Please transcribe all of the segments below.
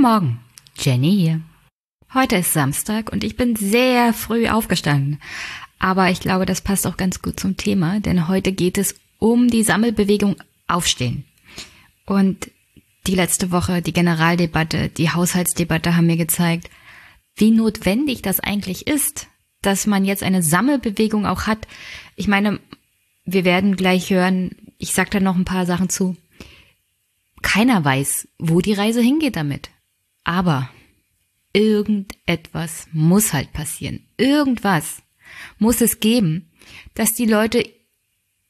Guten Morgen, Jenny hier. Heute ist Samstag und ich bin sehr früh aufgestanden. Aber ich glaube, das passt auch ganz gut zum Thema, denn heute geht es um die Sammelbewegung Aufstehen. Und die letzte Woche, die Generaldebatte, die Haushaltsdebatte haben mir gezeigt, wie notwendig das eigentlich ist, dass man jetzt eine Sammelbewegung auch hat. Ich meine, wir werden gleich hören, ich sag da noch ein paar Sachen zu. Keiner weiß, wo die Reise hingeht damit. Aber irgendetwas muss halt passieren. Irgendwas muss es geben, dass die Leute,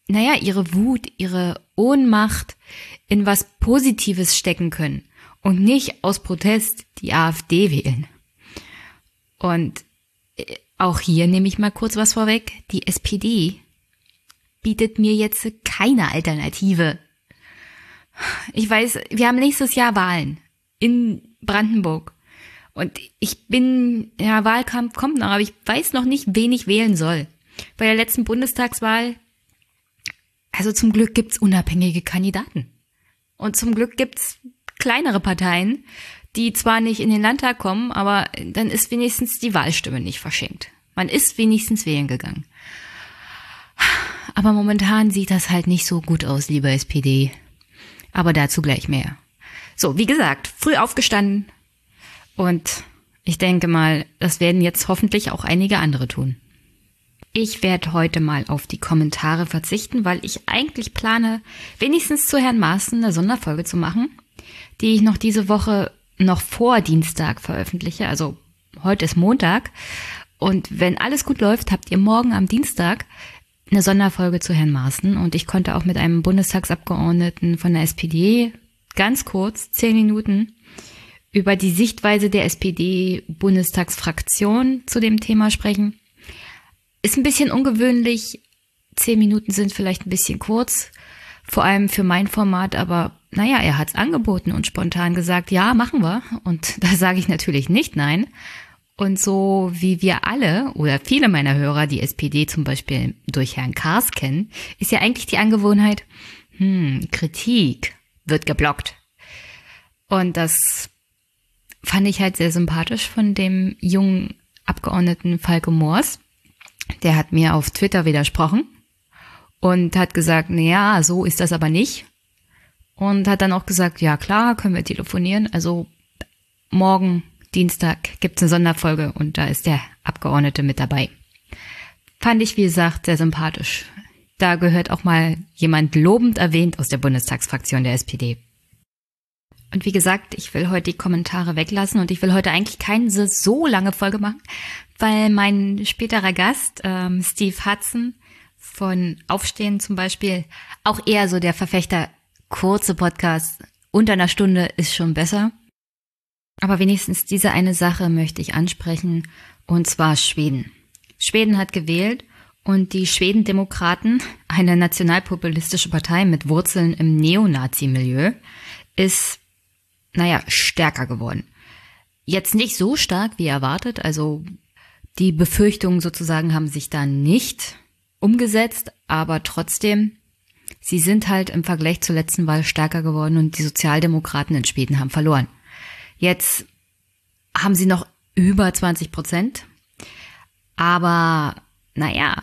naja, ihre Wut, ihre Ohnmacht in was Positives stecken können und nicht aus Protest die AfD wählen. Und äh, auch hier nehme ich mal kurz was vorweg. Die SPD bietet mir jetzt keine Alternative. Ich weiß, wir haben nächstes Jahr Wahlen in Brandenburg. Und ich bin, ja, Wahlkampf kommt noch, aber ich weiß noch nicht, wen ich wählen soll. Bei der letzten Bundestagswahl, also zum Glück gibt's unabhängige Kandidaten. Und zum Glück gibt's kleinere Parteien, die zwar nicht in den Landtag kommen, aber dann ist wenigstens die Wahlstimme nicht verschenkt. Man ist wenigstens wählen gegangen. Aber momentan sieht das halt nicht so gut aus, lieber SPD. Aber dazu gleich mehr. So, wie gesagt, früh aufgestanden und ich denke mal, das werden jetzt hoffentlich auch einige andere tun. Ich werde heute mal auf die Kommentare verzichten, weil ich eigentlich plane, wenigstens zu Herrn Maaßen eine Sonderfolge zu machen, die ich noch diese Woche noch vor Dienstag veröffentliche. Also heute ist Montag. Und wenn alles gut läuft, habt ihr morgen am Dienstag eine Sonderfolge zu Herrn Maaßen. Und ich konnte auch mit einem Bundestagsabgeordneten von der SPD ganz kurz, zehn Minuten, über die Sichtweise der SPD-Bundestagsfraktion zu dem Thema sprechen. Ist ein bisschen ungewöhnlich. Zehn Minuten sind vielleicht ein bisschen kurz, vor allem für mein Format, aber naja, er hat's angeboten und spontan gesagt, ja, machen wir. Und da sage ich natürlich nicht nein. Und so wie wir alle oder viele meiner Hörer die SPD zum Beispiel durch Herrn Kars kennen, ist ja eigentlich die Angewohnheit, hm, Kritik wird geblockt. Und das fand ich halt sehr sympathisch von dem jungen Abgeordneten Falke Moors. Der hat mir auf Twitter widersprochen und hat gesagt, na ja, so ist das aber nicht. Und hat dann auch gesagt, ja klar, können wir telefonieren. Also morgen, Dienstag, gibt's eine Sonderfolge und da ist der Abgeordnete mit dabei. Fand ich, wie gesagt, sehr sympathisch. Da gehört auch mal jemand lobend erwähnt aus der Bundestagsfraktion der SPD. Und wie gesagt, ich will heute die Kommentare weglassen und ich will heute eigentlich keine so lange Folge machen, weil mein späterer Gast, ähm, Steve Hudson von Aufstehen zum Beispiel, auch eher so der Verfechter kurze Podcasts unter einer Stunde ist schon besser. Aber wenigstens diese eine Sache möchte ich ansprechen, und zwar Schweden. Schweden hat gewählt und die Schwedendemokraten, eine nationalpopulistische Partei mit Wurzeln im Neonazi-Milieu, ist naja, stärker geworden. Jetzt nicht so stark wie erwartet, also die Befürchtungen sozusagen haben sich da nicht umgesetzt, aber trotzdem, sie sind halt im Vergleich zur letzten Wahl stärker geworden und die Sozialdemokraten in Schweden haben verloren. Jetzt haben sie noch über 20 Prozent, aber naja,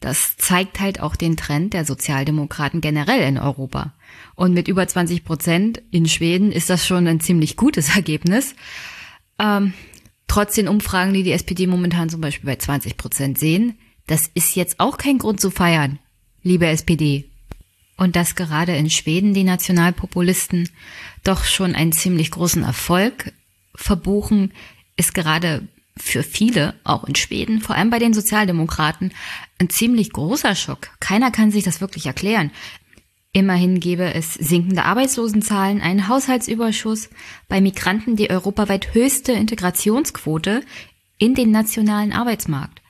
das zeigt halt auch den Trend der Sozialdemokraten generell in Europa. Und mit über 20 Prozent in Schweden ist das schon ein ziemlich gutes Ergebnis. Ähm, trotz den Umfragen, die die SPD momentan zum Beispiel bei 20 Prozent sehen, das ist jetzt auch kein Grund zu feiern, liebe SPD. Und dass gerade in Schweden die Nationalpopulisten doch schon einen ziemlich großen Erfolg verbuchen, ist gerade für viele, auch in Schweden, vor allem bei den Sozialdemokraten, ein ziemlich großer Schock. Keiner kann sich das wirklich erklären. Immerhin gäbe es sinkende Arbeitslosenzahlen, einen Haushaltsüberschuss, bei Migranten die europaweit höchste Integrationsquote in den nationalen Arbeitsmarkt.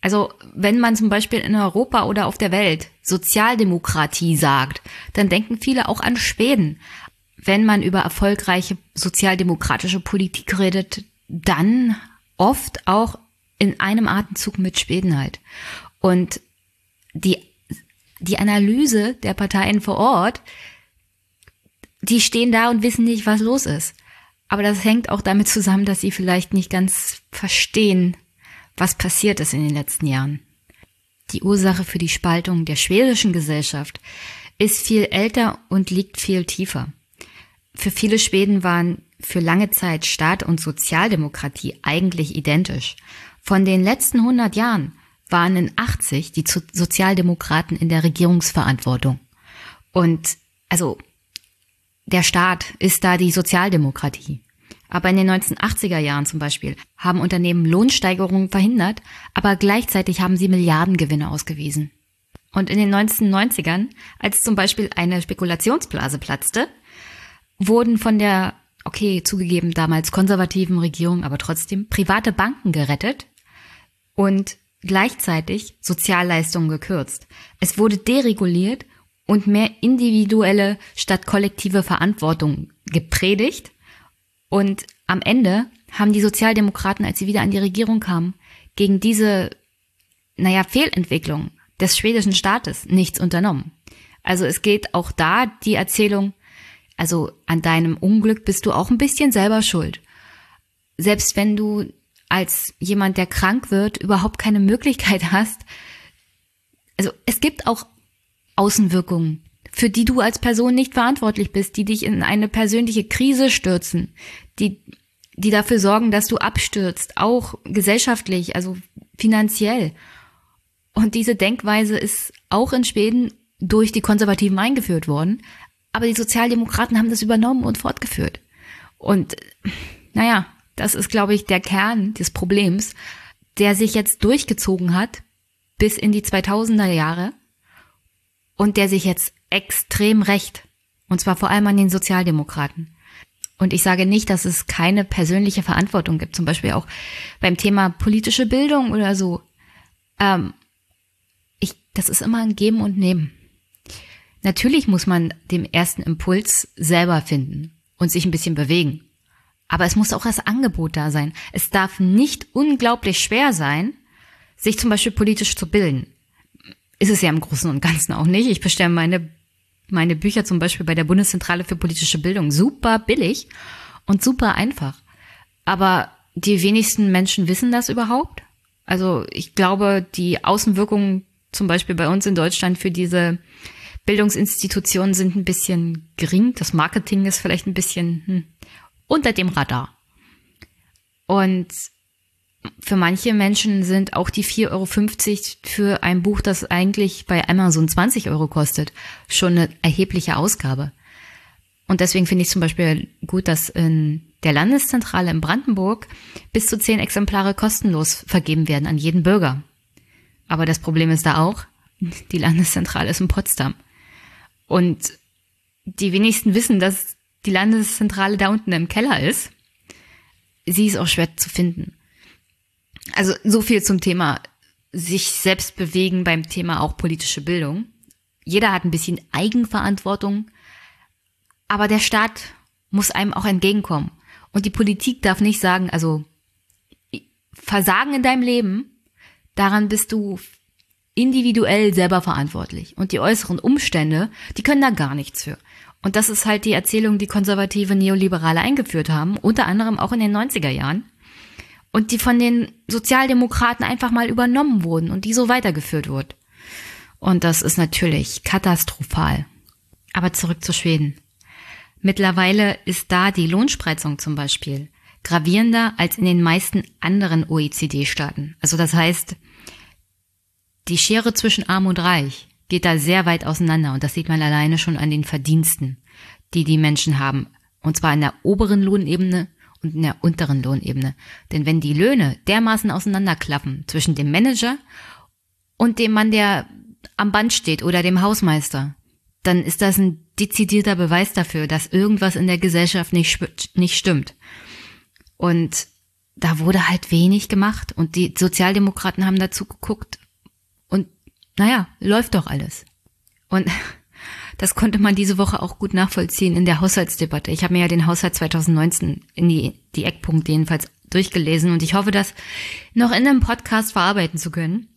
Also wenn man zum Beispiel in Europa oder auf der Welt Sozialdemokratie sagt, dann denken viele auch an Schweden. Wenn man über erfolgreiche sozialdemokratische Politik redet, dann oft auch in einem Atemzug mit Schweden halt. Und die, die Analyse der Parteien vor Ort, die stehen da und wissen nicht, was los ist. Aber das hängt auch damit zusammen, dass sie vielleicht nicht ganz verstehen, was passiert ist in den letzten Jahren. Die Ursache für die Spaltung der schwedischen Gesellschaft ist viel älter und liegt viel tiefer. Für viele Schweden waren für lange Zeit Staat und Sozialdemokratie eigentlich identisch. Von den letzten 100 Jahren waren in 80 die Sozialdemokraten in der Regierungsverantwortung. Und also der Staat ist da die Sozialdemokratie. Aber in den 1980er Jahren zum Beispiel haben Unternehmen Lohnsteigerungen verhindert, aber gleichzeitig haben sie Milliardengewinne ausgewiesen. Und in den 1990ern, als zum Beispiel eine Spekulationsblase platzte, wurden von der, okay, zugegeben damals konservativen Regierung, aber trotzdem, private Banken gerettet und gleichzeitig Sozialleistungen gekürzt. Es wurde dereguliert und mehr individuelle statt kollektive Verantwortung gepredigt. Und am Ende haben die Sozialdemokraten, als sie wieder an die Regierung kamen, gegen diese, naja, Fehlentwicklung des schwedischen Staates nichts unternommen. Also es geht auch da die Erzählung, also an deinem Unglück bist du auch ein bisschen selber schuld. Selbst wenn du als jemand, der krank wird, überhaupt keine Möglichkeit hast. Also es gibt auch Außenwirkungen, für die du als Person nicht verantwortlich bist, die dich in eine persönliche Krise stürzen, die, die dafür sorgen, dass du abstürzt, auch gesellschaftlich, also finanziell. Und diese Denkweise ist auch in Schweden durch die Konservativen eingeführt worden, aber die Sozialdemokraten haben das übernommen und fortgeführt. Und naja, das ist, glaube ich, der Kern des Problems, der sich jetzt durchgezogen hat bis in die 2000er Jahre und der sich jetzt extrem recht, und zwar vor allem an den Sozialdemokraten. Und ich sage nicht, dass es keine persönliche Verantwortung gibt, zum Beispiel auch beim Thema politische Bildung oder so. Ähm, ich, das ist immer ein Geben und Nehmen. Natürlich muss man dem ersten Impuls selber finden und sich ein bisschen bewegen. Aber es muss auch das Angebot da sein. Es darf nicht unglaublich schwer sein, sich zum Beispiel politisch zu bilden ist es ja im Großen und Ganzen auch nicht. Ich bestelle meine, meine Bücher zum Beispiel bei der Bundeszentrale für politische Bildung super billig und super einfach. Aber die wenigsten Menschen wissen das überhaupt. Also ich glaube, die Außenwirkungen zum Beispiel bei uns in Deutschland für diese Bildungsinstitutionen sind ein bisschen gering. Das Marketing ist vielleicht ein bisschen hm, unter dem Radar. Und für manche Menschen sind auch die 4,50 Euro für ein Buch, das eigentlich bei Amazon 20 Euro kostet, schon eine erhebliche Ausgabe. Und deswegen finde ich zum Beispiel gut, dass in der Landeszentrale in Brandenburg bis zu zehn Exemplare kostenlos vergeben werden an jeden Bürger. Aber das Problem ist da auch, die Landeszentrale ist in Potsdam. Und die wenigsten wissen, dass die Landeszentrale da unten im Keller ist. Sie ist auch schwer zu finden. Also so viel zum Thema sich selbst bewegen beim Thema auch politische Bildung. Jeder hat ein bisschen Eigenverantwortung, aber der Staat muss einem auch entgegenkommen. Und die Politik darf nicht sagen, also Versagen in deinem Leben, daran bist du individuell selber verantwortlich. Und die äußeren Umstände, die können da gar nichts für. Und das ist halt die Erzählung, die konservative Neoliberale eingeführt haben, unter anderem auch in den 90er Jahren und die von den Sozialdemokraten einfach mal übernommen wurden und die so weitergeführt wurde. Und das ist natürlich katastrophal. Aber zurück zu Schweden. Mittlerweile ist da die Lohnspreizung zum Beispiel gravierender als in den meisten anderen OECD-Staaten. Also das heißt, die Schere zwischen Arm und Reich geht da sehr weit auseinander und das sieht man alleine schon an den Verdiensten, die die Menschen haben. Und zwar in der oberen Lohnebene und in der unteren Lohnebene. Denn wenn die Löhne dermaßen auseinanderklaffen zwischen dem Manager und dem Mann, der am Band steht oder dem Hausmeister, dann ist das ein dezidierter Beweis dafür, dass irgendwas in der Gesellschaft nicht, nicht stimmt. Und da wurde halt wenig gemacht und die Sozialdemokraten haben dazu geguckt naja, läuft doch alles. Und das konnte man diese Woche auch gut nachvollziehen in der Haushaltsdebatte. Ich habe mir ja den Haushalt 2019 in die, die Eckpunkte jedenfalls durchgelesen und ich hoffe, das noch in einem Podcast verarbeiten zu können.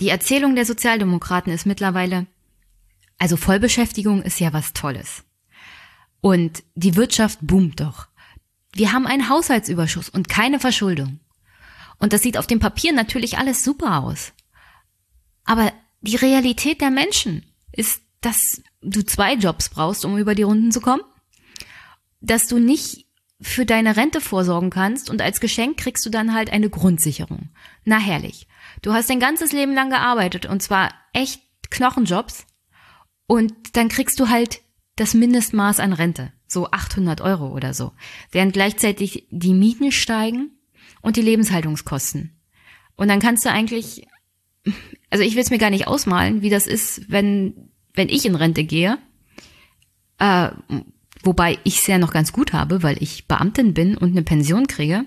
Die Erzählung der Sozialdemokraten ist mittlerweile, also Vollbeschäftigung ist ja was Tolles. Und die Wirtschaft boomt doch. Wir haben einen Haushaltsüberschuss und keine Verschuldung. Und das sieht auf dem Papier natürlich alles super aus. Aber die Realität der Menschen ist, dass du zwei Jobs brauchst, um über die Runden zu kommen, dass du nicht für deine Rente vorsorgen kannst und als Geschenk kriegst du dann halt eine Grundsicherung. Na herrlich. Du hast dein ganzes Leben lang gearbeitet und zwar echt Knochenjobs und dann kriegst du halt das Mindestmaß an Rente, so 800 Euro oder so, während gleichzeitig die Mieten steigen und die Lebenshaltungskosten. Und dann kannst du eigentlich, also ich will es mir gar nicht ausmalen, wie das ist, wenn, wenn ich in Rente gehe, äh, wobei ich es ja noch ganz gut habe, weil ich Beamtin bin und eine Pension kriege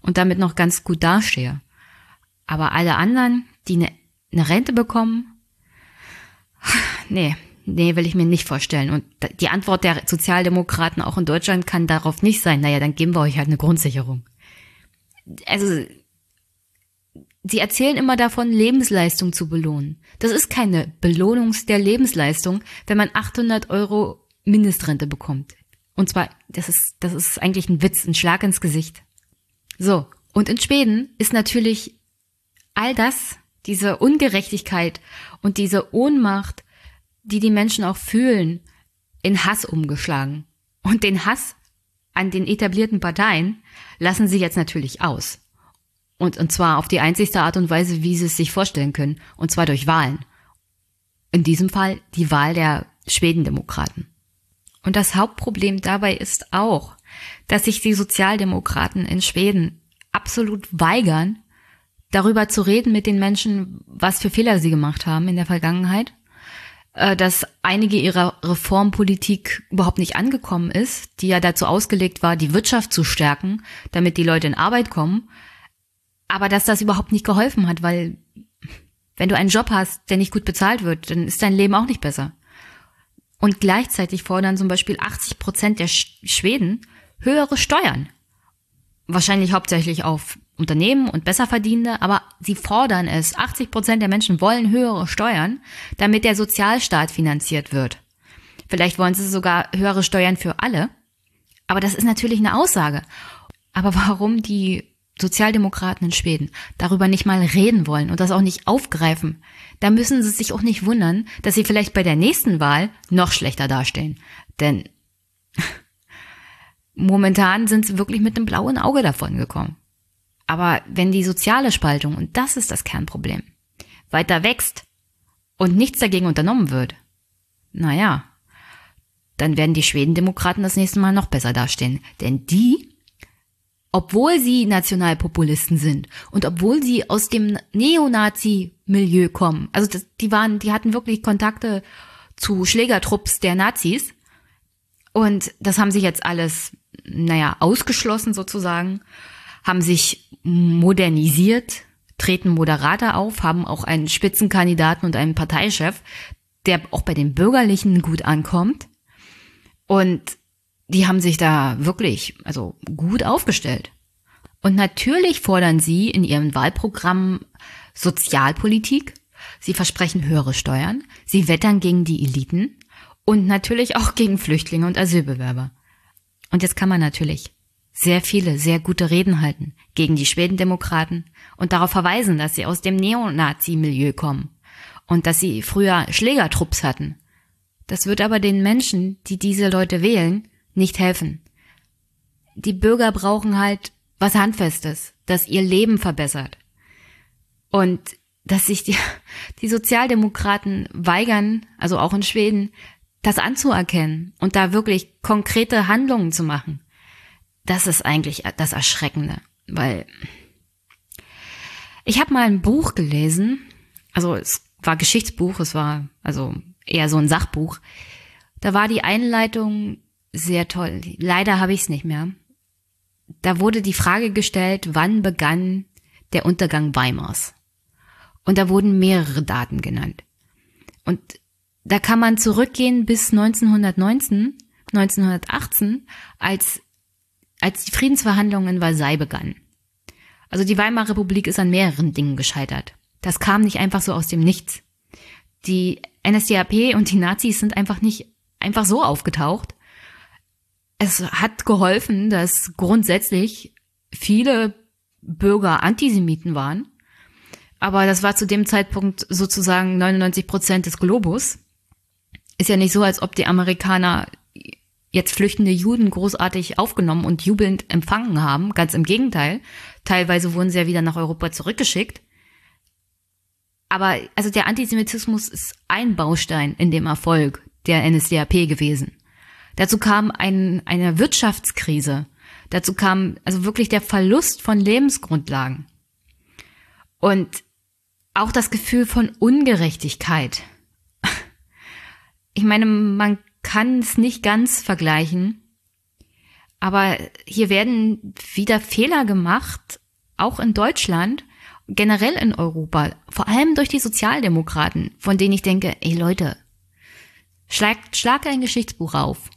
und damit noch ganz gut dastehe. Aber alle anderen, die eine, eine Rente bekommen, nee, nee, will ich mir nicht vorstellen. Und die Antwort der Sozialdemokraten auch in Deutschland kann darauf nicht sein, naja, dann geben wir euch halt eine Grundsicherung. Also, sie erzählen immer davon, Lebensleistung zu belohnen. Das ist keine Belohnung der Lebensleistung, wenn man 800 Euro Mindestrente bekommt. Und zwar, das ist, das ist eigentlich ein Witz, ein Schlag ins Gesicht. So. Und in Schweden ist natürlich all das, diese Ungerechtigkeit und diese Ohnmacht die die Menschen auch fühlen, in Hass umgeschlagen. Und den Hass an den etablierten Parteien lassen sie jetzt natürlich aus. Und, und zwar auf die einzigste Art und Weise, wie sie es sich vorstellen können. Und zwar durch Wahlen. In diesem Fall die Wahl der Schwedendemokraten. Und das Hauptproblem dabei ist auch, dass sich die Sozialdemokraten in Schweden absolut weigern, darüber zu reden mit den Menschen, was für Fehler sie gemacht haben in der Vergangenheit äh, dass einige ihrer Reformpolitik überhaupt nicht angekommen ist, die ja dazu ausgelegt war, die Wirtschaft zu stärken, damit die Leute in Arbeit kommen, aber dass das überhaupt nicht geholfen hat, weil wenn du einen Job hast, der nicht gut bezahlt wird, dann ist dein Leben auch nicht besser. Und gleichzeitig fordern zum Beispiel 80 Prozent der Schweden höhere Steuern. Wahrscheinlich hauptsächlich auf Unternehmen und Besserverdienende, aber sie fordern es. 80 Prozent der Menschen wollen höhere Steuern, damit der Sozialstaat finanziert wird. Vielleicht wollen sie sogar höhere Steuern für alle. Aber das ist natürlich eine Aussage. Aber warum die Sozialdemokraten in Schweden darüber nicht mal reden wollen und das auch nicht aufgreifen, da müssen sie sich auch nicht wundern, dass sie vielleicht bei der nächsten Wahl noch schlechter dastehen. Denn momentan sind sie wirklich mit einem blauen Auge davon gekommen. Aber wenn die soziale Spaltung, und das ist das Kernproblem, weiter wächst und nichts dagegen unternommen wird, naja, dann werden die Schwedendemokraten das nächste Mal noch besser dastehen. Denn die, obwohl sie Nationalpopulisten sind und obwohl sie aus dem Neonazi-Milieu kommen, also das, die waren, die hatten wirklich Kontakte zu Schlägertrupps der Nazis und das haben sie jetzt alles, naja, ausgeschlossen sozusagen haben sich modernisiert, treten moderater auf, haben auch einen Spitzenkandidaten und einen Parteichef, der auch bei den Bürgerlichen gut ankommt. Und die haben sich da wirklich, also gut aufgestellt. Und natürlich fordern sie in ihrem Wahlprogramm Sozialpolitik. Sie versprechen höhere Steuern. Sie wettern gegen die Eliten und natürlich auch gegen Flüchtlinge und Asylbewerber. Und jetzt kann man natürlich sehr viele sehr gute Reden halten gegen die Schwedendemokraten und darauf verweisen, dass sie aus dem Neonazi-Milieu kommen und dass sie früher Schlägertrupps hatten. Das wird aber den Menschen, die diese Leute wählen, nicht helfen. Die Bürger brauchen halt was Handfestes, das ihr Leben verbessert. Und dass sich die, die Sozialdemokraten weigern, also auch in Schweden, das anzuerkennen und da wirklich konkrete Handlungen zu machen das ist eigentlich das Erschreckende, weil ich habe mal ein Buch gelesen, also es war Geschichtsbuch, es war also eher so ein Sachbuch. Da war die Einleitung sehr toll. Leider habe ich es nicht mehr. Da wurde die Frage gestellt, wann begann der Untergang Weimars? Und da wurden mehrere Daten genannt. Und da kann man zurückgehen bis 1919, 1918, als als die Friedensverhandlungen in Versailles begannen. Also die Weimarer Republik ist an mehreren Dingen gescheitert. Das kam nicht einfach so aus dem Nichts. Die NSDAP und die Nazis sind einfach nicht einfach so aufgetaucht. Es hat geholfen, dass grundsätzlich viele Bürger Antisemiten waren. Aber das war zu dem Zeitpunkt sozusagen 99 Prozent des Globus. Ist ja nicht so, als ob die Amerikaner jetzt flüchtende Juden großartig aufgenommen und jubelnd empfangen haben. Ganz im Gegenteil. Teilweise wurden sie ja wieder nach Europa zurückgeschickt. Aber also der Antisemitismus ist ein Baustein in dem Erfolg der NSDAP gewesen. Dazu kam ein, eine Wirtschaftskrise. Dazu kam also wirklich der Verlust von Lebensgrundlagen. Und auch das Gefühl von Ungerechtigkeit. Ich meine, man kann es nicht ganz vergleichen, aber hier werden wieder Fehler gemacht, auch in Deutschland, generell in Europa, vor allem durch die Sozialdemokraten, von denen ich denke, ey Leute, schlag, schlag ein Geschichtsbuch auf,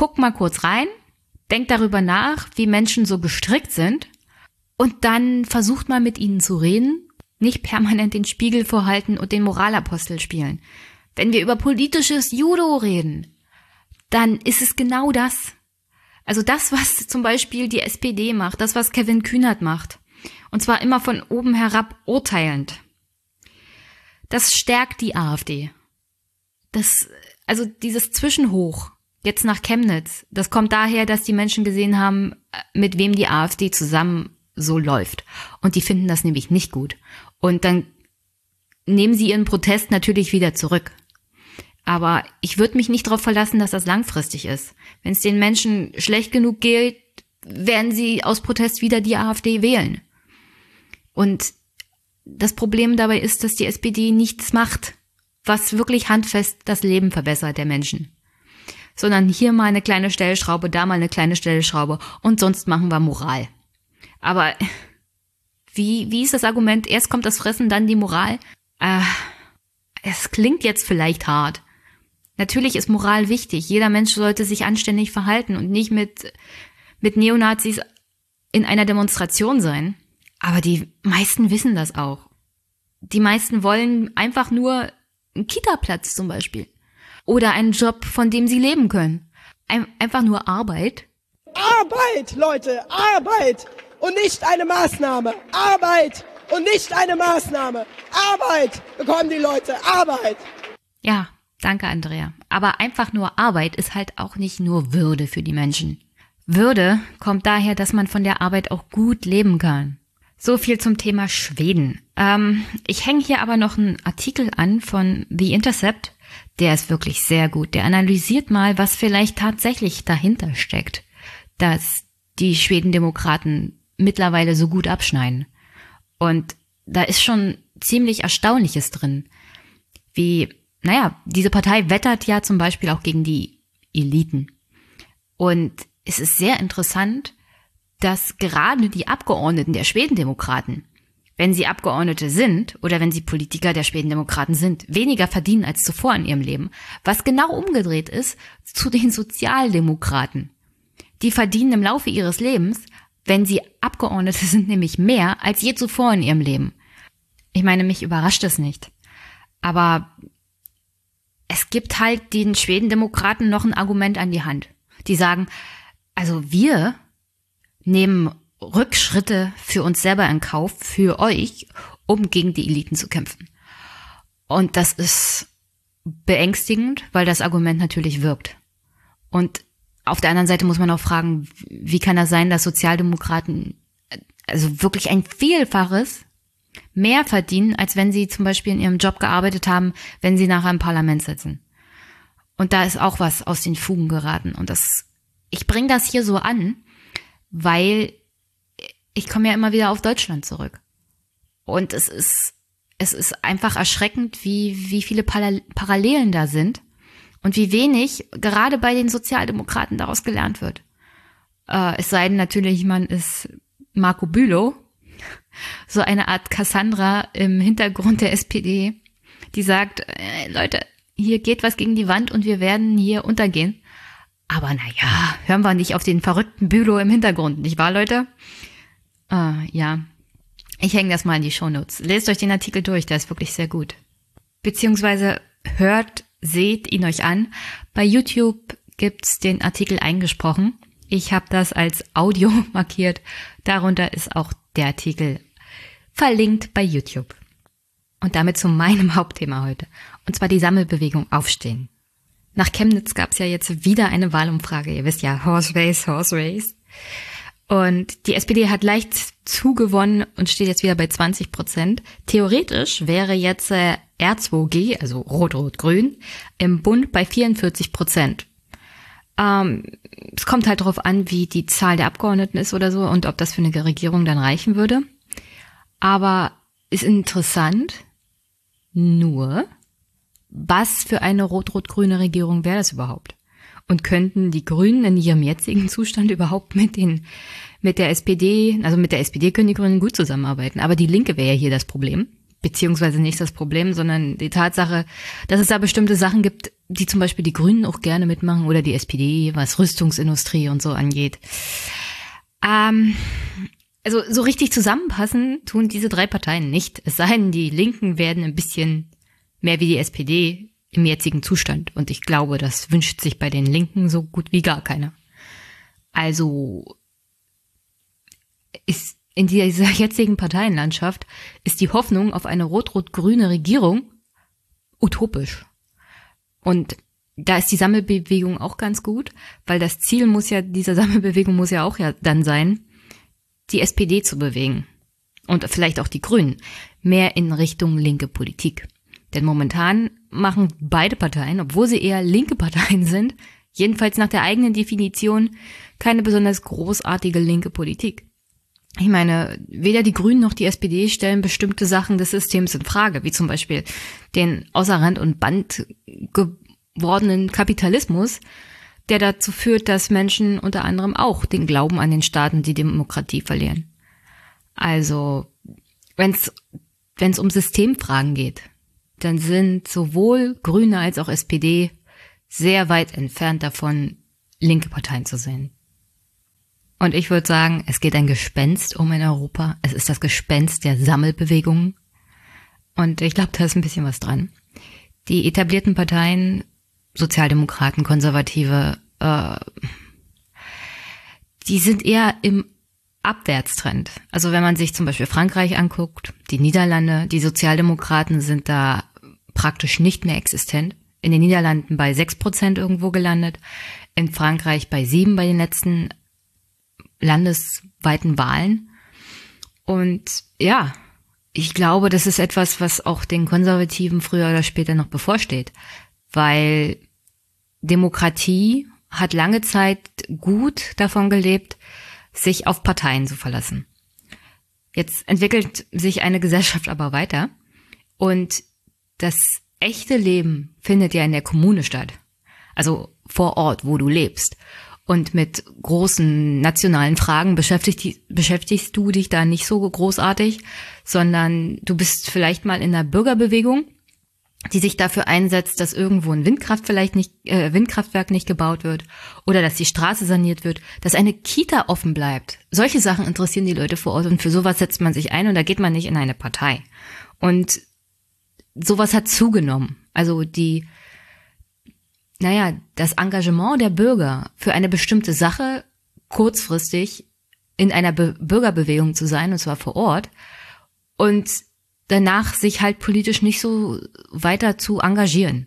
guck mal kurz rein, denk darüber nach, wie Menschen so gestrickt sind und dann versucht mal mit ihnen zu reden, nicht permanent den Spiegel vorhalten und den Moralapostel spielen. Wenn wir über politisches Judo reden, dann ist es genau das. Also das, was zum Beispiel die SPD macht, das, was Kevin Kühnert macht. Und zwar immer von oben herab urteilend. Das stärkt die AfD. Das, also dieses Zwischenhoch, jetzt nach Chemnitz, das kommt daher, dass die Menschen gesehen haben, mit wem die AfD zusammen so läuft. Und die finden das nämlich nicht gut. Und dann nehmen sie ihren Protest natürlich wieder zurück. Aber ich würde mich nicht darauf verlassen, dass das langfristig ist. Wenn es den Menschen schlecht genug geht, werden sie aus Protest wieder die AfD wählen. Und das Problem dabei ist, dass die SPD nichts macht, was wirklich handfest das Leben verbessert der Menschen. Sondern hier mal eine kleine Stellschraube, da mal eine kleine Stellschraube und sonst machen wir Moral. Aber wie, wie ist das Argument? Erst kommt das Fressen, dann die Moral? Äh, es klingt jetzt vielleicht hart, Natürlich ist Moral wichtig. Jeder Mensch sollte sich anständig verhalten und nicht mit, mit Neonazis in einer Demonstration sein. Aber die meisten wissen das auch. Die meisten wollen einfach nur einen Kita-Platz zum Beispiel. Oder einen Job, von dem sie leben können. Ein, einfach nur Arbeit. Arbeit, Leute, Arbeit! Und nicht eine Maßnahme. Arbeit! Und nicht eine Maßnahme. Arbeit bekommen die Leute. Arbeit! Ja, Danke, Andrea. Aber einfach nur Arbeit ist halt auch nicht nur Würde für die Menschen. Würde kommt daher, dass man von der Arbeit auch gut leben kann. So viel zum Thema Schweden. Ähm, ich hänge hier aber noch einen Artikel an von The Intercept. Der ist wirklich sehr gut. Der analysiert mal, was vielleicht tatsächlich dahinter steckt, dass die Schwedendemokraten mittlerweile so gut abschneiden. Und da ist schon ziemlich Erstaunliches drin, wie naja, diese Partei wettert ja zum Beispiel auch gegen die Eliten. Und es ist sehr interessant, dass gerade die Abgeordneten der Schwedendemokraten, wenn sie Abgeordnete sind oder wenn sie Politiker der Schwedendemokraten sind, weniger verdienen als zuvor in ihrem Leben, was genau umgedreht ist zu den Sozialdemokraten. Die verdienen im Laufe ihres Lebens, wenn sie Abgeordnete sind, nämlich mehr als je zuvor in ihrem Leben. Ich meine, mich überrascht es nicht. Aber es gibt halt den Schwedendemokraten noch ein Argument an die Hand. Die sagen, also wir nehmen Rückschritte für uns selber in Kauf, für euch, um gegen die Eliten zu kämpfen. Und das ist beängstigend, weil das Argument natürlich wirkt. Und auf der anderen Seite muss man auch fragen, wie kann das sein, dass Sozialdemokraten also wirklich ein Vielfaches mehr verdienen, als wenn sie zum Beispiel in ihrem Job gearbeitet haben, wenn sie nachher im Parlament sitzen. Und da ist auch was aus den Fugen geraten. Und das, ich bringe das hier so an, weil ich komme ja immer wieder auf Deutschland zurück. Und es ist, es ist einfach erschreckend, wie, wie viele Parallelen da sind und wie wenig gerade bei den Sozialdemokraten daraus gelernt wird. Äh, es sei denn natürlich, man ist Marco Bülow, so eine Art Cassandra im Hintergrund der SPD, die sagt, äh, Leute, hier geht was gegen die Wand und wir werden hier untergehen. Aber naja, hören wir nicht auf den verrückten Bülow im Hintergrund, nicht wahr, Leute? Äh, ja, ich hänge das mal in die Shownotes. Lest euch den Artikel durch, der ist wirklich sehr gut. Beziehungsweise hört, seht ihn euch an. Bei YouTube gibt's den Artikel eingesprochen. Ich habe das als Audio markiert. Darunter ist auch der Artikel verlinkt bei YouTube. Und damit zu meinem Hauptthema heute. Und zwar die Sammelbewegung Aufstehen. Nach Chemnitz gab es ja jetzt wieder eine Wahlumfrage. Ihr wisst ja, Horse Race, Horse Race. Und die SPD hat leicht zugewonnen und steht jetzt wieder bei 20 Prozent. Theoretisch wäre jetzt äh, R2G, also Rot-Rot-Grün, im Bund bei 44 Prozent. Ähm, es kommt halt darauf an, wie die Zahl der Abgeordneten ist oder so und ob das für eine Regierung dann reichen würde. Aber ist interessant, nur, was für eine rot-rot-grüne Regierung wäre das überhaupt? Und könnten die Grünen in ihrem jetzigen Zustand überhaupt mit den, mit der SPD, also mit der SPD können die Grünen gut zusammenarbeiten. Aber die Linke wäre ja hier das Problem. Beziehungsweise nicht das Problem, sondern die Tatsache, dass es da bestimmte Sachen gibt, die zum Beispiel die Grünen auch gerne mitmachen oder die SPD, was Rüstungsindustrie und so angeht. Ähm, also so richtig zusammenpassen tun diese drei Parteien nicht. Es sei denn, die Linken werden ein bisschen mehr wie die SPD im jetzigen Zustand. Und ich glaube, das wünscht sich bei den Linken so gut wie gar keiner. Also ist in dieser jetzigen Parteienlandschaft ist die Hoffnung auf eine rot-rot-grüne Regierung utopisch. Und da ist die Sammelbewegung auch ganz gut, weil das Ziel muss ja, dieser Sammelbewegung muss ja auch ja dann sein, die SPD zu bewegen. Und vielleicht auch die Grünen. Mehr in Richtung linke Politik. Denn momentan machen beide Parteien, obwohl sie eher linke Parteien sind, jedenfalls nach der eigenen Definition, keine besonders großartige linke Politik. Ich meine, weder die Grünen noch die SPD stellen bestimmte Sachen des Systems in Frage, wie zum Beispiel den außer Rand und Band gewordenen Kapitalismus, der dazu führt, dass Menschen unter anderem auch den Glauben an den Staat und die Demokratie verlieren. Also, wenn es um Systemfragen geht, dann sind sowohl Grüne als auch SPD sehr weit entfernt davon, linke Parteien zu sehen. Und ich würde sagen, es geht ein Gespenst um in Europa. Es ist das Gespenst der Sammelbewegungen. Und ich glaube, da ist ein bisschen was dran. Die etablierten Parteien, Sozialdemokraten, Konservative, äh, die sind eher im Abwärtstrend. Also wenn man sich zum Beispiel Frankreich anguckt, die Niederlande, die Sozialdemokraten sind da praktisch nicht mehr existent. In den Niederlanden bei sechs Prozent irgendwo gelandet, in Frankreich bei sieben bei den letzten landesweiten Wahlen. Und ja, ich glaube, das ist etwas, was auch den Konservativen früher oder später noch bevorsteht, weil Demokratie hat lange Zeit gut davon gelebt, sich auf Parteien zu verlassen. Jetzt entwickelt sich eine Gesellschaft aber weiter und das echte Leben findet ja in der Kommune statt. Also vor Ort, wo du lebst. Und mit großen nationalen Fragen beschäftigst, beschäftigst du dich da nicht so großartig, sondern du bist vielleicht mal in einer Bürgerbewegung, die sich dafür einsetzt, dass irgendwo ein Windkraft vielleicht nicht, äh, Windkraftwerk nicht gebaut wird oder dass die Straße saniert wird, dass eine Kita offen bleibt. Solche Sachen interessieren die Leute vor Ort und für sowas setzt man sich ein und da geht man nicht in eine Partei. Und sowas hat zugenommen. Also die, naja, das Engagement der Bürger für eine bestimmte Sache kurzfristig in einer Be Bürgerbewegung zu sein, und zwar vor Ort, und danach sich halt politisch nicht so weiter zu engagieren.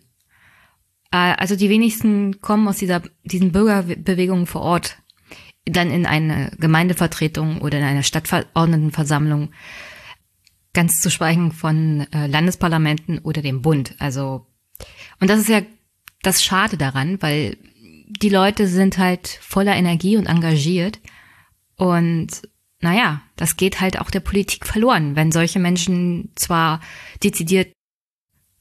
Äh, also die wenigsten kommen aus dieser, diesen Bürgerbewegungen vor Ort dann in eine Gemeindevertretung oder in einer Stadtverordnetenversammlung ganz zu schweigen von äh, Landesparlamenten oder dem Bund. Also, und das ist ja das Schade daran, weil die Leute sind halt voller Energie und engagiert. Und naja, das geht halt auch der Politik verloren, wenn solche Menschen zwar dezidiert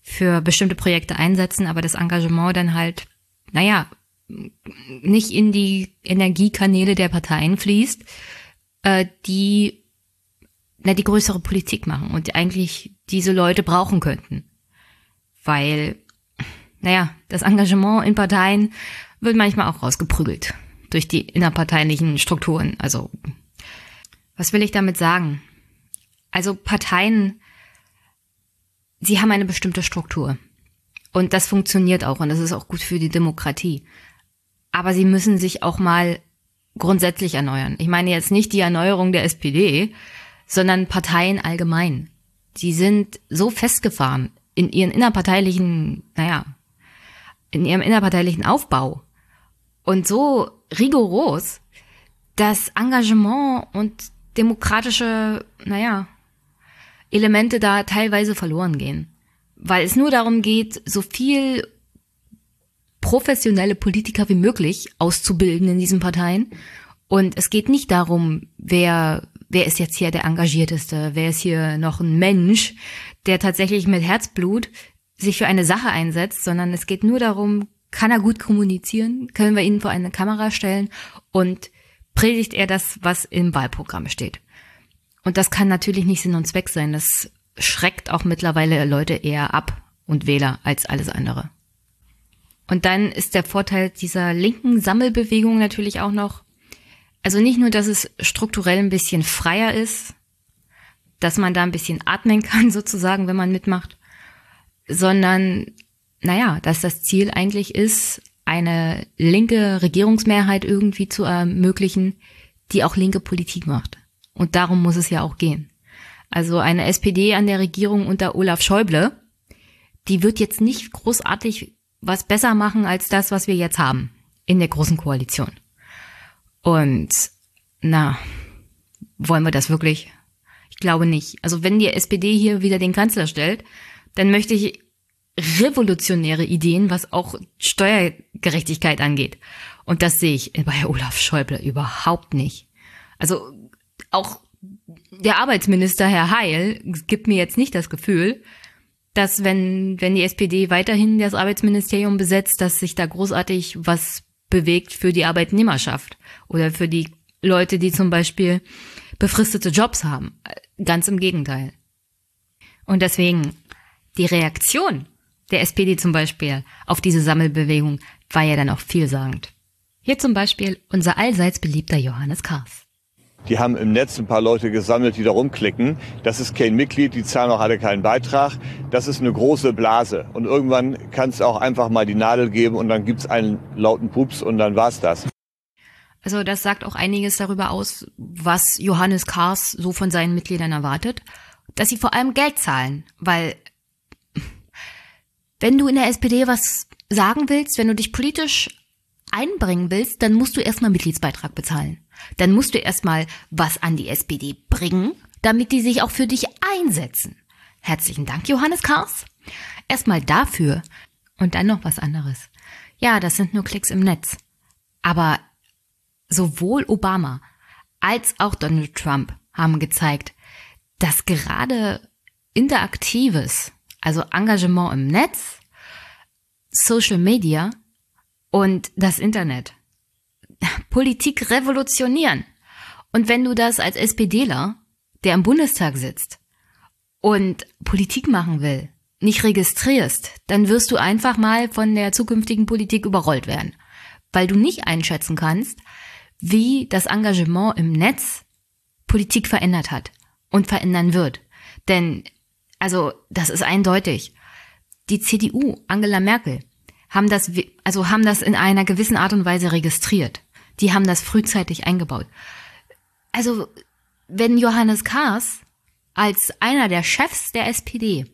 für bestimmte Projekte einsetzen, aber das Engagement dann halt, naja, nicht in die Energiekanäle der Parteien fließt, äh, die na, die größere Politik machen und eigentlich diese Leute brauchen könnten. Weil, naja, das Engagement in Parteien wird manchmal auch rausgeprügelt durch die innerparteilichen Strukturen. Also, was will ich damit sagen? Also Parteien, sie haben eine bestimmte Struktur. Und das funktioniert auch und das ist auch gut für die Demokratie. aber sie müssen sich auch mal grundsätzlich erneuern. Ich meine jetzt nicht die Erneuerung der SPD, sondern Parteien allgemein. Die sind so festgefahren in ihren innerparteilichen, naja, in ihrem innerparteilichen Aufbau und so rigoros, dass Engagement und demokratische, naja, Elemente da teilweise verloren gehen. Weil es nur darum geht, so viel professionelle Politiker wie möglich auszubilden in diesen Parteien. Und es geht nicht darum, wer, wer ist jetzt hier der Engagierteste, wer ist hier noch ein Mensch, der tatsächlich mit Herzblut sich für eine Sache einsetzt, sondern es geht nur darum, kann er gut kommunizieren, können wir ihn vor eine Kamera stellen und predigt er das, was im Wahlprogramm steht. Und das kann natürlich nicht Sinn und Zweck sein. Das schreckt auch mittlerweile Leute eher ab und Wähler als alles andere. Und dann ist der Vorteil dieser linken Sammelbewegung natürlich auch noch, also nicht nur, dass es strukturell ein bisschen freier ist, dass man da ein bisschen atmen kann sozusagen, wenn man mitmacht, sondern, naja, dass das Ziel eigentlich ist, eine linke Regierungsmehrheit irgendwie zu ermöglichen, die auch linke Politik macht. Und darum muss es ja auch gehen. Also eine SPD an der Regierung unter Olaf Schäuble, die wird jetzt nicht großartig was besser machen als das, was wir jetzt haben in der großen Koalition. Und na, wollen wir das wirklich? Ich glaube nicht. Also wenn die SPD hier wieder den Kanzler stellt, dann möchte ich revolutionäre Ideen, was auch Steuergerechtigkeit angeht. Und das sehe ich bei Olaf Schäuble überhaupt nicht. Also auch der Arbeitsminister Herr Heil gibt mir jetzt nicht das Gefühl, dass wenn, wenn die SPD weiterhin das Arbeitsministerium besetzt, dass sich da großartig was bewegt für die Arbeitnehmerschaft oder für die Leute, die zum Beispiel befristete Jobs haben. Ganz im Gegenteil. Und deswegen, die Reaktion der SPD zum Beispiel auf diese Sammelbewegung war ja dann auch vielsagend. Hier zum Beispiel unser allseits beliebter Johannes Kars. Die haben im Netz ein paar Leute gesammelt, die da rumklicken. Das ist kein Mitglied, die zahlen auch alle keinen Beitrag. Das ist eine große Blase. Und irgendwann kann es auch einfach mal die Nadel geben und dann gibt's einen lauten Pups und dann war's das. Also das sagt auch einiges darüber aus, was Johannes Kars so von seinen Mitgliedern erwartet. Dass sie vor allem Geld zahlen, weil wenn du in der SPD was sagen willst, wenn du dich politisch einbringen willst, dann musst du erstmal Mitgliedsbeitrag bezahlen. Dann musst du erstmal was an die SPD bringen, damit die sich auch für dich einsetzen. Herzlichen Dank, Johannes Kars. Erstmal dafür und dann noch was anderes. Ja, das sind nur Klicks im Netz. Aber sowohl Obama als auch Donald Trump haben gezeigt, dass gerade interaktives, also Engagement im Netz, Social Media und das Internet Politik revolutionieren. Und wenn du das als SPDler, der im Bundestag sitzt und Politik machen will, nicht registrierst, dann wirst du einfach mal von der zukünftigen Politik überrollt werden, weil du nicht einschätzen kannst, wie das Engagement im Netz Politik verändert hat und verändern wird. Denn, also, das ist eindeutig. Die CDU, Angela Merkel, haben das, also haben das in einer gewissen Art und Weise registriert. Die haben das frühzeitig eingebaut. Also, wenn Johannes Kahrs als einer der Chefs der SPD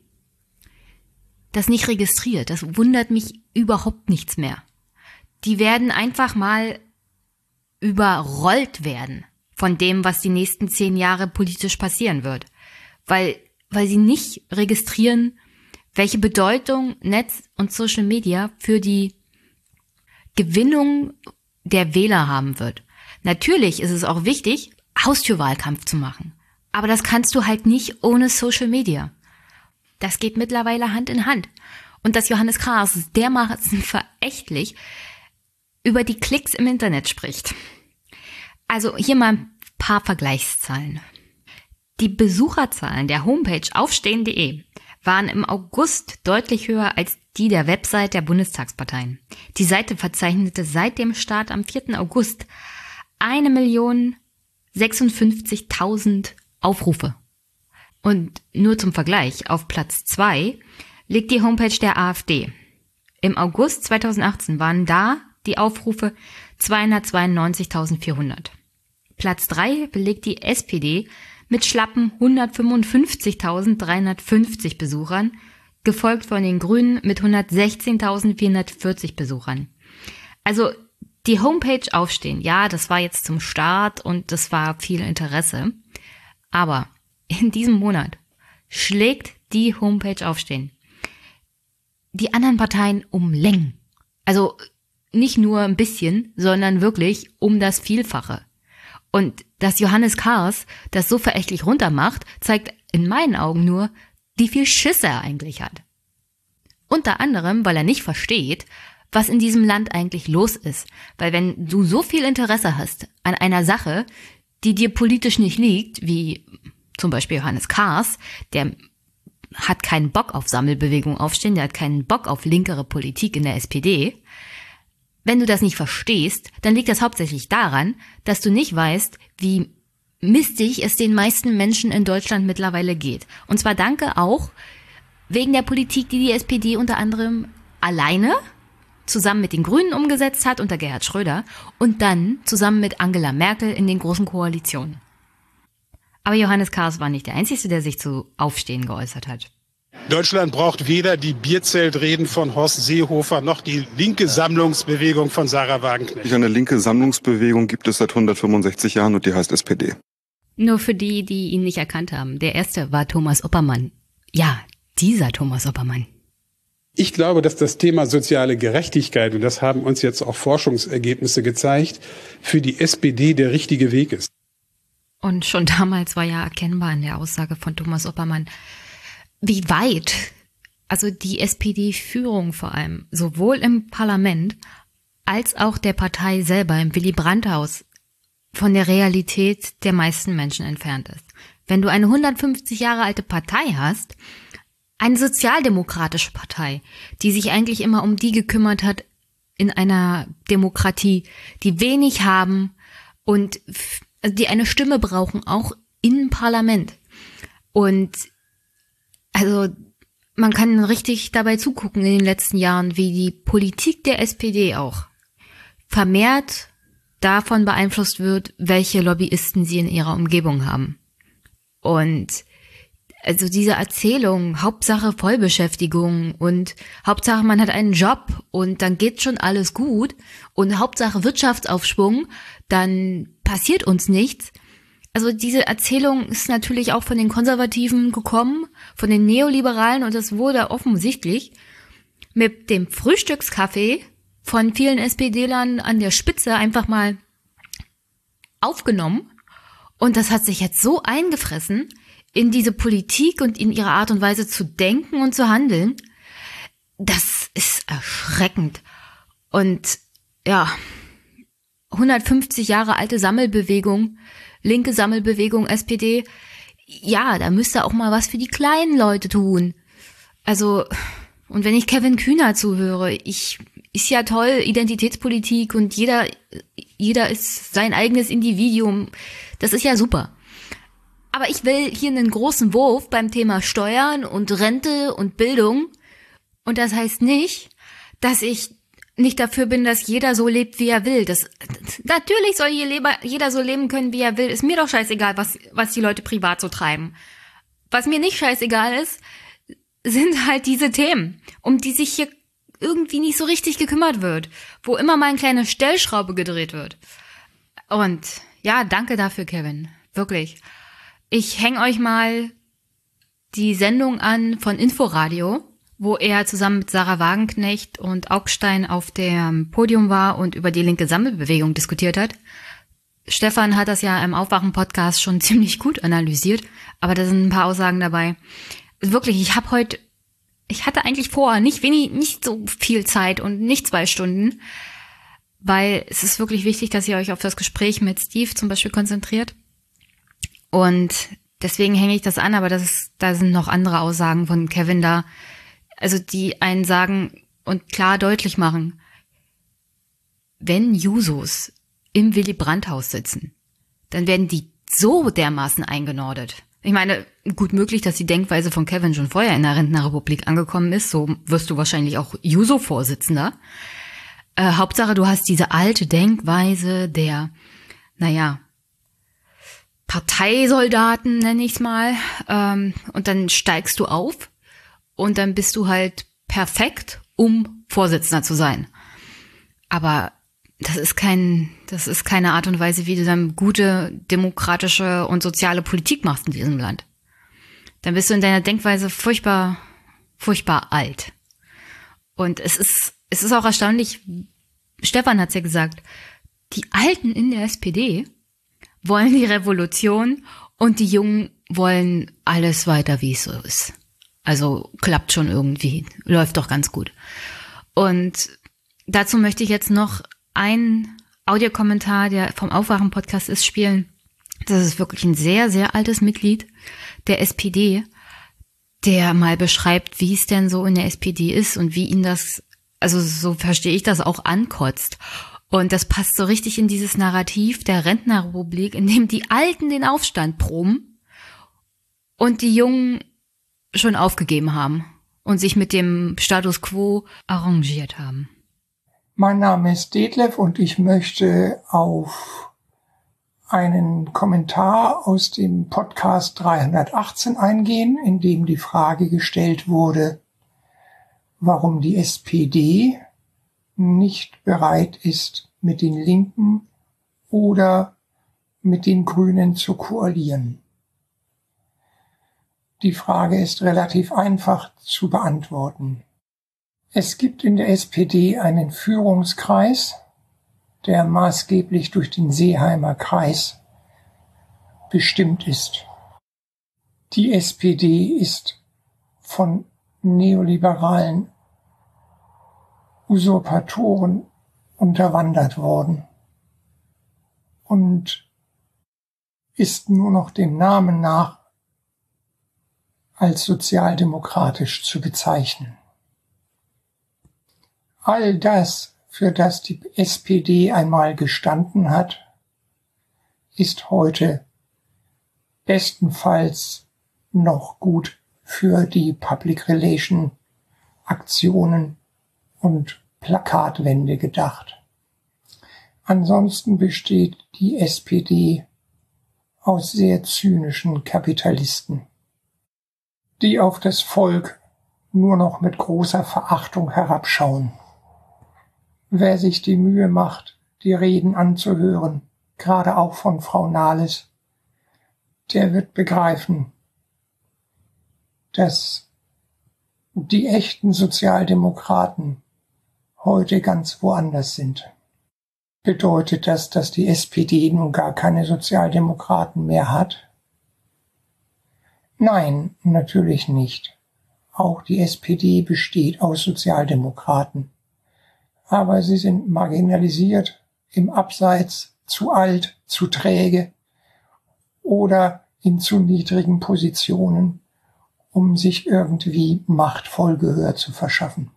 das nicht registriert, das wundert mich überhaupt nichts mehr. Die werden einfach mal überrollt werden von dem, was die nächsten zehn Jahre politisch passieren wird. Weil, weil sie nicht registrieren, welche Bedeutung Netz und Social Media für die Gewinnung der Wähler haben wird. Natürlich ist es auch wichtig, Haustürwahlkampf zu machen. Aber das kannst du halt nicht ohne Social Media. Das geht mittlerweile Hand in Hand. Und dass Johannes Kraas dermaßen verächtlich über die Klicks im Internet spricht. Also hier mal ein paar Vergleichszahlen. Die Besucherzahlen der Homepage aufstehen.de waren im August deutlich höher als die der Website der Bundestagsparteien. Die Seite verzeichnete seit dem Start am 4. August eine Million 56.000 Aufrufe. Und nur zum Vergleich, auf Platz zwei liegt die Homepage der AfD. Im August 2018 waren da die Aufrufe 292.400. Platz 3 belegt die SPD mit schlappen 155.350 Besuchern, gefolgt von den Grünen mit 116.440 Besuchern. Also die Homepage aufstehen, ja, das war jetzt zum Start und das war viel Interesse. Aber in diesem Monat schlägt die Homepage aufstehen. Die anderen Parteien um Längen. Also nicht nur ein bisschen, sondern wirklich um das Vielfache. Und dass Johannes Kars das so verächtlich runtermacht, zeigt in meinen Augen nur, wie viel Schiss er eigentlich hat. Unter anderem, weil er nicht versteht, was in diesem Land eigentlich los ist. Weil wenn du so viel Interesse hast an einer Sache, die dir politisch nicht liegt, wie zum Beispiel Johannes Kars, der hat keinen Bock auf Sammelbewegung aufstehen, der hat keinen Bock auf linkere Politik in der SPD, wenn du das nicht verstehst, dann liegt das hauptsächlich daran, dass du nicht weißt, wie mistig es den meisten Menschen in Deutschland mittlerweile geht. Und zwar danke auch wegen der Politik, die die SPD unter anderem alleine zusammen mit den Grünen umgesetzt hat unter Gerhard Schröder und dann zusammen mit Angela Merkel in den großen Koalitionen. Aber Johannes Kahrs war nicht der Einzige, der sich zu Aufstehen geäußert hat. Deutschland braucht weder die Bierzeltreden von Horst Seehofer noch die linke Sammlungsbewegung von Sarah Wagenknecht. Eine linke Sammlungsbewegung gibt es seit 165 Jahren und die heißt SPD. Nur für die, die ihn nicht erkannt haben. Der erste war Thomas Oppermann. Ja, dieser Thomas Oppermann. Ich glaube, dass das Thema soziale Gerechtigkeit, und das haben uns jetzt auch Forschungsergebnisse gezeigt, für die SPD der richtige Weg ist. Und schon damals war ja erkennbar in der Aussage von Thomas Oppermann, wie weit, also die SPD-Führung vor allem, sowohl im Parlament als auch der Partei selber im Willy Brandt-Haus von der Realität der meisten Menschen entfernt ist. Wenn du eine 150 Jahre alte Partei hast, eine sozialdemokratische Partei, die sich eigentlich immer um die gekümmert hat in einer Demokratie, die wenig haben und die eine Stimme brauchen, auch im Parlament. Und also man kann richtig dabei zugucken in den letzten Jahren, wie die Politik der SPD auch vermehrt davon beeinflusst wird, welche Lobbyisten sie in ihrer Umgebung haben. Und also diese Erzählung, Hauptsache Vollbeschäftigung und Hauptsache man hat einen Job und dann geht schon alles gut und Hauptsache Wirtschaftsaufschwung, dann passiert uns nichts. Also diese Erzählung ist natürlich auch von den Konservativen gekommen, von den Neoliberalen und das wurde offensichtlich mit dem Frühstückskaffee von vielen SPD-Lern an der Spitze einfach mal aufgenommen. Und das hat sich jetzt so eingefressen in diese Politik und in ihre Art und Weise zu denken und zu handeln. Das ist erschreckend. Und ja, 150 Jahre alte Sammelbewegung linke Sammelbewegung SPD, ja, da müsste auch mal was für die kleinen Leute tun. Also, und wenn ich Kevin Kühner zuhöre, ich, ist ja toll, Identitätspolitik und jeder, jeder ist sein eigenes Individuum. Das ist ja super. Aber ich will hier einen großen Wurf beim Thema Steuern und Rente und Bildung. Und das heißt nicht, dass ich nicht dafür bin, dass jeder so lebt, wie er will. Das, natürlich soll jeder so leben können, wie er will. Ist mir doch scheißegal, was, was die Leute privat so treiben. Was mir nicht scheißegal ist, sind halt diese Themen, um die sich hier irgendwie nicht so richtig gekümmert wird, wo immer mal eine kleine Stellschraube gedreht wird. Und ja, danke dafür, Kevin. Wirklich. Ich häng euch mal die Sendung an von Inforadio wo er zusammen mit Sarah Wagenknecht und Augstein auf dem Podium war und über die linke Sammelbewegung diskutiert hat. Stefan hat das ja im Aufwachen-Podcast schon ziemlich gut analysiert, aber da sind ein paar Aussagen dabei. Wirklich, ich habe heute, ich hatte eigentlich vor, nicht wenig, nicht so viel Zeit und nicht zwei Stunden, weil es ist wirklich wichtig, dass ihr euch auf das Gespräch mit Steve zum Beispiel konzentriert. Und deswegen hänge ich das an, aber das ist, da sind noch andere Aussagen von Kevin da, also die einen sagen und klar deutlich machen, wenn Jusos im Willy Brandt-Haus sitzen, dann werden die so dermaßen eingenordet. Ich meine, gut möglich, dass die Denkweise von Kevin schon vorher in der Rentnerrepublik angekommen ist. So wirst du wahrscheinlich auch Juso-Vorsitzender. Äh, Hauptsache, du hast diese alte Denkweise der, naja, Parteisoldaten, nenne ich es mal. Ähm, und dann steigst du auf und dann bist du halt perfekt, um Vorsitzender zu sein. Aber das ist kein, das ist keine Art und Weise, wie du dann gute demokratische und soziale Politik machst in diesem Land. Dann bist du in deiner Denkweise furchtbar, furchtbar alt. Und es ist, es ist auch erstaunlich, Stefan hat's ja gesagt, die Alten in der SPD wollen die Revolution und die Jungen wollen alles weiter, wie es so ist. Also klappt schon irgendwie, läuft doch ganz gut. Und dazu möchte ich jetzt noch einen Audiokommentar, der vom Aufwachen-Podcast ist, spielen. Das ist wirklich ein sehr, sehr altes Mitglied der SPD, der mal beschreibt, wie es denn so in der SPD ist und wie ihn das, also so verstehe ich das auch ankotzt. Und das passt so richtig in dieses Narrativ der Rentnerrepublik, in dem die Alten den Aufstand proben und die Jungen schon aufgegeben haben und sich mit dem Status quo arrangiert haben. Mein Name ist Detlef und ich möchte auf einen Kommentar aus dem Podcast 318 eingehen, in dem die Frage gestellt wurde, warum die SPD nicht bereit ist, mit den Linken oder mit den Grünen zu koalieren. Die Frage ist relativ einfach zu beantworten. Es gibt in der SPD einen Führungskreis, der maßgeblich durch den Seeheimer Kreis bestimmt ist. Die SPD ist von neoliberalen Usurpatoren unterwandert worden und ist nur noch dem Namen nach als sozialdemokratisch zu bezeichnen. All das, für das die SPD einmal gestanden hat, ist heute bestenfalls noch gut für die Public Relation Aktionen und Plakatwände gedacht. Ansonsten besteht die SPD aus sehr zynischen Kapitalisten, die auf das Volk nur noch mit großer Verachtung herabschauen. Wer sich die Mühe macht, die Reden anzuhören, gerade auch von Frau Nahles, der wird begreifen, dass die echten Sozialdemokraten heute ganz woanders sind. Bedeutet das, dass die SPD nun gar keine Sozialdemokraten mehr hat? Nein, natürlich nicht. Auch die SPD besteht aus Sozialdemokraten. Aber sie sind marginalisiert, im Abseits, zu alt, zu träge oder in zu niedrigen Positionen, um sich irgendwie machtvoll Gehör zu verschaffen.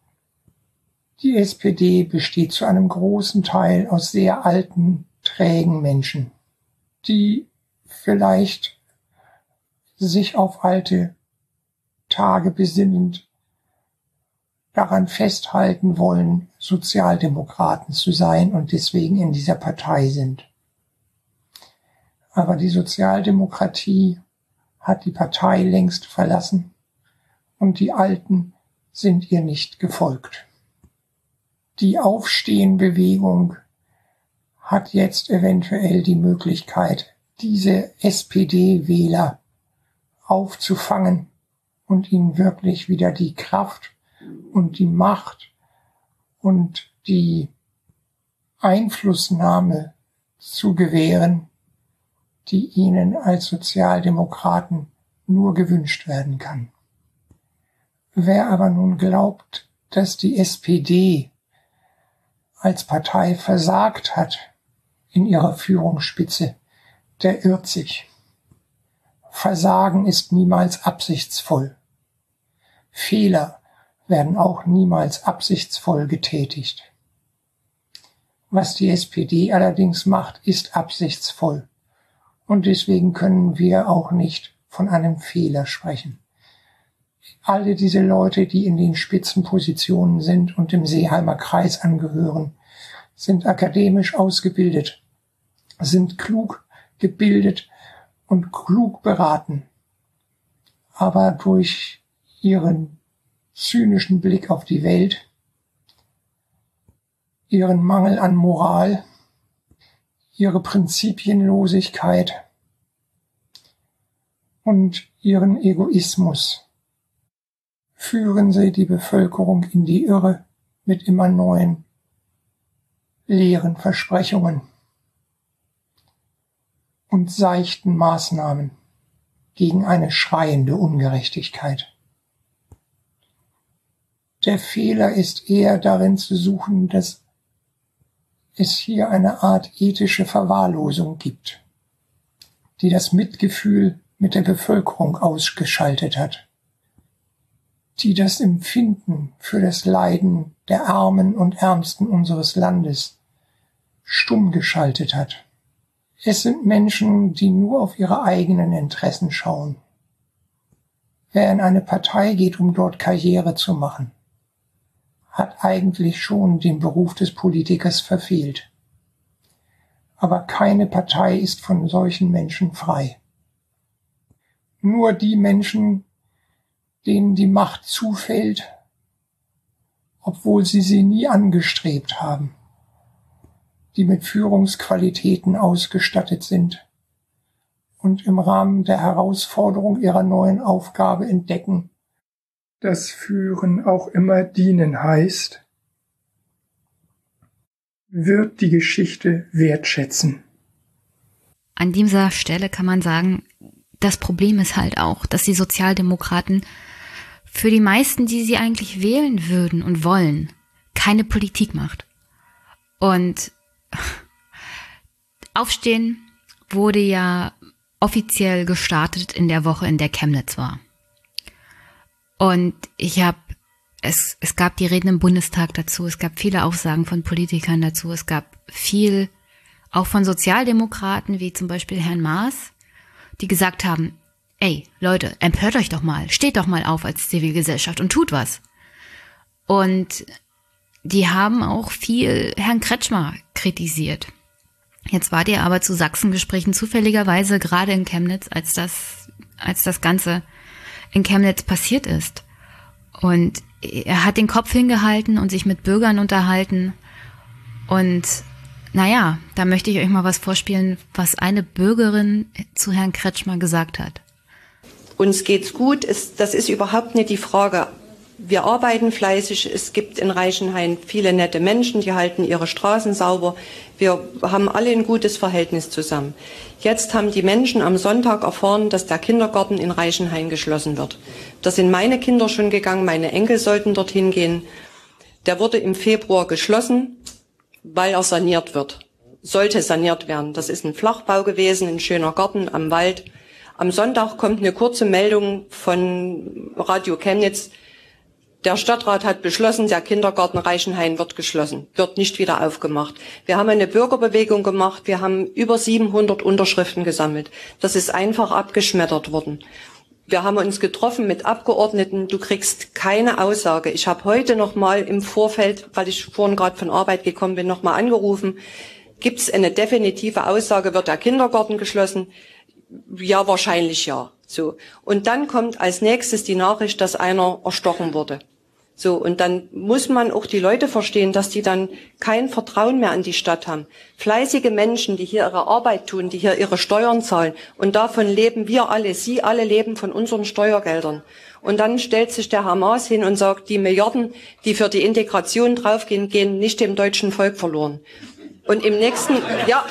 Die SPD besteht zu einem großen Teil aus sehr alten, trägen Menschen, die vielleicht sich auf alte Tage besinnend daran festhalten wollen, Sozialdemokraten zu sein und deswegen in dieser Partei sind. Aber die Sozialdemokratie hat die Partei längst verlassen und die Alten sind ihr nicht gefolgt die Aufstehenbewegung hat jetzt eventuell die Möglichkeit, diese SPD-Wähler aufzufangen und ihnen wirklich wieder die Kraft und die Macht und die Einflussnahme zu gewähren, die ihnen als Sozialdemokraten nur gewünscht werden kann. Wer aber nun glaubt, dass die SPD als Partei versagt hat in ihrer Führungsspitze, der irrt sich. Versagen ist niemals absichtsvoll. Fehler werden auch niemals absichtsvoll getätigt. Was die SPD allerdings macht, ist absichtsvoll. Und deswegen können wir auch nicht von einem Fehler sprechen. Alle diese Leute, die in den Spitzenpositionen sind und dem Seeheimer Kreis angehören, sind akademisch ausgebildet, sind klug gebildet und klug beraten. Aber durch ihren zynischen Blick auf die Welt, ihren Mangel an Moral, ihre Prinzipienlosigkeit und ihren Egoismus führen sie die Bevölkerung in die Irre mit immer neuen leeren Versprechungen und seichten Maßnahmen gegen eine schreiende Ungerechtigkeit. Der Fehler ist eher darin zu suchen, dass es hier eine Art ethische Verwahrlosung gibt, die das Mitgefühl mit der Bevölkerung ausgeschaltet hat, die das Empfinden für das Leiden der Armen und Ärmsten unseres Landes stumm geschaltet hat. Es sind Menschen, die nur auf ihre eigenen Interessen schauen. Wer in eine Partei geht, um dort Karriere zu machen, hat eigentlich schon den Beruf des Politikers verfehlt. Aber keine Partei ist von solchen Menschen frei. Nur die Menschen, denen die Macht zufällt, obwohl sie sie nie angestrebt haben, die mit Führungsqualitäten ausgestattet sind und im Rahmen der Herausforderung ihrer neuen Aufgabe entdecken, dass Führen auch immer dienen heißt, wird die Geschichte wertschätzen. An dieser Stelle kann man sagen, das Problem ist halt auch, dass die Sozialdemokraten für die meisten, die sie eigentlich wählen würden und wollen, keine Politik macht. Und Aufstehen wurde ja offiziell gestartet in der Woche, in der Chemnitz war. Und ich habe, es, es gab die Reden im Bundestag dazu, es gab viele Aussagen von Politikern dazu, es gab viel auch von Sozialdemokraten, wie zum Beispiel Herrn Maas, die gesagt haben, ey, Leute, empört euch doch mal, steht doch mal auf als Zivilgesellschaft und tut was. Und die haben auch viel Herrn Kretschmer kritisiert. Jetzt war der aber zu Sachsengesprächen zufälligerweise gerade in Chemnitz, als das, als das Ganze in Chemnitz passiert ist. Und er hat den Kopf hingehalten und sich mit Bürgern unterhalten. Und naja, da möchte ich euch mal was vorspielen, was eine Bürgerin zu Herrn Kretschmer gesagt hat. Uns geht's gut, das ist überhaupt nicht die Frage. Wir arbeiten fleißig. Es gibt in Reichenhain viele nette Menschen, die halten ihre Straßen sauber. Wir haben alle ein gutes Verhältnis zusammen. Jetzt haben die Menschen am Sonntag erfahren, dass der Kindergarten in Reichenhain geschlossen wird. Da sind meine Kinder schon gegangen, meine Enkel sollten dorthin gehen. Der wurde im Februar geschlossen, weil er saniert wird. Sollte saniert werden. Das ist ein Flachbau gewesen, ein schöner Garten am Wald. Am Sonntag kommt eine kurze Meldung von Radio Chemnitz, der Stadtrat hat beschlossen, der Kindergarten Reichenhain wird geschlossen, wird nicht wieder aufgemacht. Wir haben eine Bürgerbewegung gemacht, wir haben über 700 Unterschriften gesammelt. Das ist einfach abgeschmettert worden. Wir haben uns getroffen mit Abgeordneten. Du kriegst keine Aussage. Ich habe heute noch mal im Vorfeld, weil ich vorhin gerade von Arbeit gekommen bin, noch mal angerufen. Gibt es eine definitive Aussage? Wird der Kindergarten geschlossen? Ja, wahrscheinlich ja. So. Und dann kommt als nächstes die Nachricht, dass einer erstochen wurde. So, und dann muss man auch die Leute verstehen, dass die dann kein Vertrauen mehr an die Stadt haben. Fleißige Menschen, die hier ihre Arbeit tun, die hier ihre Steuern zahlen. Und davon leben wir alle. Sie alle leben von unseren Steuergeldern. Und dann stellt sich der Hamas hin und sagt, die Milliarden, die für die Integration draufgehen, gehen nicht dem deutschen Volk verloren. Und im nächsten, ja,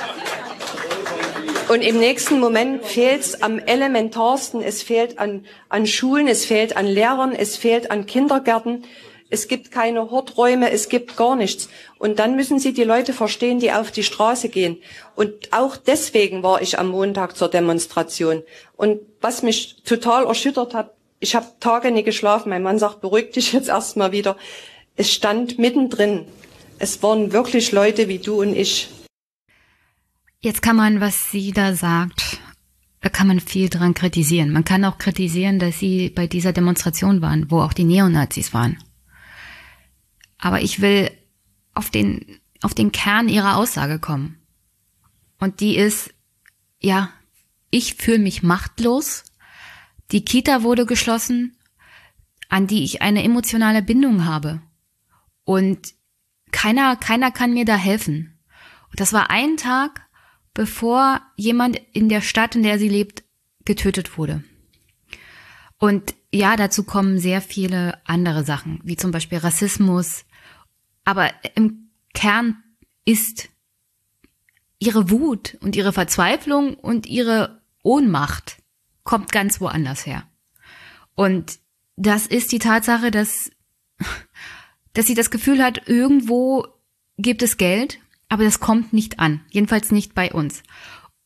und im nächsten Moment fehlt es am elementarsten. Es fehlt an, an Schulen, es fehlt an Lehrern, es fehlt an Kindergärten. Es gibt keine Horträume, es gibt gar nichts. Und dann müssen Sie die Leute verstehen, die auf die Straße gehen. Und auch deswegen war ich am Montag zur Demonstration. Und was mich total erschüttert hat, ich habe Tage nicht geschlafen. Mein Mann sagt, beruhig dich jetzt erstmal wieder. Es stand mittendrin. Es waren wirklich Leute wie du und ich. Jetzt kann man, was sie da sagt, da kann man viel dran kritisieren. Man kann auch kritisieren, dass sie bei dieser Demonstration waren, wo auch die Neonazis waren. Aber ich will auf den, auf den Kern ihrer Aussage kommen. Und die ist, ja, ich fühle mich machtlos. Die Kita wurde geschlossen, an die ich eine emotionale Bindung habe. Und keiner, keiner kann mir da helfen. Und das war ein Tag, bevor jemand in der Stadt, in der sie lebt, getötet wurde. Und ja, dazu kommen sehr viele andere Sachen, wie zum Beispiel Rassismus. Aber im Kern ist ihre Wut und ihre Verzweiflung und ihre Ohnmacht kommt ganz woanders her. Und das ist die Tatsache, dass, dass sie das Gefühl hat, irgendwo gibt es Geld, aber das kommt nicht an. Jedenfalls nicht bei uns.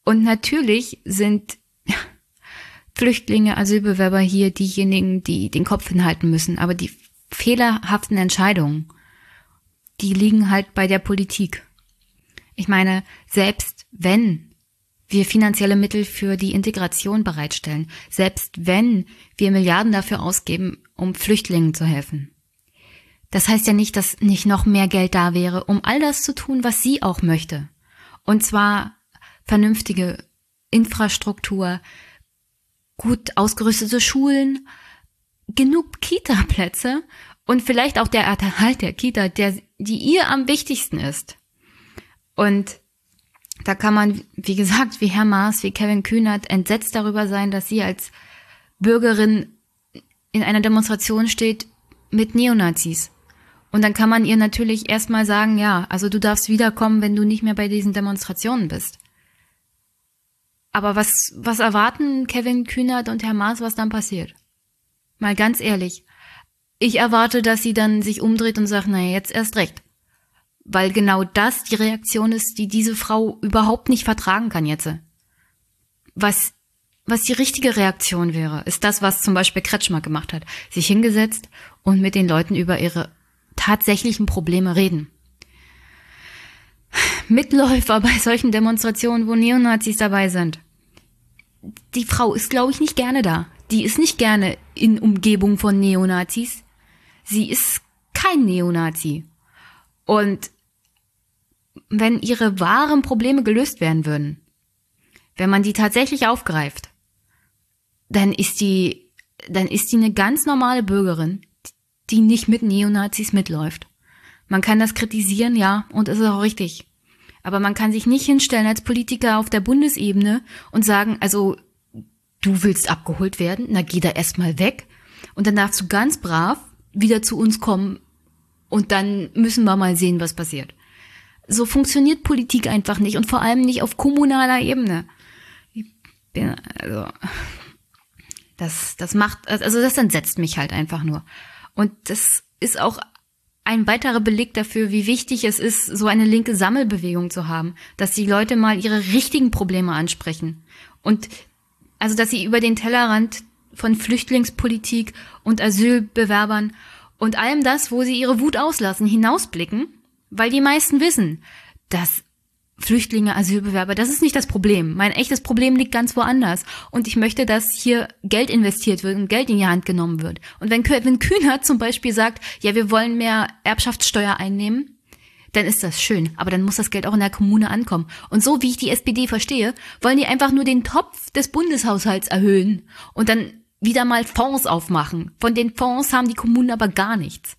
Und natürlich sind Flüchtlinge, Asylbewerber hier diejenigen, die den Kopf hinhalten müssen. Aber die fehlerhaften Entscheidungen, die liegen halt bei der Politik. Ich meine, selbst wenn wir finanzielle Mittel für die Integration bereitstellen, selbst wenn wir Milliarden dafür ausgeben, um Flüchtlingen zu helfen. Das heißt ja nicht, dass nicht noch mehr Geld da wäre, um all das zu tun, was sie auch möchte. Und zwar vernünftige Infrastruktur, gut ausgerüstete Schulen, genug Kita-Plätze und vielleicht auch der Erhalt der Kita, der, die ihr am wichtigsten ist. Und da kann man, wie gesagt, wie Herr Maas, wie Kevin Kühnert entsetzt darüber sein, dass sie als Bürgerin in einer Demonstration steht mit Neonazis. Und dann kann man ihr natürlich erstmal sagen, ja, also du darfst wiederkommen, wenn du nicht mehr bei diesen Demonstrationen bist. Aber was, was erwarten Kevin Kühnert und Herr Maas, was dann passiert? Mal ganz ehrlich. Ich erwarte, dass sie dann sich umdreht und sagt, naja, jetzt erst recht weil genau das die Reaktion ist, die diese Frau überhaupt nicht vertragen kann jetzt. Was, was die richtige Reaktion wäre, ist das, was zum Beispiel Kretschmer gemacht hat. Sich hingesetzt und mit den Leuten über ihre tatsächlichen Probleme reden. Mitläufer bei solchen Demonstrationen, wo Neonazis dabei sind. Die Frau ist, glaube ich, nicht gerne da. Die ist nicht gerne in Umgebung von Neonazis. Sie ist kein Neonazi. Und wenn ihre wahren Probleme gelöst werden würden, wenn man die tatsächlich aufgreift, dann ist die, dann ist die eine ganz normale Bürgerin, die nicht mit Neonazis mitläuft. Man kann das kritisieren, ja, und ist auch richtig. Aber man kann sich nicht hinstellen als Politiker auf der Bundesebene und sagen, also, du willst abgeholt werden, na geh da erstmal weg. Und dann darfst du ganz brav wieder zu uns kommen und dann müssen wir mal sehen, was passiert. So funktioniert Politik einfach nicht und vor allem nicht auf kommunaler Ebene. Bin, also, das, das macht, also das entsetzt mich halt einfach nur. Und das ist auch ein weiterer Beleg dafür, wie wichtig es ist, so eine linke Sammelbewegung zu haben, dass die Leute mal ihre richtigen Probleme ansprechen. Und also dass sie über den Tellerrand von Flüchtlingspolitik und Asylbewerbern und allem das, wo sie ihre Wut auslassen, hinausblicken weil die meisten wissen, dass Flüchtlinge, Asylbewerber, das ist nicht das Problem. Mein echtes Problem liegt ganz woanders. Und ich möchte, dass hier Geld investiert wird und Geld in die Hand genommen wird. Und wenn Kevin Kühnert zum Beispiel sagt, ja, wir wollen mehr Erbschaftssteuer einnehmen, dann ist das schön. Aber dann muss das Geld auch in der Kommune ankommen. Und so wie ich die SPD verstehe, wollen die einfach nur den Topf des Bundeshaushalts erhöhen und dann wieder mal Fonds aufmachen. Von den Fonds haben die Kommunen aber gar nichts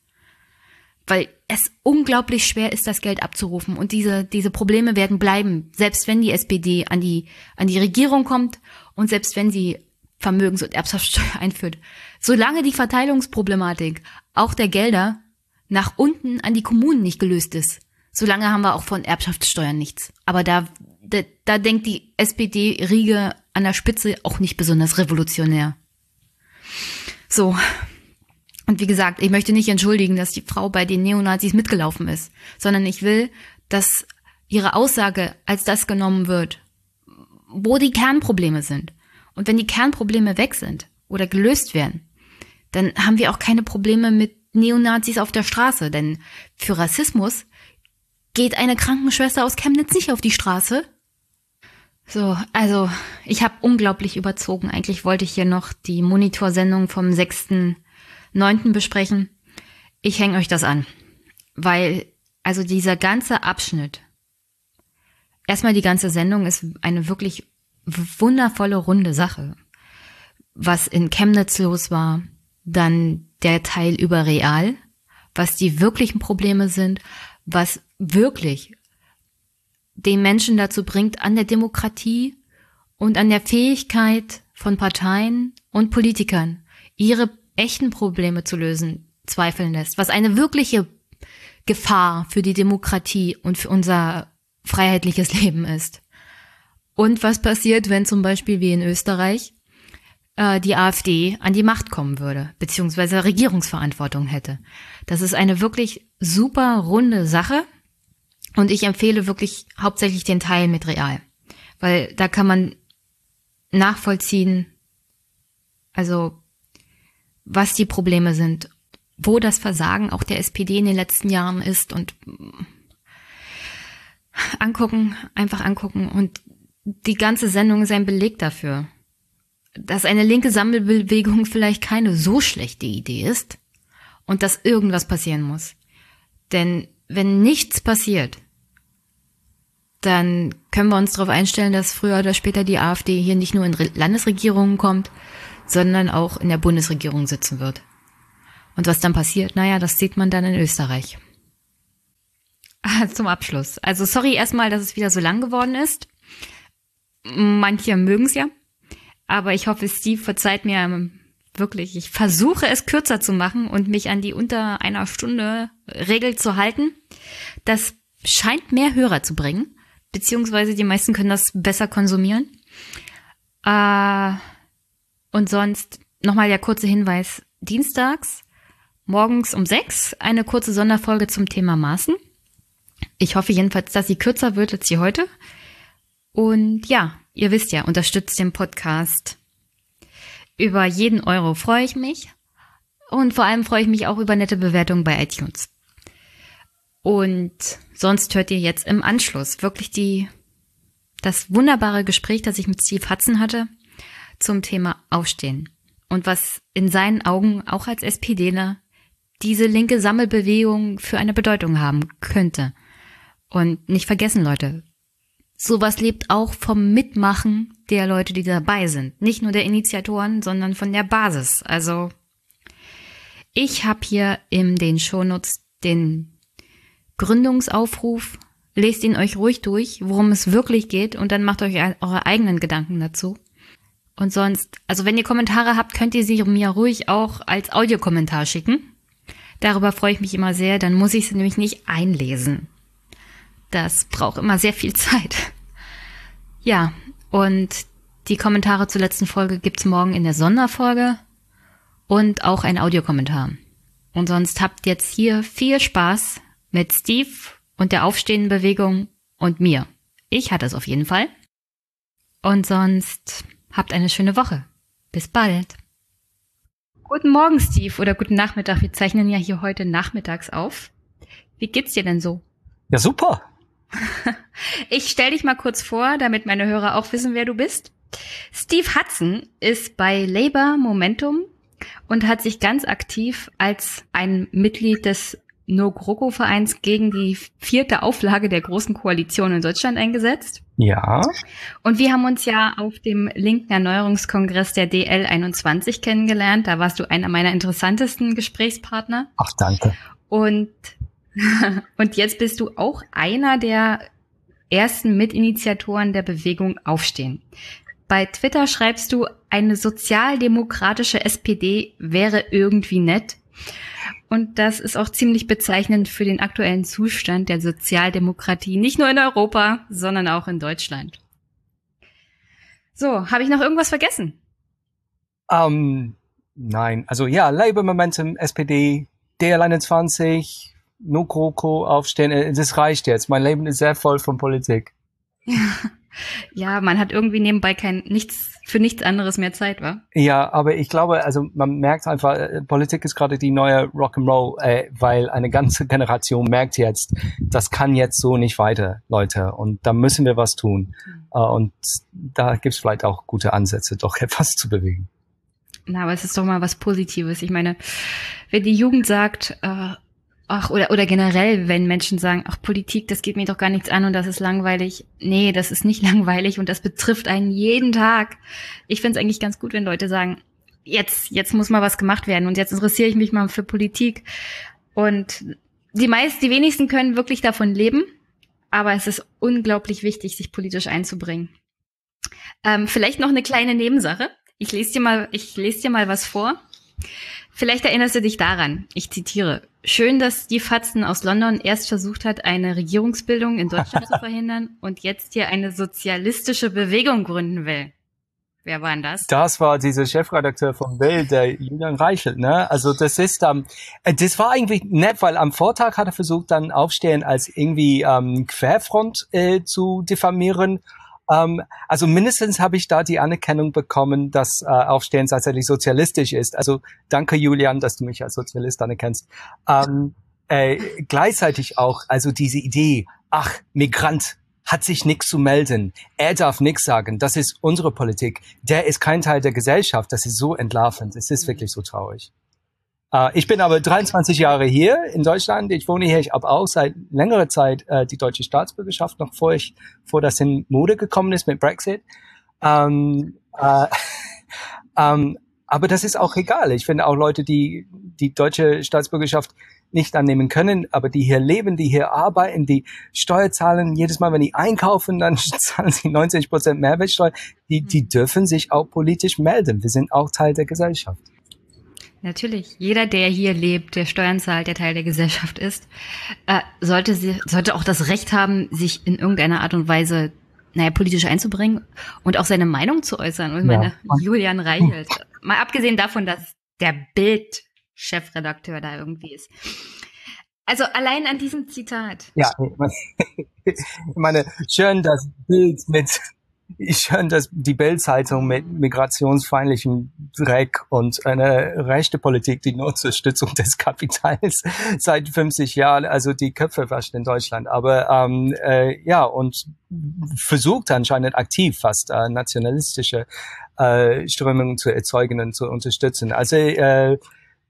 weil es unglaublich schwer ist, das Geld abzurufen und diese, diese Probleme werden bleiben, selbst wenn die SPD an die, an die Regierung kommt und selbst wenn sie Vermögens- und Erbschaftssteuer einführt. Solange die Verteilungsproblematik auch der Gelder nach unten an die Kommunen nicht gelöst ist, solange haben wir auch von Erbschaftssteuern nichts. Aber da, da, da denkt die SPD-Riege an der Spitze auch nicht besonders revolutionär. So, und wie gesagt, ich möchte nicht entschuldigen, dass die Frau bei den Neonazis mitgelaufen ist, sondern ich will, dass ihre Aussage als das genommen wird, wo die Kernprobleme sind. Und wenn die Kernprobleme weg sind oder gelöst werden, dann haben wir auch keine Probleme mit Neonazis auf der Straße, denn für Rassismus geht eine Krankenschwester aus Chemnitz nicht auf die Straße. So, also ich habe unglaublich überzogen. Eigentlich wollte ich hier noch die Monitorsendung vom 6 neunten besprechen. Ich hänge euch das an, weil Also dieser ganze Abschnitt. Erstmal die ganze Sendung ist eine wirklich wundervolle runde Sache. Was in Chemnitz los war, dann der Teil über Real, was die wirklichen Probleme sind, was wirklich den Menschen dazu bringt, an der Demokratie und an der Fähigkeit von Parteien und Politikern, ihre echten Probleme zu lösen, zweifeln lässt, was eine wirkliche Gefahr für die Demokratie und für unser freiheitliches Leben ist. Und was passiert, wenn zum Beispiel wie in Österreich äh, die AfD an die Macht kommen würde, beziehungsweise Regierungsverantwortung hätte. Das ist eine wirklich super runde Sache und ich empfehle wirklich hauptsächlich den Teil mit Real, weil da kann man nachvollziehen, also was die Probleme sind, wo das Versagen auch der SPD in den letzten Jahren ist und angucken, einfach angucken und die ganze Sendung ist ein Beleg dafür dass eine linke Sammelbewegung vielleicht keine so schlechte Idee ist und dass irgendwas passieren muss. Denn wenn nichts passiert, dann können wir uns darauf einstellen, dass früher oder später die AfD hier nicht nur in Landesregierungen kommt, sondern auch in der Bundesregierung sitzen wird. Und was dann passiert, naja, das sieht man dann in Österreich. Zum Abschluss. Also sorry erstmal, dass es wieder so lang geworden ist. Manche mögen es ja. Aber ich hoffe, Steve verzeiht mir ähm, wirklich. Ich versuche es kürzer zu machen und mich an die unter einer Stunde Regel zu halten. Das scheint mehr Hörer zu bringen, beziehungsweise die meisten können das besser konsumieren. Äh, und sonst nochmal der kurze Hinweis. Dienstags, morgens um sechs, eine kurze Sonderfolge zum Thema Maßen. Ich hoffe jedenfalls, dass sie kürzer wird als sie heute. Und ja, Ihr wisst ja, unterstützt den Podcast. Über jeden Euro freue ich mich. Und vor allem freue ich mich auch über nette Bewertungen bei iTunes. Und sonst hört ihr jetzt im Anschluss wirklich die, das wunderbare Gespräch, das ich mit Steve Hudson hatte zum Thema Aufstehen. Und was in seinen Augen auch als SPDler diese linke Sammelbewegung für eine Bedeutung haben könnte. Und nicht vergessen, Leute, sowas lebt auch vom Mitmachen der Leute, die dabei sind. Nicht nur der Initiatoren, sondern von der Basis. Also ich habe hier in den Shownotes den Gründungsaufruf. Lest ihn euch ruhig durch, worum es wirklich geht, und dann macht euch eure eigenen Gedanken dazu. Und sonst, also wenn ihr Kommentare habt, könnt ihr sie mir ruhig auch als Audiokommentar schicken. Darüber freue ich mich immer sehr, dann muss ich sie nämlich nicht einlesen. Das braucht immer sehr viel Zeit. Ja, und die Kommentare zur letzten Folge gibt's morgen in der Sonderfolge und auch ein Audiokommentar. Und sonst habt jetzt hier viel Spaß mit Steve und der aufstehenden Bewegung und mir. Ich hatte es auf jeden Fall. Und sonst habt eine schöne Woche. Bis bald. Guten Morgen, Steve, oder guten Nachmittag. Wir zeichnen ja hier heute nachmittags auf. Wie geht's dir denn so? Ja, super. Ich stell dich mal kurz vor, damit meine Hörer auch wissen, wer du bist. Steve Hudson ist bei Labour Momentum und hat sich ganz aktiv als ein Mitglied des No GroKo Vereins gegen die vierte Auflage der Großen Koalition in Deutschland eingesetzt. Ja. Und wir haben uns ja auf dem linken Erneuerungskongress der DL21 kennengelernt. Da warst du einer meiner interessantesten Gesprächspartner. Ach, danke. Und Und jetzt bist du auch einer der ersten Mitinitiatoren der Bewegung Aufstehen. Bei Twitter schreibst du, eine sozialdemokratische SPD wäre irgendwie nett. Und das ist auch ziemlich bezeichnend für den aktuellen Zustand der Sozialdemokratie, nicht nur in Europa, sondern auch in Deutschland. So, habe ich noch irgendwas vergessen? Um, nein, also ja, Labour Momentum, SPD, DL21, nur GroKo aufstehen, äh, das reicht jetzt. Mein Leben ist sehr voll von Politik. Ja, man hat irgendwie nebenbei kein nichts für nichts anderes mehr Zeit, wa? Ja, aber ich glaube, also man merkt einfach, äh, Politik ist gerade die neue Rock'n'Roll, äh, weil eine ganze Generation merkt jetzt, das kann jetzt so nicht weiter, Leute, und da müssen wir was tun. Mhm. Uh, und da gibt's vielleicht auch gute Ansätze, doch etwas zu bewegen. Na, aber es ist doch mal was Positives. Ich meine, wenn die Jugend sagt, äh, ach, oder, oder generell, wenn Menschen sagen, ach, Politik, das geht mir doch gar nichts an und das ist langweilig. Nee, das ist nicht langweilig und das betrifft einen jeden Tag. Ich finde es eigentlich ganz gut, wenn Leute sagen, jetzt, jetzt muss mal was gemacht werden und jetzt interessiere ich mich mal für Politik. Und die meisten, die wenigsten können wirklich davon leben, aber es ist unglaublich wichtig, sich politisch einzubringen. Ähm, vielleicht noch eine kleine Nebensache. Ich lese dir mal, ich lese dir mal was vor. Vielleicht erinnerst du dich daran. Ich zitiere. Schön, dass die Fatzen aus London erst versucht hat, eine Regierungsbildung in Deutschland zu verhindern und jetzt hier eine sozialistische Bewegung gründen will. Wer war denn das? Das war dieser Chefredakteur von Bild, der Julian Reichelt, ne? Also das ist, ähm, das war eigentlich nett, weil am Vortag hat er versucht, dann Aufstehen als irgendwie ähm, Querfront äh, zu diffamieren. Ähm, also mindestens habe ich da die Anerkennung bekommen, dass äh, Aufstehen tatsächlich sozialistisch ist. Also danke Julian, dass du mich als Sozialist anerkennst. Ähm, äh, gleichzeitig auch, also diese Idee, ach, Migrant, hat sich nichts zu melden. Er darf nichts sagen. Das ist unsere Politik. Der ist kein Teil der Gesellschaft. Das ist so entlarvend. Es ist wirklich so traurig. Uh, ich bin aber 23 Jahre hier in Deutschland. Ich wohne hier. Ich habe auch seit längerer Zeit uh, die deutsche Staatsbürgerschaft, noch vor ich, vor das in Mode gekommen ist mit Brexit. Um, uh, um, aber das ist auch egal. Ich finde auch Leute, die die deutsche Staatsbürgerschaft nicht annehmen können, aber die hier leben, die hier arbeiten, die Steuer zahlen, jedes Mal, wenn die einkaufen, dann zahlen sie 90 Prozent Mehrwertsteuer, die, die hm. dürfen sich auch politisch melden. Wir sind auch Teil der Gesellschaft. Natürlich. Jeder, der hier lebt, der Steuern zahlt, der Teil der Gesellschaft ist, äh, sollte, sie, sollte auch das Recht haben, sich in irgendeiner Art und Weise naja, politisch einzubringen und auch seine Meinung zu äußern. Und ja. meine, Julian Reichelt. Mal abgesehen davon, dass der Bild Chefredakteur da irgendwie ist. Also allein an diesem Zitat. Ja, ich meine, schön das Bild mit, schön, dass die Bildzeitung mit migrationsfeindlichem Dreck und eine rechte Politik, die nur zur Stützung des Kapitals seit 50 Jahren, also die Köpfe wascht in Deutschland. Aber ähm, äh, ja, und versucht anscheinend aktiv fast äh, nationalistische äh, Strömungen zu erzeugen und zu unterstützen. Also äh,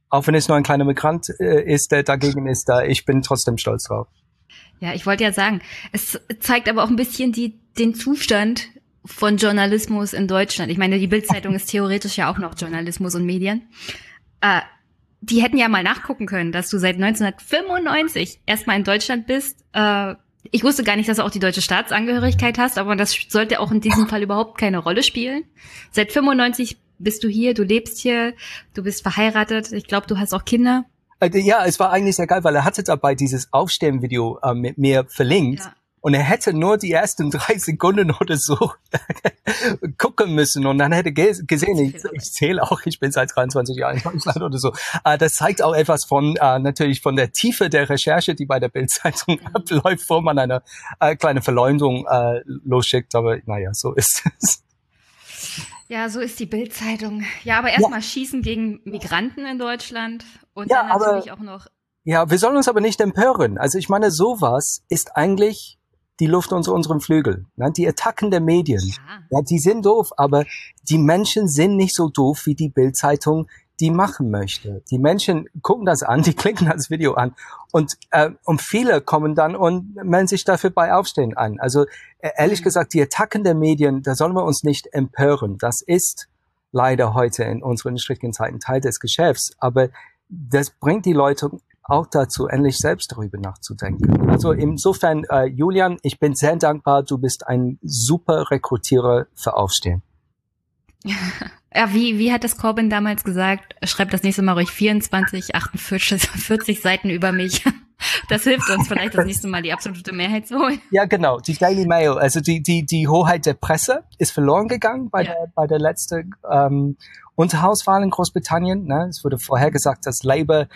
auch wenn es nur ein kleiner Migrant äh, ist, der dagegen ist, da ich bin trotzdem stolz drauf. Ja, ich wollte ja sagen, es zeigt aber auch ein bisschen die, den Zustand von Journalismus in Deutschland. Ich meine, die Bildzeitung ist theoretisch ja auch noch Journalismus und Medien. Äh, die hätten ja mal nachgucken können, dass du seit 1995 erstmal in Deutschland bist. Äh, ich wusste gar nicht, dass du auch die deutsche Staatsangehörigkeit hast, aber das sollte auch in diesem Fall überhaupt keine Rolle spielen. Seit 95 bist du hier, du lebst hier, du bist verheiratet, ich glaube, du hast auch Kinder. Äh, ja, es war eigentlich sehr geil, weil er hatte dabei dieses Aufstehen-Video äh, mit mir verlinkt. Ja. Und er hätte nur die ersten drei Sekunden oder so gucken müssen und dann hätte gesehen, ich, ich zähle auch, ich bin seit 23 Jahren in Deutschland oder so. Äh, das zeigt auch etwas von äh, natürlich von der Tiefe der Recherche, die bei der Bildzeitung mhm. abläuft, bevor man eine äh, kleine Verleumdung äh, losschickt. Aber naja, so ist es. Ja, so ist die Bildzeitung. Ja, aber erstmal ja. schießen gegen Migranten in Deutschland und ja, dann natürlich aber, auch noch. Ja, wir sollen uns aber nicht empören. Also ich meine, sowas ist eigentlich die Luft unter unseren Flügeln. Ne? Die Attacken der Medien, ja. ja, die sind doof, aber die Menschen sind nicht so doof wie die Bildzeitung die machen möchte. Die Menschen gucken das an, die klicken das Video an und, äh, und viele kommen dann und melden sich dafür bei Aufstehen an. Also äh, ehrlich mhm. gesagt, die Attacken der Medien, da sollen wir uns nicht empören. Das ist leider heute in unseren schwierigen Zeiten Teil des Geschäfts, aber das bringt die Leute auch dazu, endlich selbst darüber nachzudenken. Also insofern, äh, Julian, ich bin sehr dankbar, du bist ein super Rekrutierer für Aufstehen. Ja, wie, wie hat das Corbyn damals gesagt? Schreibt das nächste Mal ruhig 24, 48, 40 Seiten über mich. Das hilft uns vielleicht das nächste Mal die absolute Mehrheit zu holen. Ja, genau. Die Daily Mail, also die, die, die Hoheit der Presse ist verloren gegangen bei ja. der, bei der letzten ähm, Unterhauswahl in Großbritannien. Ne? Es wurde vorher gesagt, dass Labour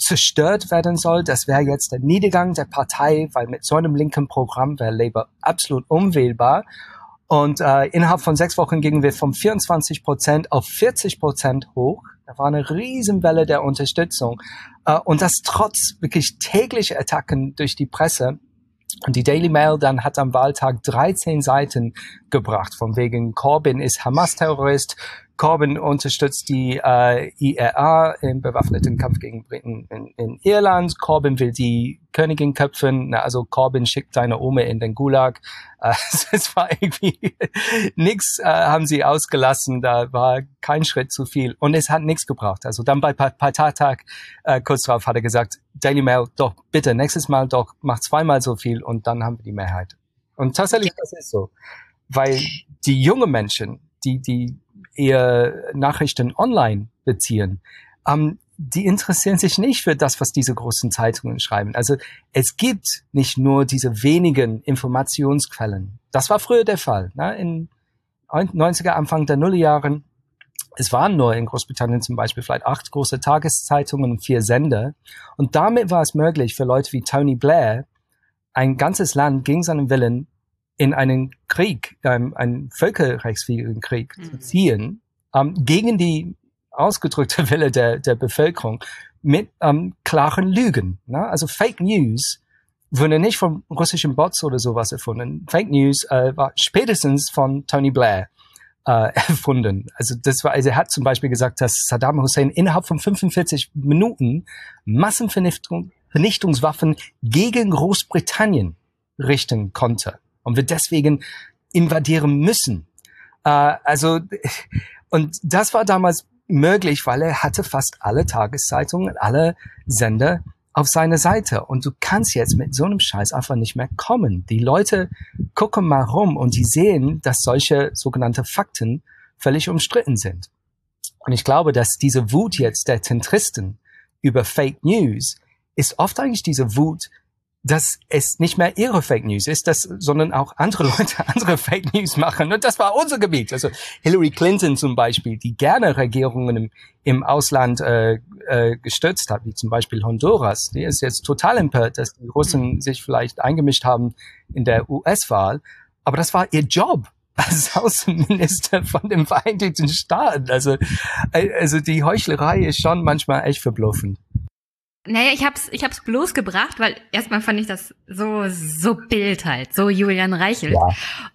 zerstört werden soll. Das wäre jetzt der Niedergang der Partei, weil mit so einem linken Programm wäre Labour absolut unwählbar. Und äh, innerhalb von sechs Wochen gingen wir von 24 Prozent auf 40 Prozent hoch. Da war eine Riesenwelle der Unterstützung. Äh, und das trotz wirklich tägliche Attacken durch die Presse. Und die Daily Mail dann hat am Wahltag 13 Seiten gebracht, von wegen Corbyn ist Hamas-Terrorist, Corbyn unterstützt die äh, IRA im bewaffneten Kampf gegen Briten in, in Irland. Corbyn will die Königin köpfen. Na, also Corbyn schickt seine Oma in den Gulag. Äh, es war irgendwie nichts, äh, haben sie ausgelassen. Da war kein Schritt zu viel und es hat nichts gebraucht. Also dann bei Parteitag äh, kurz darauf hat er gesagt, Daily Mail, doch bitte nächstes Mal doch mach zweimal so viel und dann haben wir die Mehrheit. Und tatsächlich, das ist so, weil die jungen Menschen, die die eher Nachrichten online beziehen, ähm, die interessieren sich nicht für das, was diese großen Zeitungen schreiben. Also es gibt nicht nur diese wenigen Informationsquellen. Das war früher der Fall. Ne? In 90er, Anfang der Nullerjahren. Es waren nur in Großbritannien zum Beispiel vielleicht acht große Tageszeitungen und vier Sender. Und damit war es möglich für Leute wie Tony Blair, ein ganzes Land gegen seinen Willen in einen Krieg, ähm, einen völkerrechtswidrigen Krieg mhm. zu ziehen, ähm, gegen die ausgedrückte Wille der, der Bevölkerung mit ähm, klaren Lügen. Ne? Also Fake News wurde nicht von russischen Bots oder sowas erfunden. Fake News äh, war spätestens von Tony Blair äh, erfunden. Also das war, also er hat zum Beispiel gesagt, dass Saddam Hussein innerhalb von 45 Minuten Massenvernichtungswaffen gegen Großbritannien richten konnte und wir deswegen invadieren müssen. Äh, also, und das war damals möglich, weil er hatte fast alle Tageszeitungen, alle Sender auf seiner Seite. Und du kannst jetzt mit so einem Scheiß einfach nicht mehr kommen. Die Leute gucken mal rum und die sehen, dass solche sogenannte Fakten völlig umstritten sind. Und ich glaube, dass diese Wut jetzt der Zentristen über Fake News ist oft eigentlich diese Wut dass es nicht mehr ihre Fake News ist, dass, sondern auch andere Leute andere Fake News machen. Und das war unser Gebiet. Also Hillary Clinton zum Beispiel, die gerne Regierungen im, im Ausland äh, äh, gestützt hat, wie zum Beispiel Honduras, die ist jetzt total empört, dass die Russen mhm. sich vielleicht eingemischt haben in der US-Wahl. Aber das war ihr Job als Außenminister von den Vereinigten Staaten. Also, äh, also die Heuchlerei ist schon manchmal echt verbluffend. Naja, ich hab's, ich hab's bloß gebracht, weil erstmal fand ich das so, so Bild halt, so Julian Reichelt. Ja.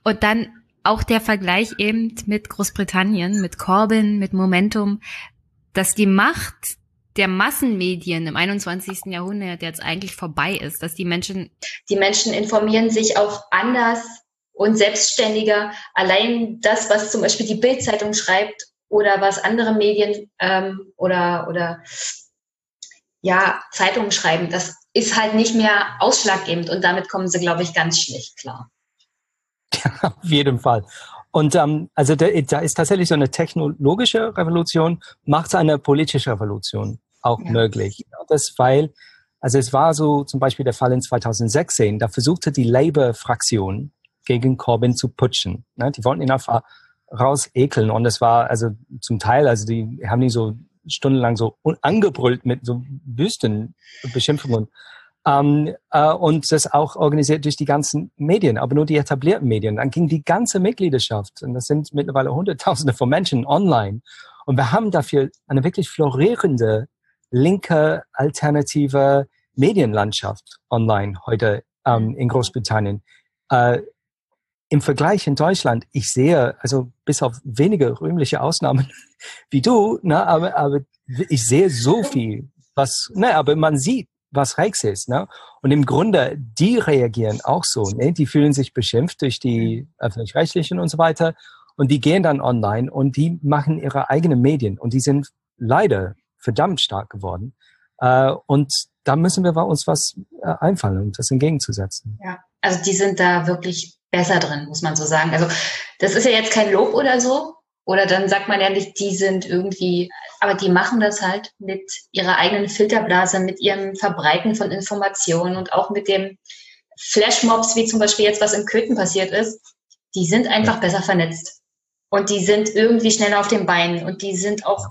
Und dann auch der Vergleich eben mit Großbritannien, mit Corbyn, mit Momentum, dass die Macht der Massenmedien im 21. Jahrhundert jetzt eigentlich vorbei ist, dass die Menschen. Die Menschen informieren sich auch anders und selbstständiger. Allein das, was zum Beispiel die Bildzeitung schreibt oder was andere Medien ähm, oder, oder ja, Zeitungen schreiben, das ist halt nicht mehr ausschlaggebend und damit kommen sie, glaube ich, ganz schlecht klar. Ja, auf jeden Fall. Und ähm, also da, da ist tatsächlich so eine technologische Revolution, macht eine politische Revolution auch ja. möglich. Das weil, also es war so zum Beispiel der Fall in 2016, da versuchte die Labour-Fraktion gegen Corbyn zu putschen. Ne? Die wollten ihn einfach rausekeln und es war also zum Teil, also die haben die so stundenlang so angebrüllt mit so Wüstenbeschimpfungen. Ähm, äh, und das auch organisiert durch die ganzen Medien, aber nur die etablierten Medien. Dann ging die ganze Mitgliedschaft, und das sind mittlerweile Hunderttausende von Menschen online. Und wir haben dafür eine wirklich florierende, linke, alternative Medienlandschaft online heute ähm, in Großbritannien. Äh, im Vergleich in Deutschland, ich sehe, also bis auf wenige rühmliche Ausnahmen wie du, ne, aber, aber ich sehe so viel, was, ne, aber man sieht, was Rex ist, ne? Und im Grunde, die reagieren auch so, ne? Die fühlen sich beschimpft durch die öffentlich-rechtlichen und so weiter. Und die gehen dann online und die machen ihre eigenen Medien. Und die sind leider verdammt stark geworden. Äh, und da müssen wir uns was äh, einfallen, um das entgegenzusetzen. Ja, also die sind da wirklich besser drin, muss man so sagen. Also das ist ja jetzt kein Lob oder so. Oder dann sagt man ja nicht, die sind irgendwie, aber die machen das halt mit ihrer eigenen Filterblase, mit ihrem Verbreiten von Informationen und auch mit dem Flashmobs, wie zum Beispiel jetzt was in Köthen passiert ist. Die sind einfach besser vernetzt. Und die sind irgendwie schneller auf den Beinen. Und die sind auch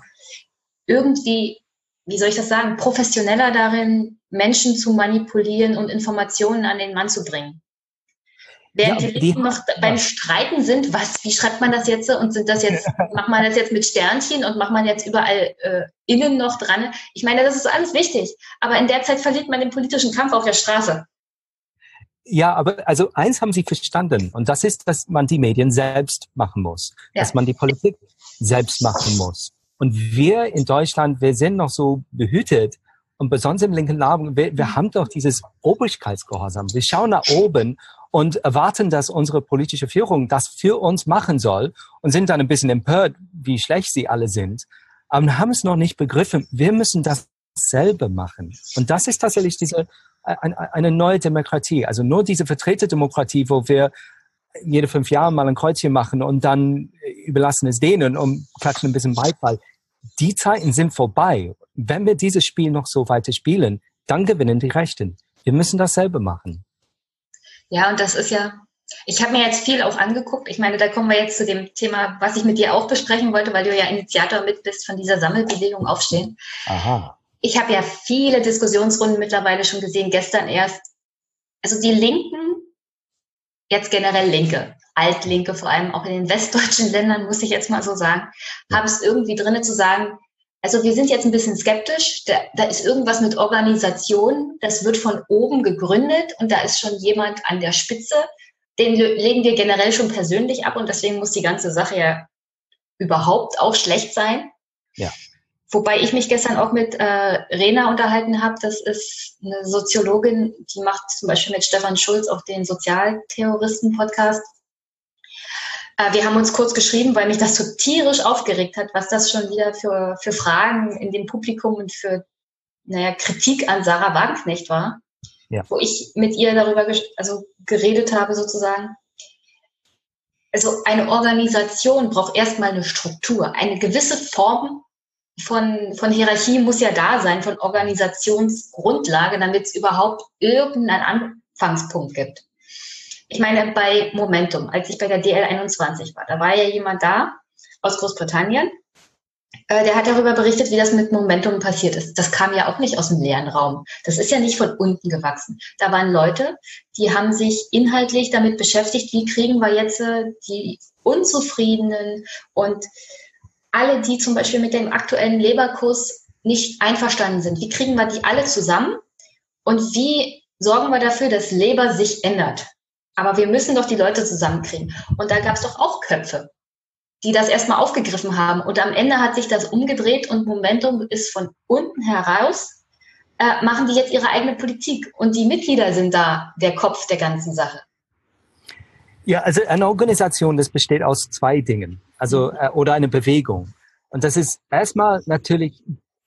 irgendwie, wie soll ich das sagen, professioneller darin, Menschen zu manipulieren und Informationen an den Mann zu bringen. Während ja, die Linken noch beim Streiten sind, was, wie schreibt man das jetzt? Und sind das jetzt, macht man das jetzt mit Sternchen und macht man jetzt überall äh, innen noch dran? Ich meine, das ist alles wichtig. Aber in der Zeit verliert man den politischen Kampf auf der Straße. Ja, aber also eins haben Sie verstanden und das ist, dass man die Medien selbst machen muss, ja. dass man die Politik selbst machen muss. Und wir in Deutschland, wir sind noch so behütet und besonders im linken Lager, wir, wir haben doch dieses Obrigkeitsgehorsam. Wir schauen nach oben und erwarten, dass unsere politische Führung das für uns machen soll und sind dann ein bisschen empört, wie schlecht sie alle sind, aber haben es noch nicht begriffen. Wir müssen das selber machen. Und das ist tatsächlich diese eine neue Demokratie. Also nur diese Vertreterdemokratie, wo wir jede fünf Jahre mal ein Kreuzchen machen und dann überlassen es denen und klatschen ein bisschen Beifall. Die Zeiten sind vorbei. Wenn wir dieses Spiel noch so weiter spielen, dann gewinnen die Rechten. Wir müssen das selber machen. Ja, und das ist ja, ich habe mir jetzt viel auch angeguckt. Ich meine, da kommen wir jetzt zu dem Thema, was ich mit dir auch besprechen wollte, weil du ja Initiator mit bist von dieser Sammelbewegung Aufstehen. Aha ich habe ja viele Diskussionsrunden mittlerweile schon gesehen, gestern erst. Also die Linken, jetzt generell Linke, Altlinke, vor allem auch in den westdeutschen Ländern, muss ich jetzt mal so sagen, haben es irgendwie drinne zu sagen, also wir sind jetzt ein bisschen skeptisch, da, da ist irgendwas mit Organisation, das wird von oben gegründet und da ist schon jemand an der Spitze, den legen wir generell schon persönlich ab und deswegen muss die ganze Sache ja überhaupt auch schlecht sein. Ja. Wobei ich mich gestern auch mit äh, Rena unterhalten habe. Das ist eine Soziologin, die macht zum Beispiel mit Stefan Schulz auch den Sozialterroristen-Podcast. Äh, wir haben uns kurz geschrieben, weil mich das so tierisch aufgeregt hat, was das schon wieder für, für Fragen in dem Publikum und für naja, Kritik an Sarah Wagenknecht war. Ja. Wo ich mit ihr darüber also geredet habe, sozusagen. Also eine Organisation braucht erstmal eine Struktur, eine gewisse Form von, von Hierarchie muss ja da sein, von Organisationsgrundlage, damit es überhaupt irgendeinen Anfangspunkt gibt. Ich meine, bei Momentum, als ich bei der DL21 war, da war ja jemand da aus Großbritannien, äh, der hat darüber berichtet, wie das mit Momentum passiert ist. Das kam ja auch nicht aus dem leeren Raum. Das ist ja nicht von unten gewachsen. Da waren Leute, die haben sich inhaltlich damit beschäftigt, wie kriegen wir jetzt äh, die Unzufriedenen und alle, die zum Beispiel mit dem aktuellen Leberkurs nicht einverstanden sind, wie kriegen wir die alle zusammen und wie sorgen wir dafür, dass Leber sich ändert? Aber wir müssen doch die Leute zusammenkriegen. Und da gab es doch auch Köpfe, die das erstmal aufgegriffen haben. Und am Ende hat sich das umgedreht und Momentum ist von unten heraus, äh, machen die jetzt ihre eigene Politik. Und die Mitglieder sind da der Kopf der ganzen Sache. Ja, also eine Organisation, das besteht aus zwei Dingen also äh, oder eine Bewegung. Und das ist erstmal natürlich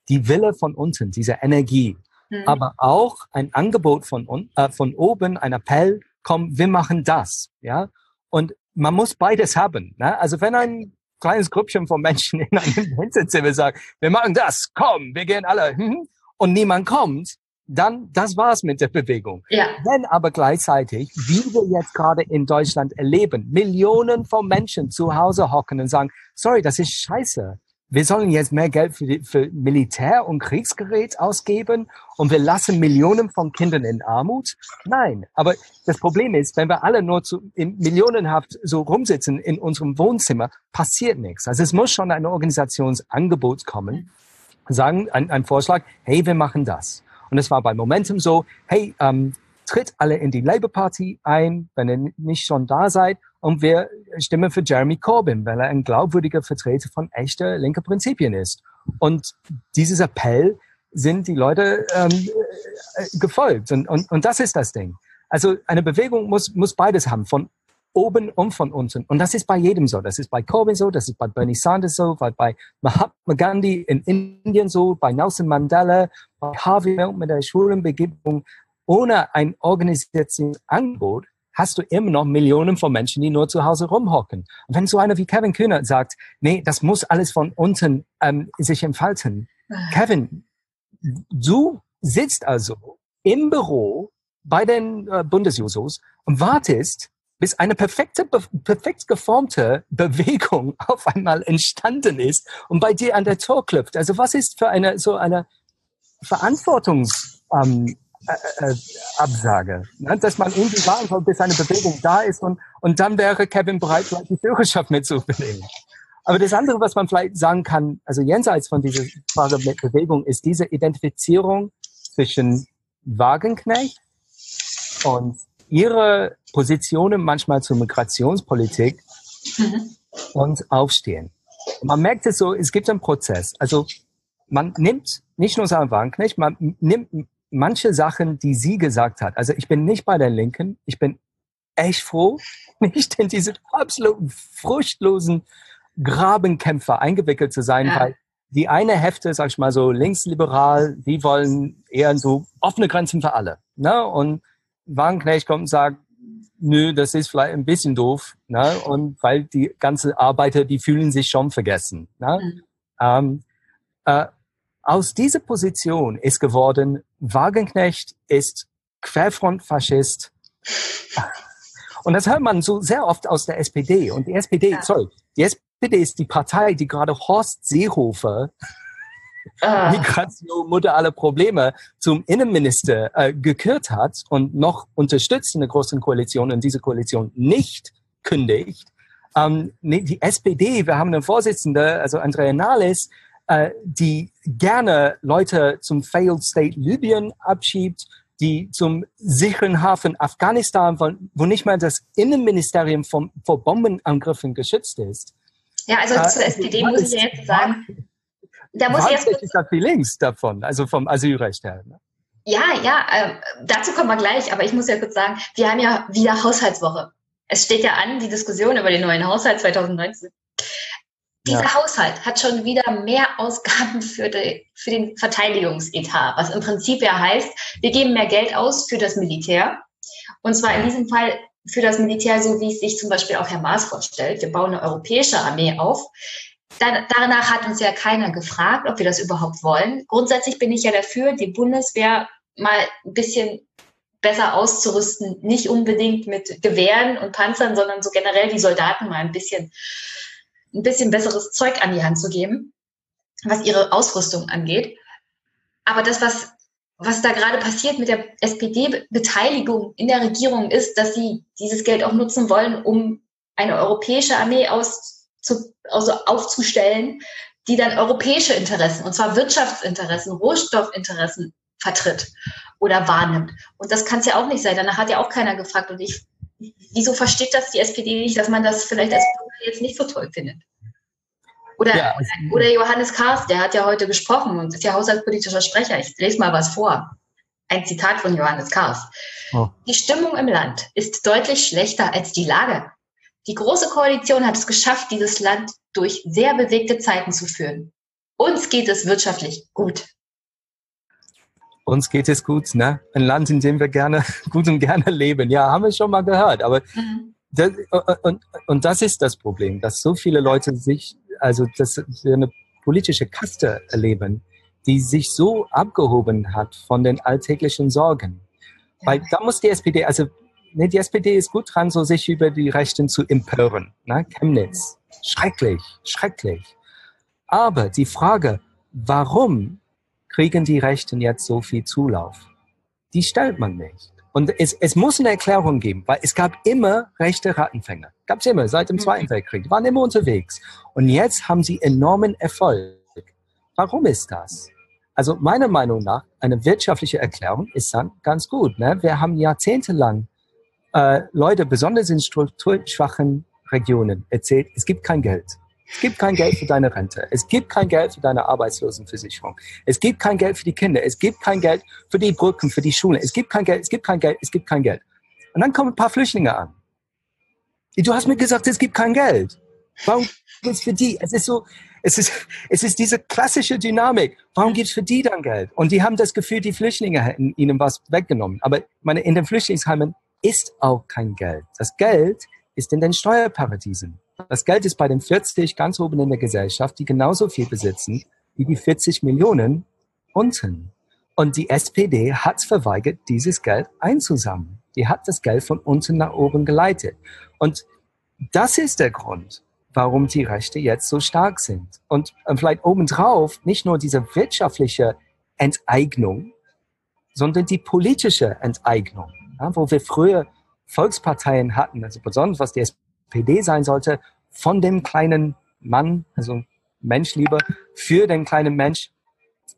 die Wille von unten, diese Energie, mhm. aber auch ein Angebot von, äh, von oben, ein Appell, komm, wir machen das, ja. Und man muss beides haben. Ne? Also wenn ein kleines Grüppchen von Menschen in einem Hinterzimmer sagt, wir machen das, komm, wir gehen alle, hm, und niemand kommt, dann das war's mit der Bewegung. Ja. Wenn aber gleichzeitig, wie wir jetzt gerade in Deutschland erleben, Millionen von Menschen zu Hause hocken und sagen, sorry, das ist scheiße. Wir sollen jetzt mehr Geld für, die, für Militär und Kriegsgerät ausgeben und wir lassen Millionen von Kindern in Armut? Nein. Aber das Problem ist, wenn wir alle nur zu, in millionenhaft so rumsitzen in unserem Wohnzimmer, passiert nichts. Also es muss schon ein Organisationsangebot kommen, sagen, ein, ein Vorschlag, hey, wir machen das. Und es war bei Momentum so, hey, ähm, tritt alle in die Labour Party ein, wenn ihr nicht schon da seid. Und wir stimmen für Jeremy Corbyn, weil er ein glaubwürdiger Vertreter von echter linker Prinzipien ist. Und dieses Appell sind die Leute ähm, äh, gefolgt. Und, und, und das ist das Ding. Also eine Bewegung muss, muss beides haben, von oben und von unten. Und das ist bei jedem so. Das ist bei Corbyn so, das ist bei Bernie Sanders so, bei, bei Mahatma Gandhi in Indien so, bei Nelson Mandela, bei Harvey Milk mit der Schulenbegebung. Ohne ein Organisationsangebot hast du immer noch Millionen von Menschen, die nur zu Hause rumhocken. Und wenn so einer wie Kevin Kühner sagt, nee, das muss alles von unten ähm, sich entfalten. Ah. Kevin, du sitzt also im Büro bei den äh, Bundesjusos und wartest, bis eine perfekte, perfekt geformte Bewegung auf einmal entstanden ist und bei dir an der Tor klopft. Also was ist für eine so eine Verantwortungs ähm, äh, äh, Absage, ne? dass man irgendwie warten soll, bis eine Bewegung da ist und, und dann wäre Kevin bereit, vielleicht die Führerschaft mitzunehmen. Aber das andere, was man vielleicht sagen kann, also jenseits von dieser Frage mit Bewegung, ist diese Identifizierung zwischen Wagenknecht und ihre Positionen manchmal zur Migrationspolitik mhm. und aufstehen. Man merkt es so, es gibt einen Prozess. Also man nimmt nicht nur Sarah Wagenknecht, man nimmt manche Sachen, die sie gesagt hat. Also ich bin nicht bei der Linken. Ich bin echt froh, nicht in diese absolut fruchtlosen Grabenkämpfer eingewickelt zu sein, ja. weil die eine Hälfte, sag ich mal so, linksliberal, die wollen eher so offene Grenzen für alle. Ne? Und Wagenknecht kommt und sagt, nö, das ist vielleicht ein bisschen doof, ne? Und weil die ganze Arbeiter, die fühlen sich schon vergessen. Ne? Mhm. Ähm, äh, aus dieser Position ist geworden, Wagenknecht ist Querfrontfaschist. Und das hört man so sehr oft aus der SPD. Und die SPD, ja. sorry, die SPD ist die Partei, die gerade Horst Seehofer, ah. Migration, Mutter aller Probleme, zum Innenminister äh, gekürt hat und noch unterstützt in der großen Koalition und diese Koalition nicht kündigt. Ähm, die SPD, wir haben einen Vorsitzenden, also Andrea Nahles, äh, die gerne Leute zum Failed State Libyen abschiebt, die zum sicheren Hafen Afghanistan, wo, wo nicht mal das Innenministerium vom, vor Bombenangriffen geschützt ist. Ja, also äh, zur SPD muss ich jetzt sagen, da muss ich jetzt ist da viel links davon, also vom Asylrecht her. Ne? Ja, ja, äh, dazu kommen wir gleich, aber ich muss ja kurz sagen, wir haben ja wieder Haushaltswoche. Es steht ja an, die Diskussion über den neuen Haushalt 2019. Dieser ja. Haushalt hat schon wieder mehr Ausgaben für, die, für den Verteidigungsetat, was im Prinzip ja heißt, wir geben mehr Geld aus für das Militär. Und zwar in diesem Fall für das Militär, so wie es sich zum Beispiel auch Herr Maas vorstellt. Wir bauen eine europäische Armee auf. Da, danach hat uns ja keiner gefragt, ob wir das überhaupt wollen. Grundsätzlich bin ich ja dafür, die Bundeswehr mal ein bisschen besser auszurüsten, nicht unbedingt mit Gewehren und Panzern, sondern so generell die Soldaten mal ein bisschen ein bisschen besseres Zeug an die Hand zu geben, was ihre Ausrüstung angeht. Aber das, was, was da gerade passiert mit der SPD-Beteiligung in der Regierung, ist, dass sie dieses Geld auch nutzen wollen, um eine europäische Armee aus, zu, also aufzustellen, die dann europäische Interessen, und zwar Wirtschaftsinteressen, Rohstoffinteressen vertritt oder wahrnimmt. Und das kann es ja auch nicht sein. Danach hat ja auch keiner gefragt. Und ich, wieso versteht das die SPD nicht, dass man das vielleicht als jetzt nicht so toll findet. Oder, ja, also, oder Johannes Kahrs, der hat ja heute gesprochen und ist ja haushaltspolitischer Sprecher. Ich lese mal was vor. Ein Zitat von Johannes Kahrs. Oh. Die Stimmung im Land ist deutlich schlechter als die Lage. Die Große Koalition hat es geschafft, dieses Land durch sehr bewegte Zeiten zu führen. Uns geht es wirtschaftlich gut. Uns geht es gut, ne? Ein Land, in dem wir gerne, gut und gerne leben. Ja, haben wir schon mal gehört. Aber mhm das, und, und das ist das Problem, dass so viele Leute sich, also dass wir eine politische Kaste erleben, die sich so abgehoben hat von den alltäglichen Sorgen. Weil da muss die SPD, also ne, die SPD ist gut dran, so sich über die Rechten zu empören. Ne? Chemnitz, schrecklich, schrecklich. Aber die Frage, warum kriegen die Rechten jetzt so viel Zulauf, die stellt man nicht. Und es, es muss eine Erklärung geben, weil es gab immer rechte Rattenfänger. Gab es immer, seit dem mhm. Zweiten Weltkrieg. Die waren immer unterwegs. Und jetzt haben sie enormen Erfolg. Warum ist das? Also meiner Meinung nach, eine wirtschaftliche Erklärung ist dann ganz gut. Ne? Wir haben jahrzehntelang äh, Leute, besonders in strukturschwachen Regionen, erzählt, es gibt kein Geld. Es gibt kein Geld für deine Rente. Es gibt kein Geld für deine Arbeitslosenversicherung. Es gibt kein Geld für die Kinder. Es gibt kein Geld für die Brücken, für die Schulen. Es gibt kein Geld, es gibt kein Geld, es gibt kein Geld. Und dann kommen ein paar Flüchtlinge an. Du hast mir gesagt, es gibt kein Geld. Warum gibt's für die? Es ist so, es ist, es ist diese klassische Dynamik. Warum gibt's für die dann Geld? Und die haben das Gefühl, die Flüchtlinge hätten ihnen was weggenommen. Aber meine, in den Flüchtlingsheimen ist auch kein Geld. Das Geld ist in den Steuerparadiesen. Das Geld ist bei den 40 ganz oben in der Gesellschaft, die genauso viel besitzen wie die 40 Millionen unten. Und die SPD hat verweigert, dieses Geld einzusammeln. Die hat das Geld von unten nach oben geleitet. Und das ist der Grund, warum die Rechte jetzt so stark sind. Und vielleicht obendrauf nicht nur diese wirtschaftliche Enteignung, sondern die politische Enteignung, ja, wo wir früher Volksparteien hatten, also besonders was die SPD sein sollte, von dem kleinen Mann, also Menschliebe, für den kleinen Mensch.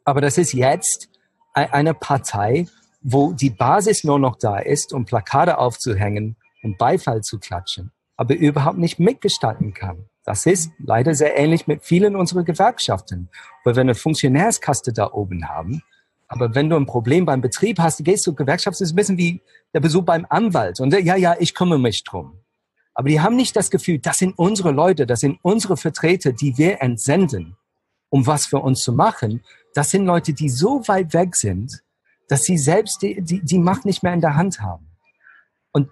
Aber das ist jetzt eine Partei, wo die Basis nur noch da ist, um Plakate aufzuhängen und Beifall zu klatschen, aber überhaupt nicht mitgestalten kann. Das ist leider sehr ähnlich mit vielen unserer Gewerkschaften, weil wir eine Funktionärskaste da oben haben. Aber wenn du ein Problem beim Betrieb hast, gehst du Gewerkschaft, das ist ein bisschen wie der Besuch beim Anwalt. Und ja, ja, ich kümmere mich drum. Aber die haben nicht das Gefühl, das sind unsere Leute, das sind unsere Vertreter, die wir entsenden, um was für uns zu machen. Das sind Leute, die so weit weg sind, dass sie selbst die, die, die Macht nicht mehr in der Hand haben. Und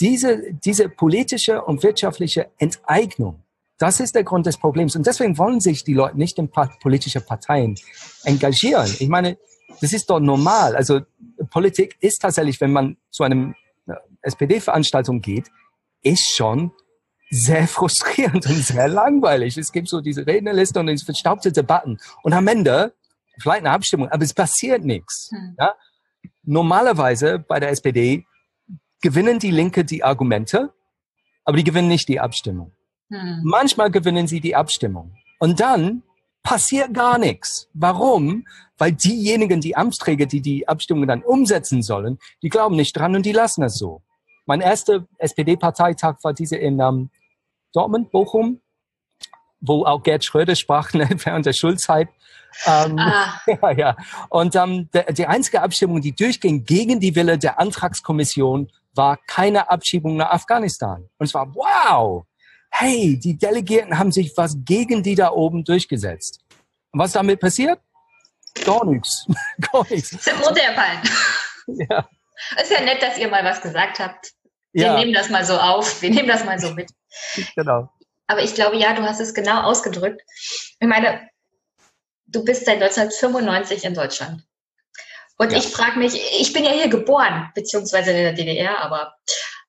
diese, diese politische und wirtschaftliche Enteignung, das ist der Grund des Problems. Und deswegen wollen sich die Leute nicht in politische Parteien engagieren. Ich meine, das ist doch normal. Also Politik ist tatsächlich, wenn man zu einem äh, SPD-Veranstaltung geht, ist schon sehr frustrierend und sehr langweilig. Es gibt so diese Rednerliste und diese verstaubte Debatten. Und am Ende vielleicht eine Abstimmung, aber es passiert nichts. Hm. Ja? Normalerweise bei der SPD gewinnen die Linke die Argumente, aber die gewinnen nicht die Abstimmung. Hm. Manchmal gewinnen sie die Abstimmung. Und dann passiert gar nichts. Warum? Weil diejenigen, die Amtsträger, die die Abstimmung dann umsetzen sollen, die glauben nicht dran und die lassen es so. Mein erster SPD-Parteitag war diese in ähm, Dortmund, Bochum, wo auch Gerd Schröder sprach ne, während der Schulzeit. Ähm, ah. ja, ja. Und ähm, der, die einzige Abstimmung, die durchging gegen die Wille der Antragskommission, war keine Abschiebung nach Afghanistan. Und es war, wow, hey, die Delegierten haben sich was gegen die da oben durchgesetzt. Und was damit passiert? Gar nichts. Gar nichts. Modellfallen. Ja. Ist ja nett, dass ihr mal was gesagt habt. Wir ja. nehmen das mal so auf, wir nehmen das mal so mit. Genau. Aber ich glaube, ja, du hast es genau ausgedrückt. Ich meine, du bist seit 1995 in Deutschland. Und ja. ich frage mich, ich bin ja hier geboren, beziehungsweise in der DDR, aber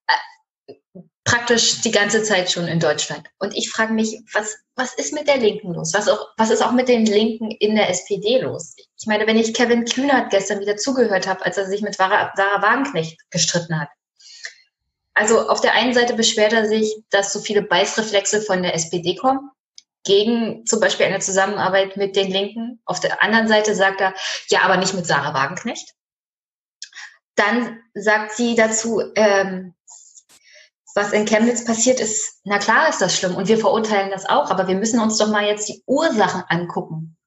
äh, praktisch die ganze Zeit schon in Deutschland. Und ich frage mich, was, was ist mit der Linken los? Was, auch, was ist auch mit den Linken in der SPD los? Ich meine, wenn ich Kevin Kühnert gestern wieder zugehört habe, als er sich mit Sarah Wagenknecht gestritten hat, also auf der einen Seite beschwert er sich, dass so viele Beißreflexe von der SPD kommen gegen zum Beispiel eine Zusammenarbeit mit den Linken. Auf der anderen Seite sagt er, ja, aber nicht mit Sarah Wagenknecht. Dann sagt sie dazu, ähm, was in Chemnitz passiert ist, na klar ist das schlimm und wir verurteilen das auch, aber wir müssen uns doch mal jetzt die Ursachen angucken.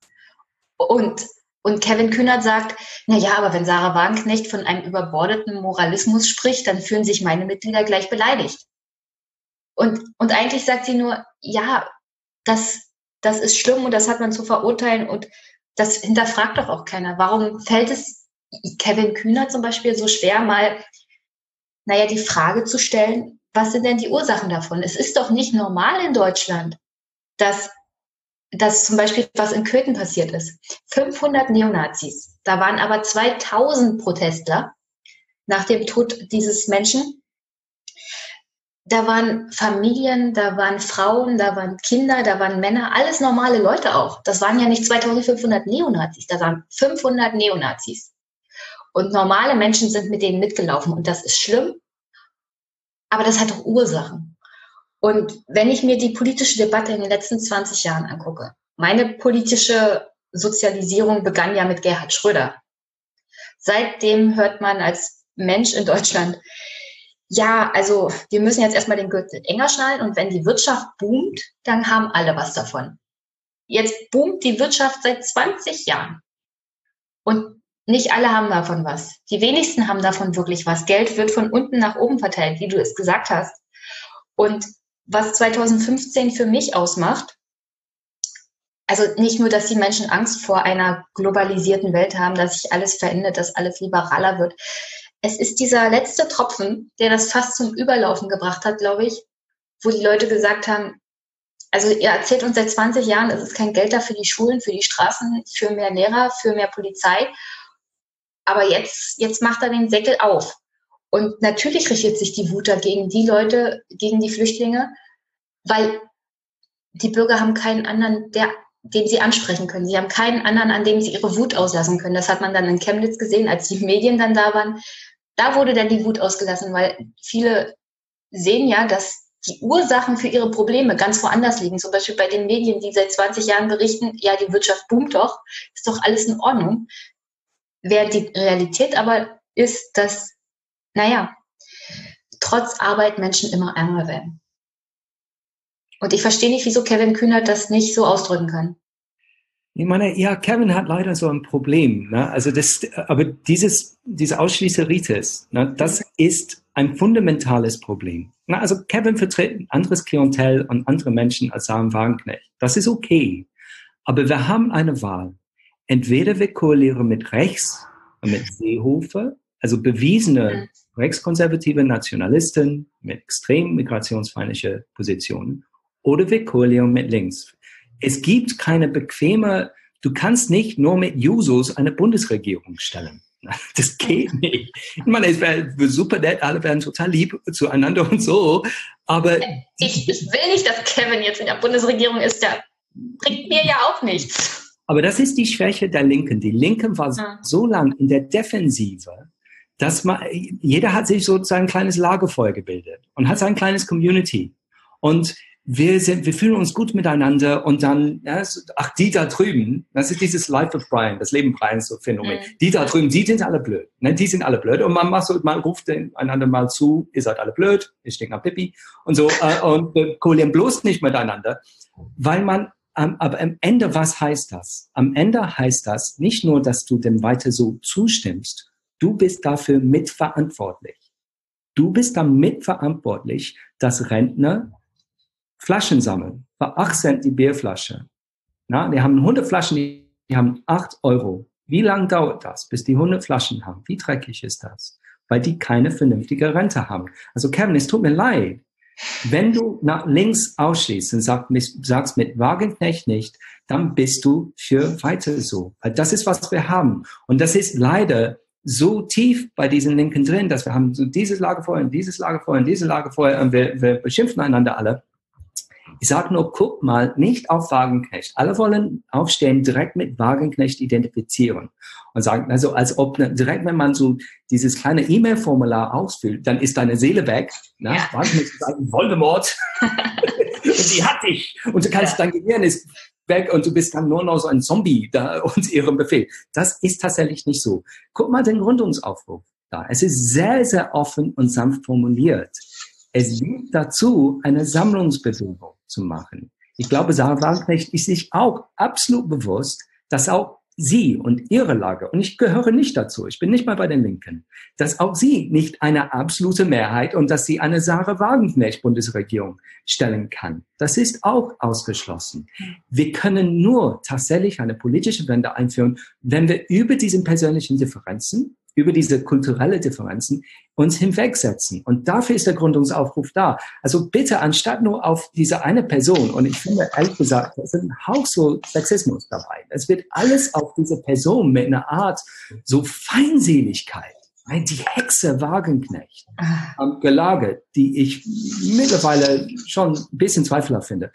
Und und Kevin Kühnert sagt, na ja, aber wenn Sarah Wagenknecht von einem überbordeten Moralismus spricht, dann fühlen sich meine Mitglieder gleich beleidigt. Und, und eigentlich sagt sie nur, ja, das, das ist schlimm und das hat man zu verurteilen und das hinterfragt doch auch keiner. Warum fällt es Kevin Kühnert zum Beispiel so schwer, mal, naja, die Frage zu stellen, was sind denn die Ursachen davon? Es ist doch nicht normal in Deutschland, dass dass zum Beispiel was in Köthen passiert ist. 500 Neonazis. Da waren aber 2000 Protestler nach dem Tod dieses Menschen. Da waren Familien, da waren Frauen, da waren Kinder, da waren Männer, alles normale Leute auch. Das waren ja nicht 2500 Neonazis, da waren 500 Neonazis. Und normale Menschen sind mit denen mitgelaufen und das ist schlimm, aber das hat auch Ursachen. Und wenn ich mir die politische Debatte in den letzten 20 Jahren angucke, meine politische Sozialisierung begann ja mit Gerhard Schröder. Seitdem hört man als Mensch in Deutschland, ja, also wir müssen jetzt erstmal den Gürtel enger schnallen und wenn die Wirtschaft boomt, dann haben alle was davon. Jetzt boomt die Wirtschaft seit 20 Jahren. Und nicht alle haben davon was. Die wenigsten haben davon wirklich was. Geld wird von unten nach oben verteilt, wie du es gesagt hast. Und was 2015 für mich ausmacht, also nicht nur, dass die Menschen Angst vor einer globalisierten Welt haben, dass sich alles verändert, dass alles liberaler wird. Es ist dieser letzte Tropfen, der das fast zum Überlaufen gebracht hat, glaube ich, wo die Leute gesagt haben, also ihr erzählt uns seit 20 Jahren, es ist kein Geld da für die Schulen, für die Straßen, für mehr Lehrer, für mehr Polizei. Aber jetzt, jetzt macht er den Säckel auf. Und natürlich richtet sich die Wut dagegen die Leute, gegen die Flüchtlinge, weil die Bürger haben keinen anderen, der, den sie ansprechen können. Sie haben keinen anderen, an dem sie ihre Wut auslassen können. Das hat man dann in Chemnitz gesehen, als die Medien dann da waren. Da wurde dann die Wut ausgelassen, weil viele sehen ja, dass die Ursachen für ihre Probleme ganz woanders liegen. Zum Beispiel bei den Medien, die seit 20 Jahren berichten, ja, die Wirtschaft boomt doch, ist doch alles in Ordnung. während die Realität aber ist, dass, naja, trotz Arbeit Menschen immer ärmer werden. Und ich verstehe nicht, wieso Kevin Kühner das nicht so ausdrücken kann. Ich meine, ja, Kevin hat leider so ein Problem. Ne? Also das, aber dieses, diese Ausschließeritis, ne, das ist ein fundamentales Problem. Na, also Kevin vertritt ein anderes Klientel und andere Menschen als Sam Wagenknecht. Das ist okay. Aber wir haben eine Wahl. Entweder wir koalieren mit rechts und mit Seehofer, also bewiesene rechtskonservative Nationalisten mit extrem migrationsfeindlichen Positionen, oder koalieren mit links. Es gibt keine bequeme, du kannst nicht nur mit Jusos eine Bundesregierung stellen. Das geht nicht. Ich meine, es wäre super nett, alle wären total lieb zueinander und so, aber... Ich, ich will nicht, dass Kevin jetzt in der Bundesregierung ist, der bringt mir ja auch nichts. Aber das ist die Schwäche der Linken. Die Linken war ja. so lang in der Defensive, dass man, jeder hat sich so sein kleines Lagerfeuer gebildet und hat sein kleines Community. Und wir sind, wir fühlen uns gut miteinander und dann, ja, ach, die da drüben, das ist dieses Life of Brian, das Leben Brians so Phänomen. Mhm. Die da drüben, die sind alle blöd, ne? die sind alle blöd. Und man macht so, man ruft einander mal zu, ihr seid alle blöd, ich denke nach Pippi und so, äh, und äh, koalieren bloß nicht miteinander, weil man, ähm, aber am Ende, was heißt das? Am Ende heißt das nicht nur, dass du dem weiter so zustimmst, du bist dafür mitverantwortlich. Du bist dann mitverantwortlich, dass Rentner Flaschen sammeln. Für 8 Cent die Bierflasche. Na, wir haben 100 Flaschen, die haben 8 Euro. Wie lange dauert das, bis die 100 Flaschen haben? Wie dreckig ist das? Weil die keine vernünftige Rente haben. Also Kevin, es tut mir leid. Wenn du nach links ausschließt und sag, sagst mit Wagenknecht nicht, dann bist du für weiter so. Das ist, was wir haben. Und das ist leider so tief bei diesen Linken drin, dass wir haben so dieses Lagerfeuer und dieses Lagerfeuer und dieses Lagerfeuer und wir, wir beschimpfen einander alle. Ich sage nur, guck mal, nicht auf Wagenknecht. Alle wollen aufstehen, direkt mit Wagenknecht identifizieren und sagen, also als ob ne, direkt, wenn man so dieses kleine E-Mail-Formular ausfüllt, dann ist deine Seele weg. Ne? Ja. Wagenknecht ist ein Voldemort und sie hat dich und du kannst, ja. dein Gehirn ist weg und du bist dann nur noch so ein Zombie da und ihrem Befehl. Das ist tatsächlich nicht so. Guck mal den Gründungsaufruf da. Es ist sehr, sehr offen und sanft formuliert. Es dient dazu, eine Sammlungsbewegung zu machen. Ich glaube, Sarah Wagenknecht ist sich auch absolut bewusst, dass auch sie und ihre Lage, und ich gehöre nicht dazu, ich bin nicht mal bei den Linken, dass auch sie nicht eine absolute Mehrheit und dass sie eine Sarah Wagenknecht Bundesregierung stellen kann. Das ist auch ausgeschlossen. Wir können nur tatsächlich eine politische Wende einführen, wenn wir über diesen persönlichen Differenzen über diese kulturelle Differenzen uns hinwegsetzen. Und dafür ist der Gründungsaufruf da. Also bitte, anstatt nur auf diese eine Person, und ich finde ehrlich gesagt, es ist ein Hauch so Sexismus dabei. Es wird alles auf diese Person mit einer Art so Feindseligkeit, die Hexe Wagenknecht, ähm, gelagert, die ich mittlerweile schon ein bisschen zweifelhaft finde.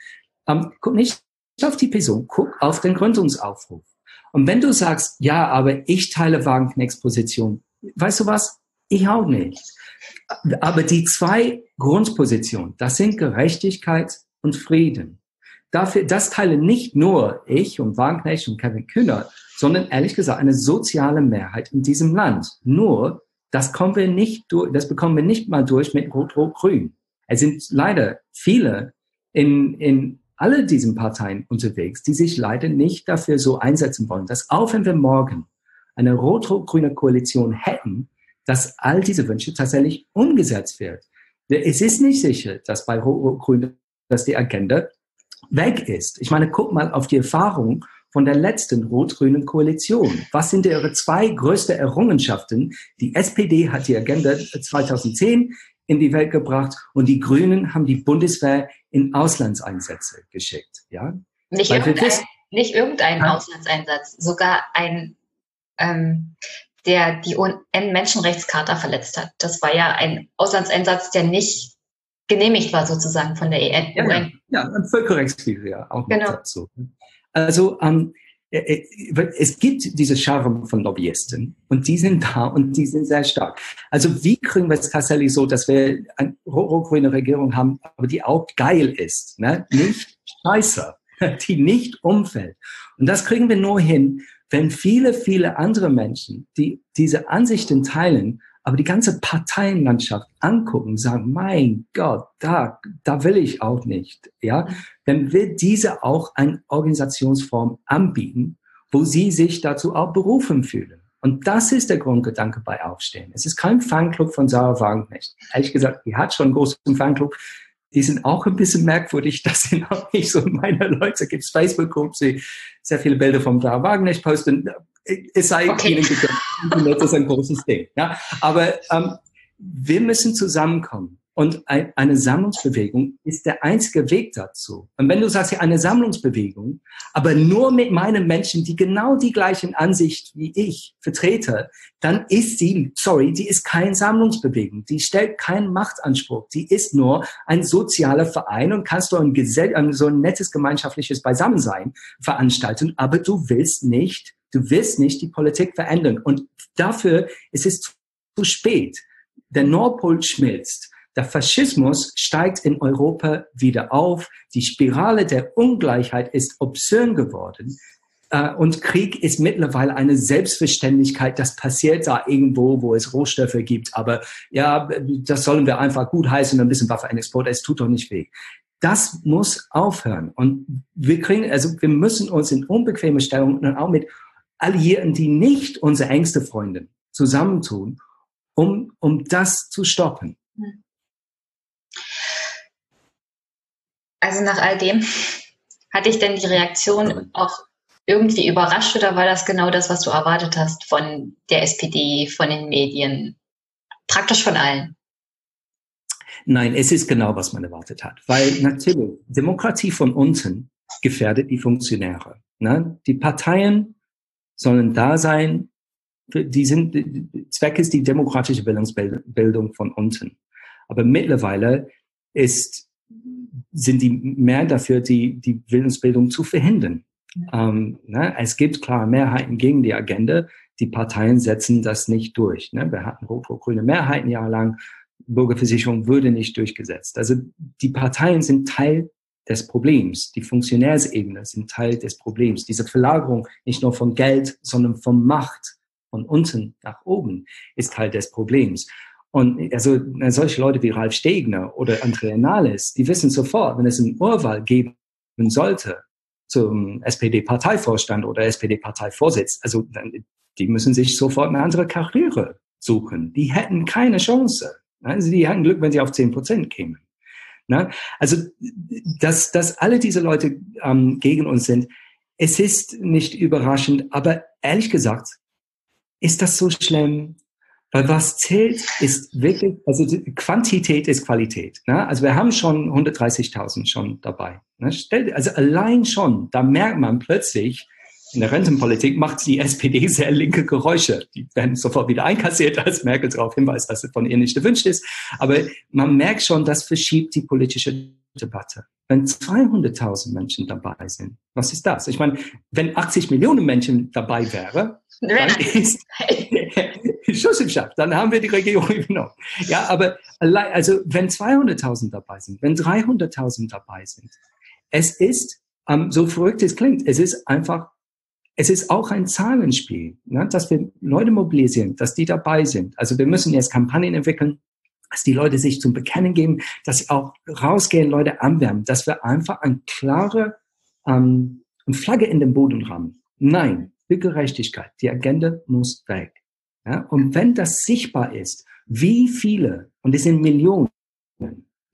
Ähm, guck nicht auf die Person, guck auf den Gründungsaufruf. Und wenn du sagst, ja, aber ich teile Wagenknechts Position, weißt du was? Ich auch nicht. Aber die zwei Grundpositionen, das sind Gerechtigkeit und Frieden. Dafür, das teile nicht nur ich und Wagenknecht und Kevin Kühner, sondern ehrlich gesagt eine soziale Mehrheit in diesem Land. Nur, das kommen wir nicht durch, das bekommen wir nicht mal durch mit Rot-Rot-Grün. Es sind leider viele in, in alle diesen Parteien unterwegs, die sich leider nicht dafür so einsetzen wollen, dass auch wenn wir morgen eine rot-grüne Koalition hätten, dass all diese Wünsche tatsächlich umgesetzt wird. Es ist nicht sicher, dass bei Rot-Grün, dass die Agenda weg ist. Ich meine, guck mal auf die Erfahrung von der letzten rot-grünen Koalition. Was sind ihre zwei größten Errungenschaften? Die SPD hat die Agenda 2010 in die Welt gebracht und die Grünen haben die Bundeswehr in Auslandseinsätze geschickt. Ja? Nicht Weil irgendein, nicht irgendein ja. Auslandseinsatz, sogar ein, ähm, der die UN-Menschenrechtscharta verletzt hat. Das war ja ein Auslandseinsatz, der nicht genehmigt war sozusagen von der EN. Ja, ja, ja ein Völkerrechtskrieg ja auch genau. dazu. Also ähm, äh, äh, es gibt diese Charme von Lobbyisten und die sind da und die sind sehr stark. Also wie kriegen wir es tatsächlich so, dass wir eine rot-grüne Regierung haben, aber die auch geil ist, ne? nicht scheiße, die nicht umfällt. Und das kriegen wir nur hin, wenn viele, viele andere Menschen, die diese Ansichten teilen, aber die ganze Parteienlandschaft angucken, sagen, mein Gott, da, da will ich auch nicht, ja, dann wird diese auch eine Organisationsform anbieten, wo sie sich dazu auch berufen fühlen. Und das ist der Grundgedanke bei Aufstehen. Es ist kein Fanclub von Sarah Wagenknecht. Ehrlich gesagt, die hat schon einen großen Fanclub. Die sind auch ein bisschen merkwürdig. Das sind auch nicht so meine Leute. Gibt es Facebook-Groups, die sehr viele Bilder von Sarah Wagenknecht posten es sei okay. ihnen gegönnt. Internet ist ein großes Ding. Ja? Aber ähm, wir müssen zusammenkommen. Und ein, eine Sammlungsbewegung ist der einzige Weg dazu. Und wenn du sagst, ja, eine Sammlungsbewegung, aber nur mit meinen Menschen, die genau die gleichen Ansicht wie ich vertrete, dann ist sie, sorry, die ist keine Sammlungsbewegung. Die stellt keinen Machtanspruch. Die ist nur ein sozialer Verein und kannst du ein, Gesell so ein nettes gemeinschaftliches Beisammensein veranstalten, aber du willst nicht Du wirst nicht die Politik verändern. Und dafür ist es zu spät. Der Nordpol schmilzt. Der Faschismus steigt in Europa wieder auf. Die Spirale der Ungleichheit ist obszön geworden. Äh, und Krieg ist mittlerweile eine Selbstverständlichkeit. Das passiert da irgendwo, wo es Rohstoffe gibt. Aber ja, das sollen wir einfach gut heißen, ein bisschen Waffenexport. Es tut doch nicht weh. Das muss aufhören. Und wir kriegen, also wir müssen uns in unbequeme Stellungen und auch mit Alliierten, die nicht unsere engste Freundin zusammentun, um, um das zu stoppen? Also nach all dem, hatte ich denn die Reaktion auch irgendwie überrascht oder war das genau das, was du erwartet hast von der SPD, von den Medien, praktisch von allen? Nein, es ist genau, was man erwartet hat. Weil natürlich, Demokratie von unten gefährdet die Funktionäre. Ne? Die Parteien sollen da sein. Die sind, Zweck ist die demokratische Bildungsbildung von unten. Aber mittlerweile ist, sind die mehr dafür, die, die Bildungsbildung zu verhindern. Ähm, ne? Es gibt klare Mehrheiten gegen die Agenda. Die Parteien setzen das nicht durch. Ne? Wir hatten rot-rot-grüne Mehrheiten jahrelang. Bürgerversicherung würde nicht durchgesetzt. Also die Parteien sind Teil des Problems. Die Funktionärsebene sind Teil des Problems. Diese Verlagerung nicht nur von Geld, sondern von Macht von unten nach oben ist Teil des Problems. Und also solche Leute wie Ralf Stegner oder Andrea Nahles, die wissen sofort, wenn es eine Urwahl geben sollte zum SPD-Parteivorstand oder SPD-Parteivorsitz, also die müssen sich sofort eine andere Karriere suchen. Die hätten keine Chance. Also die hätten Glück, wenn sie auf zehn Prozent kämen. Also, dass, dass alle diese Leute ähm, gegen uns sind, es ist nicht überraschend, aber ehrlich gesagt, ist das so schlimm? Weil was zählt, ist wirklich, also Quantität ist Qualität. Ne? Also wir haben schon 130.000 schon dabei. Ne? Also allein schon, da merkt man plötzlich, in der Rentenpolitik macht die SPD sehr linke Geräusche. Die werden sofort wieder einkassiert, als Merkel darauf hinweist, dass es von ihr nicht gewünscht ist. Aber man merkt schon, das verschiebt die politische Debatte. Wenn 200.000 Menschen dabei sind, was ist das? Ich meine, wenn 80 Millionen Menschen dabei wäre, dann ist Schuss im Schacht, dann haben wir die Regierung übernommen. Ja, aber also wenn 200.000 dabei sind, wenn 300.000 dabei sind, es ist, ähm, so verrückt es klingt, es ist einfach es ist auch ein Zahlenspiel, ne, dass wir Leute mobilisieren, dass die dabei sind. Also wir müssen jetzt Kampagnen entwickeln, dass die Leute sich zum Bekennen geben, dass sie auch rausgehen, Leute anwärmen, dass wir einfach eine klare ähm, Flagge in den Boden rammen. Nein, für Gerechtigkeit. Die Agenda muss weg. Ja? Und wenn das sichtbar ist, wie viele, und es sind Millionen,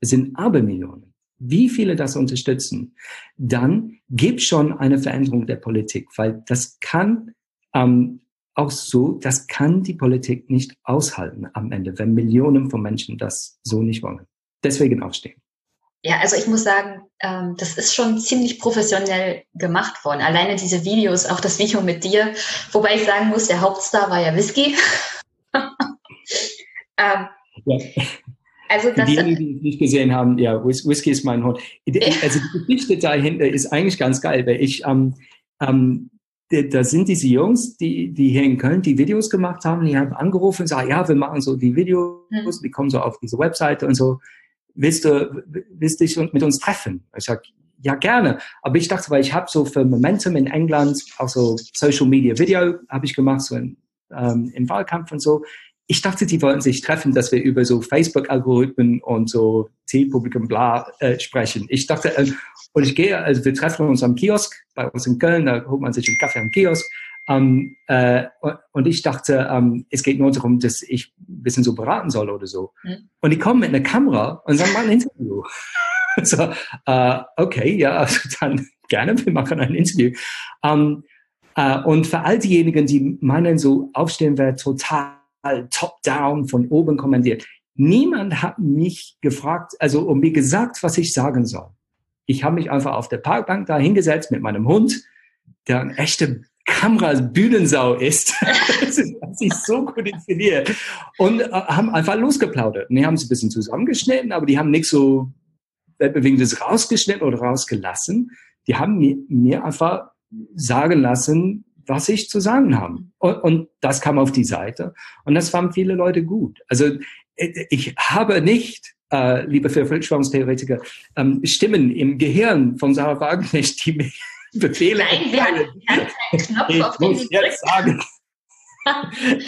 es sind Abermillionen, wie viele das unterstützen, dann gibt schon eine Veränderung der Politik, weil das kann ähm, auch so, das kann die Politik nicht aushalten am Ende, wenn Millionen von Menschen das so nicht wollen. Deswegen aufstehen. Ja, also ich muss sagen, ähm, das ist schon ziemlich professionell gemacht worden. Alleine diese Videos, auch das Video mit dir, wobei ich sagen muss, der Hauptstar war ja Whisky. ähm, ja. Also das diejenigen, die es nicht gesehen haben, ja, Whisky ist mein Hund. Also die Geschichte dahinter ist eigentlich ganz geil, weil ich, ähm, ähm, da sind diese Jungs, die, die hier in Köln die Videos gemacht haben, die haben angerufen und sagen, ja, wir machen so die Videos, mhm. die kommen so auf diese Webseite und so. Willst du, willst dich mit uns treffen? Ich sag, ja gerne. Aber ich dachte, weil ich habe so für Momentum in England auch so Social Media Video habe ich gemacht, so in, ähm, im Wahlkampf und so. Ich dachte, die wollten sich treffen, dass wir über so Facebook-Algorithmen und so Zielpublikum bla äh, sprechen. Ich dachte, äh, und ich gehe, also wir treffen uns am Kiosk bei uns in Köln, da holt man sich einen Kaffee am Kiosk. Ähm, äh, und ich dachte, ähm, es geht nur darum, dass ich ein bisschen so beraten soll oder so. Mhm. Und die kommen mit einer Kamera und sagen, mal ein Interview. so, äh, okay, ja, also dann gerne, wir machen ein Interview. Ähm, äh, und für all diejenigen, die meinen, so aufstehen wäre total top-down, von oben kommandiert. Niemand hat mich gefragt, also um mir gesagt, was ich sagen soll. Ich habe mich einfach auf der Parkbank da hingesetzt mit meinem Hund, der ein echter Kameras Bühnensau ist. das ist so gut inszeniert. Und äh, haben einfach losgeplaudert. Und die haben es ein bisschen zusammengeschnitten, aber die haben nichts so Weltbewegendes rausgeschnitten oder rausgelassen. Die haben mir, mir einfach sagen lassen, was ich zu sagen habe. Und, und das kam auf die Seite. Und das fanden viele Leute gut. Also äh, ich habe nicht äh, liebe Verschwörungstheoretiker, ähm, Stimmen im Gehirn von Sarah Wagenknecht, die mich Befehle. Nein, wir haben keinen Knopf ich auf muss jetzt sagen.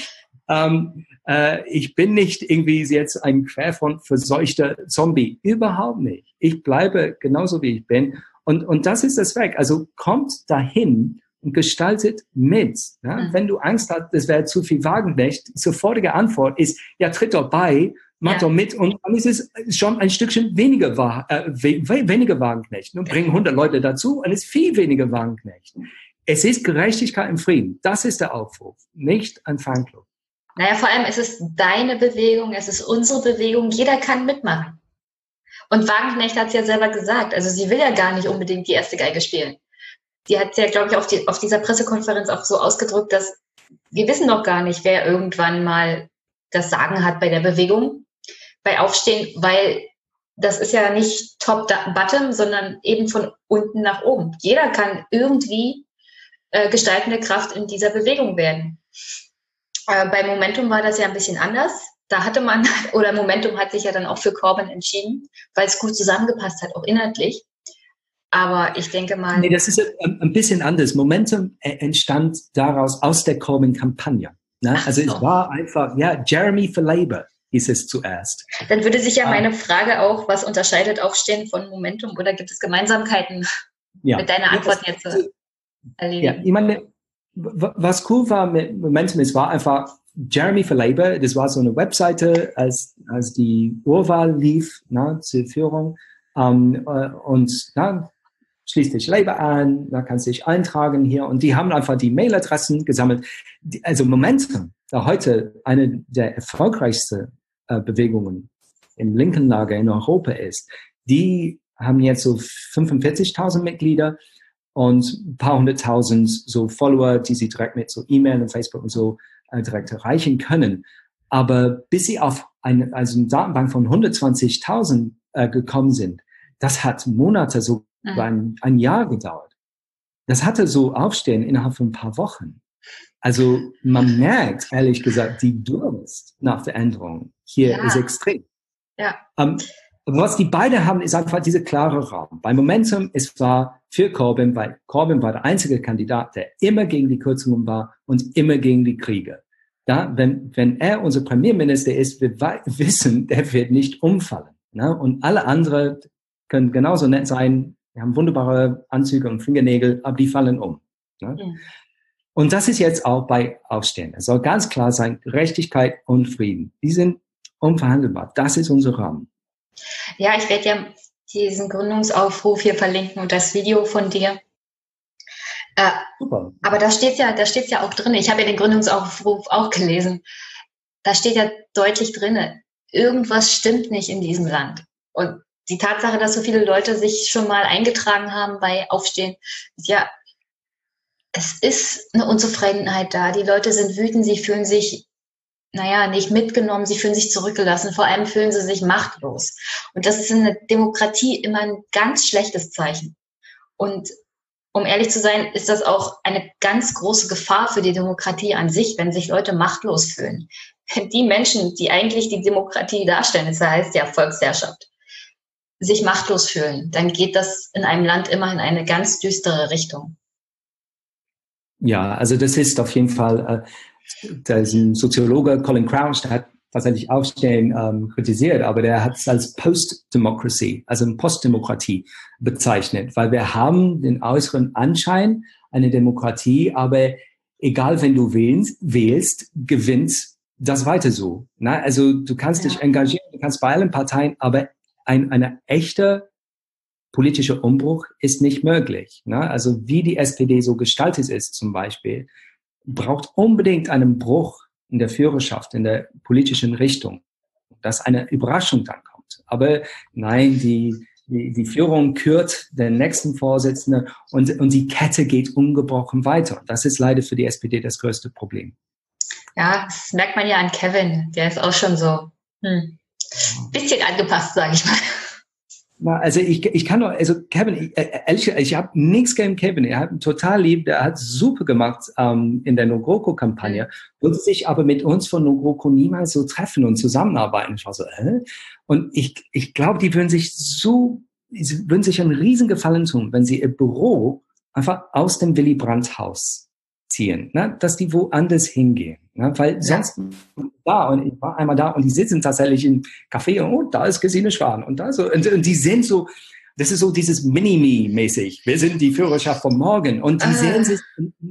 ähm, äh, ich bin nicht irgendwie jetzt ein querfront verseuchter Zombie. Überhaupt nicht. Ich bleibe genauso wie ich bin. Und, und das ist das Weg. Also kommt dahin und gestaltet mit. Ja? Mhm. Wenn du Angst hast, es wäre zu viel Wagenknecht, sofortige Antwort ist, ja, tritt doch bei, mach ja. doch mit und dann ist es schon ein Stückchen weniger, Wa äh, we weniger Wagenknecht. Und bringen 100 Leute dazu und es ist viel weniger Wagenknecht. Es ist Gerechtigkeit im Frieden. Das ist der Aufruf, nicht ein Fanclub. Naja, vor allem ist es deine Bewegung, es ist unsere Bewegung, jeder kann mitmachen. Und Wagenknecht hat es ja selber gesagt, also sie will ja gar nicht unbedingt die erste Geige spielen. Die hat ja, glaube ich, auf, die, auf dieser Pressekonferenz auch so ausgedrückt, dass wir wissen noch gar nicht, wer irgendwann mal das Sagen hat bei der Bewegung bei Aufstehen, weil das ist ja nicht top-bottom, sondern eben von unten nach oben. Jeder kann irgendwie äh, gestaltende Kraft in dieser Bewegung werden. Äh, bei Momentum war das ja ein bisschen anders. Da hatte man, oder Momentum hat sich ja dann auch für Corbyn entschieden, weil es gut zusammengepasst hat, auch inhaltlich. Aber ich denke mal. Nee, das ist ein bisschen anders. Momentum äh, entstand daraus aus der Corbyn-Kampagne. Ne? Also so. es war einfach, ja, Jeremy for Labour hieß es zuerst. Dann würde sich ja ah. meine Frage auch, was unterscheidet Aufstehen von Momentum oder gibt es Gemeinsamkeiten ja. mit deiner Antwort ja, jetzt zu erledigen? Ja, ich meine, was cool war mit Momentum, es war einfach Jeremy for Labour, das war so eine Webseite, als, als die Urwahl lief na, zur Führung. Um, ähm, äh, und na, schließt dich Labour an, da kannst du dich eintragen hier. Und die haben einfach die Mailadressen gesammelt. Also Momentum, da heute eine der erfolgreichsten äh, Bewegungen im linken Lager in Europa ist, die haben jetzt so 45.000 Mitglieder und ein paar hunderttausend so Follower, die sie direkt mit so E-Mail und Facebook und so äh, direkt erreichen können. Aber bis sie auf eine, also eine Datenbank von 120.000 äh, gekommen sind, das hat Monate, so mhm. ein, ein Jahr gedauert. Das hatte so Aufstehen innerhalb von ein paar Wochen. Also man merkt, ehrlich gesagt, die Durst nach Veränderung hier ja. ist extrem. Ja. Um, ähm, was die beiden haben, ist einfach diese klare Raum. Bei Momentum, es war für Corbyn, weil Corbyn war der einzige Kandidat, der immer gegen die Kürzungen war und immer gegen die Kriege. Da, wenn, wenn er unser Premierminister ist, wir wissen, der wird nicht umfallen. Ne? Und alle anderen können genauso nett sein, wir haben wunderbare Anzüge und Fingernägel, aber die fallen um. Ne? Ja. Und das ist jetzt auch bei Aufstehen. Es soll ganz klar sein, Gerechtigkeit und Frieden, die sind unverhandelbar. Das ist unser Rahmen. Ja, ich werde ja diesen Gründungsaufruf hier verlinken und das Video von dir. Äh, Super. Aber da steht ja, da steht ja auch drin. Ich habe ja den Gründungsaufruf auch gelesen. Da steht ja deutlich drin, irgendwas stimmt nicht in diesem Land. Und die Tatsache, dass so viele Leute sich schon mal eingetragen haben bei Aufstehen, ist ja es ist eine Unzufriedenheit da. Die Leute sind wütend, sie fühlen sich, naja, nicht mitgenommen, sie fühlen sich zurückgelassen, vor allem fühlen sie sich machtlos. Und das ist in der Demokratie immer ein ganz schlechtes Zeichen. Und um ehrlich zu sein, ist das auch eine ganz große Gefahr für die Demokratie an sich, wenn sich Leute machtlos fühlen. Die Menschen, die eigentlich die Demokratie darstellen, das heißt ja Volksherrschaft, sich machtlos fühlen, dann geht das in einem Land immer in eine ganz düstere Richtung. Ja, also das ist auf jeden Fall, äh, da ist ein Soziologe, Colin Crouch, der hat tatsächlich Aufstehen ähm, kritisiert, aber der hat es als Post-Democracy, also Postdemokratie bezeichnet, weil wir haben den äußeren Anschein einer Demokratie, aber egal, wenn du wählst, wählst gewinnt das weiter so. Ne? Also du kannst ja. dich engagieren, du kannst bei allen Parteien, aber ein, eine echte politische Umbruch ist nicht möglich. Ne? Also wie die SPD so gestaltet ist zum Beispiel, braucht unbedingt einen Bruch in der Führerschaft, in der politischen Richtung, dass eine Überraschung dann kommt. Aber nein, die, die, die Führung kürt den nächsten Vorsitzenden und, und die Kette geht ungebrochen weiter. Das ist leider für die SPD das größte Problem. Ja, das merkt man ja an Kevin. Der ist auch schon so hm, bisschen angepasst, sage ich mal. Na, also ich, ich kann doch, also Kevin, ich, äh, ehrlich, ich habe nichts gegen Kevin. Er hat ihn total lieb, der hat super gemacht ähm, in der Nogroko-Kampagne, mhm. würde sich aber mit uns von Nogroko niemals so treffen und zusammenarbeiten. Ich war so, äh? Und ich, ich glaube, die würden sich so, sie würden sich einen riesen Gefallen tun, wenn sie ihr Büro einfach aus dem Willy Brandt-Haus ziehen, ne? dass die woanders hingehen. Ne? Weil sonst ja. da und ich war einmal da und die sitzen tatsächlich im Café und oh, da ist Gesine Schwan und da so und, und die sind so, das ist so dieses Mini-Me-mäßig. Wir sind die Führerschaft von morgen und die ah. sehen sich,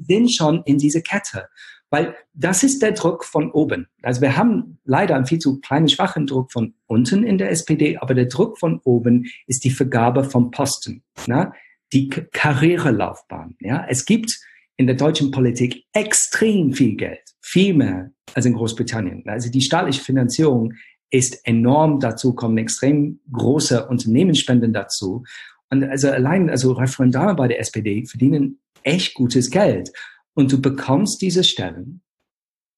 sind schon in diese Kette. Weil das ist der Druck von oben. Also wir haben leider einen viel zu kleinen, schwachen Druck von unten in der SPD, aber der Druck von oben ist die Vergabe von Posten, ne? die Karrierelaufbahn. Ja? Es gibt in der deutschen Politik extrem viel Geld, viel mehr als in Großbritannien. Also die staatliche Finanzierung ist enorm dazu, kommen extrem große Unternehmensspenden dazu. Und also allein, also Referendare bei der SPD verdienen echt gutes Geld. Und du bekommst diese Stellen,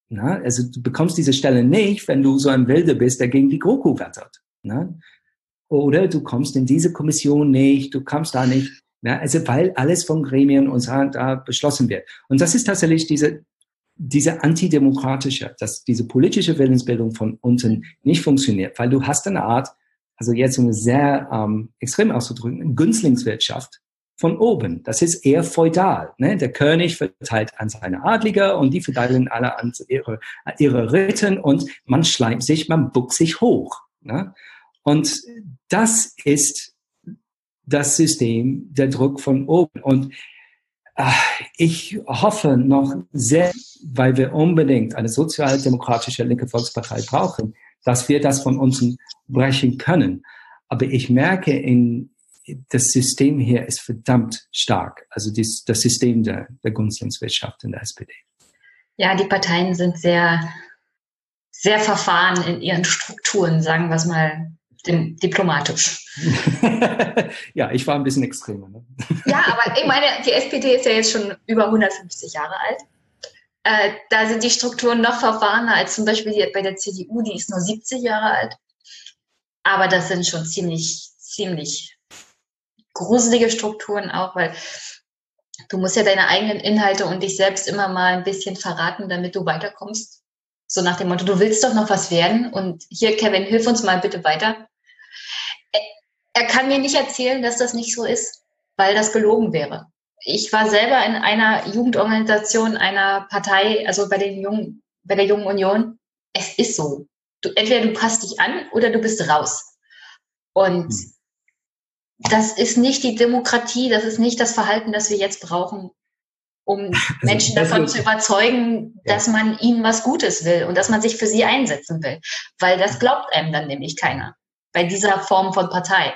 na, also du bekommst diese Stellen nicht, wenn du so ein Wilder bist, der gegen die GroKo wettert. Na? Oder du kommst in diese Kommission nicht, du kommst da nicht. Ja, also weil alles von Gremien und da beschlossen wird. Und das ist tatsächlich diese, diese antidemokratische, dass diese politische Willensbildung von unten nicht funktioniert, weil du hast eine Art, also jetzt um sehr ähm, extrem auszudrücken, Günstlingswirtschaft von oben. Das ist eher feudal. Ne? Der König verteilt an seine Adlige und die verteilen alle an ihre, ihre Ritten und man schleimt sich, man buckt sich hoch. Ne? Und das ist das System, der Druck von oben. Und äh, ich hoffe noch sehr, weil wir unbedingt eine sozialdemokratische linke Volkspartei brauchen, dass wir das von uns brechen können. Aber ich merke, in, das System hier ist verdammt stark. Also dies, das System der, der Gunstlingswirtschaft in der SPD. Ja, die Parteien sind sehr, sehr verfahren in ihren Strukturen, sagen wir es mal diplomatisch. ja, ich war ein bisschen extremer. Ne? ja, aber ich meine, die SPD ist ja jetzt schon über 150 Jahre alt. Äh, da sind die Strukturen noch verfahrener als zum Beispiel die, bei der CDU, die ist nur 70 Jahre alt. Aber das sind schon ziemlich, ziemlich gruselige Strukturen auch, weil du musst ja deine eigenen Inhalte und dich selbst immer mal ein bisschen verraten, damit du weiterkommst. So nach dem Motto, du willst doch noch was werden und hier, Kevin, hilf uns mal bitte weiter er kann mir nicht erzählen, dass das nicht so ist, weil das gelogen wäre. Ich war selber in einer Jugendorganisation einer Partei, also bei den Jungen, bei der Jungen Union. Es ist so. Du, entweder du passt dich an oder du bist raus. Und hm. das ist nicht die Demokratie, das ist nicht das Verhalten, das wir jetzt brauchen, um also, Menschen davon zu überzeugen, dass man ihnen was Gutes will und dass man sich für sie einsetzen will. Weil das glaubt einem dann nämlich keiner bei dieser Form von Partei.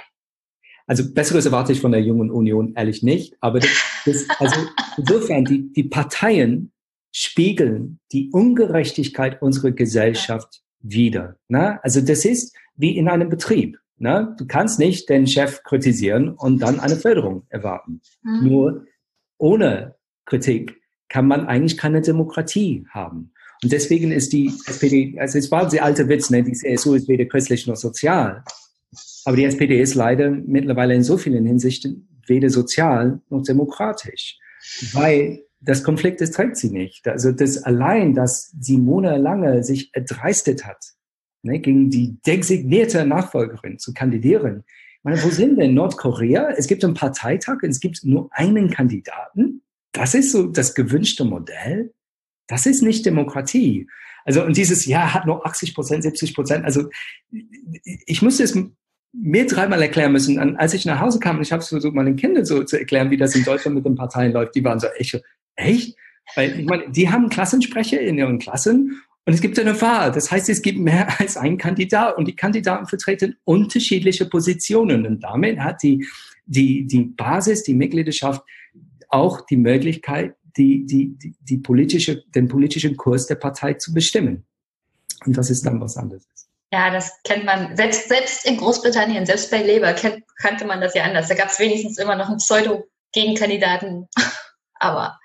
Also Besseres erwarte ich von der Jungen Union ehrlich nicht. Aber das, das, also insofern, die, die Parteien spiegeln die Ungerechtigkeit unserer Gesellschaft wider. Ne? Also das ist wie in einem Betrieb. Ne? Du kannst nicht den Chef kritisieren und dann eine Förderung erwarten. Mhm. Nur ohne Kritik kann man eigentlich keine Demokratie haben. Und deswegen ist die SPD, also es war der alte Witz, ne? die CSU ist weder christlich noch sozial. Aber die SPD ist leider mittlerweile in so vielen Hinsichten weder sozial noch demokratisch, weil das Konflikt ist, trägt sie nicht. Also das allein, dass Simone Lange sich erdreistet hat, ne, gegen die designierte Nachfolgerin zu kandidieren, Ich meine, wo sind denn Nordkorea? Es gibt einen Parteitag, es gibt nur einen Kandidaten. Das ist so das gewünschte Modell. Das ist nicht Demokratie. Also, und dieses Jahr hat nur 80 Prozent, 70 Prozent. Also, ich musste es mir dreimal erklären müssen. Und als ich nach Hause kam und ich habe es versucht, meinen Kindern so zu erklären, wie das in Deutschland mit den Parteien läuft, die waren so, echt, echt? Weil, ich meine, die haben Klassensprecher in ihren Klassen und es gibt eine Wahl. Das heißt, es gibt mehr als einen Kandidat und die Kandidaten vertreten unterschiedliche Positionen. Und damit hat die, die, die Basis, die Mitgliedschaft auch die Möglichkeit, die, die, die, die politische, den politischen Kurs der Partei zu bestimmen. Und das ist dann was anderes. Ja, das kennt man, selbst, selbst in Großbritannien, selbst bei Labour kennt, kannte man das ja anders. Da gab es wenigstens immer noch einen Pseudo-Gegenkandidaten. Aber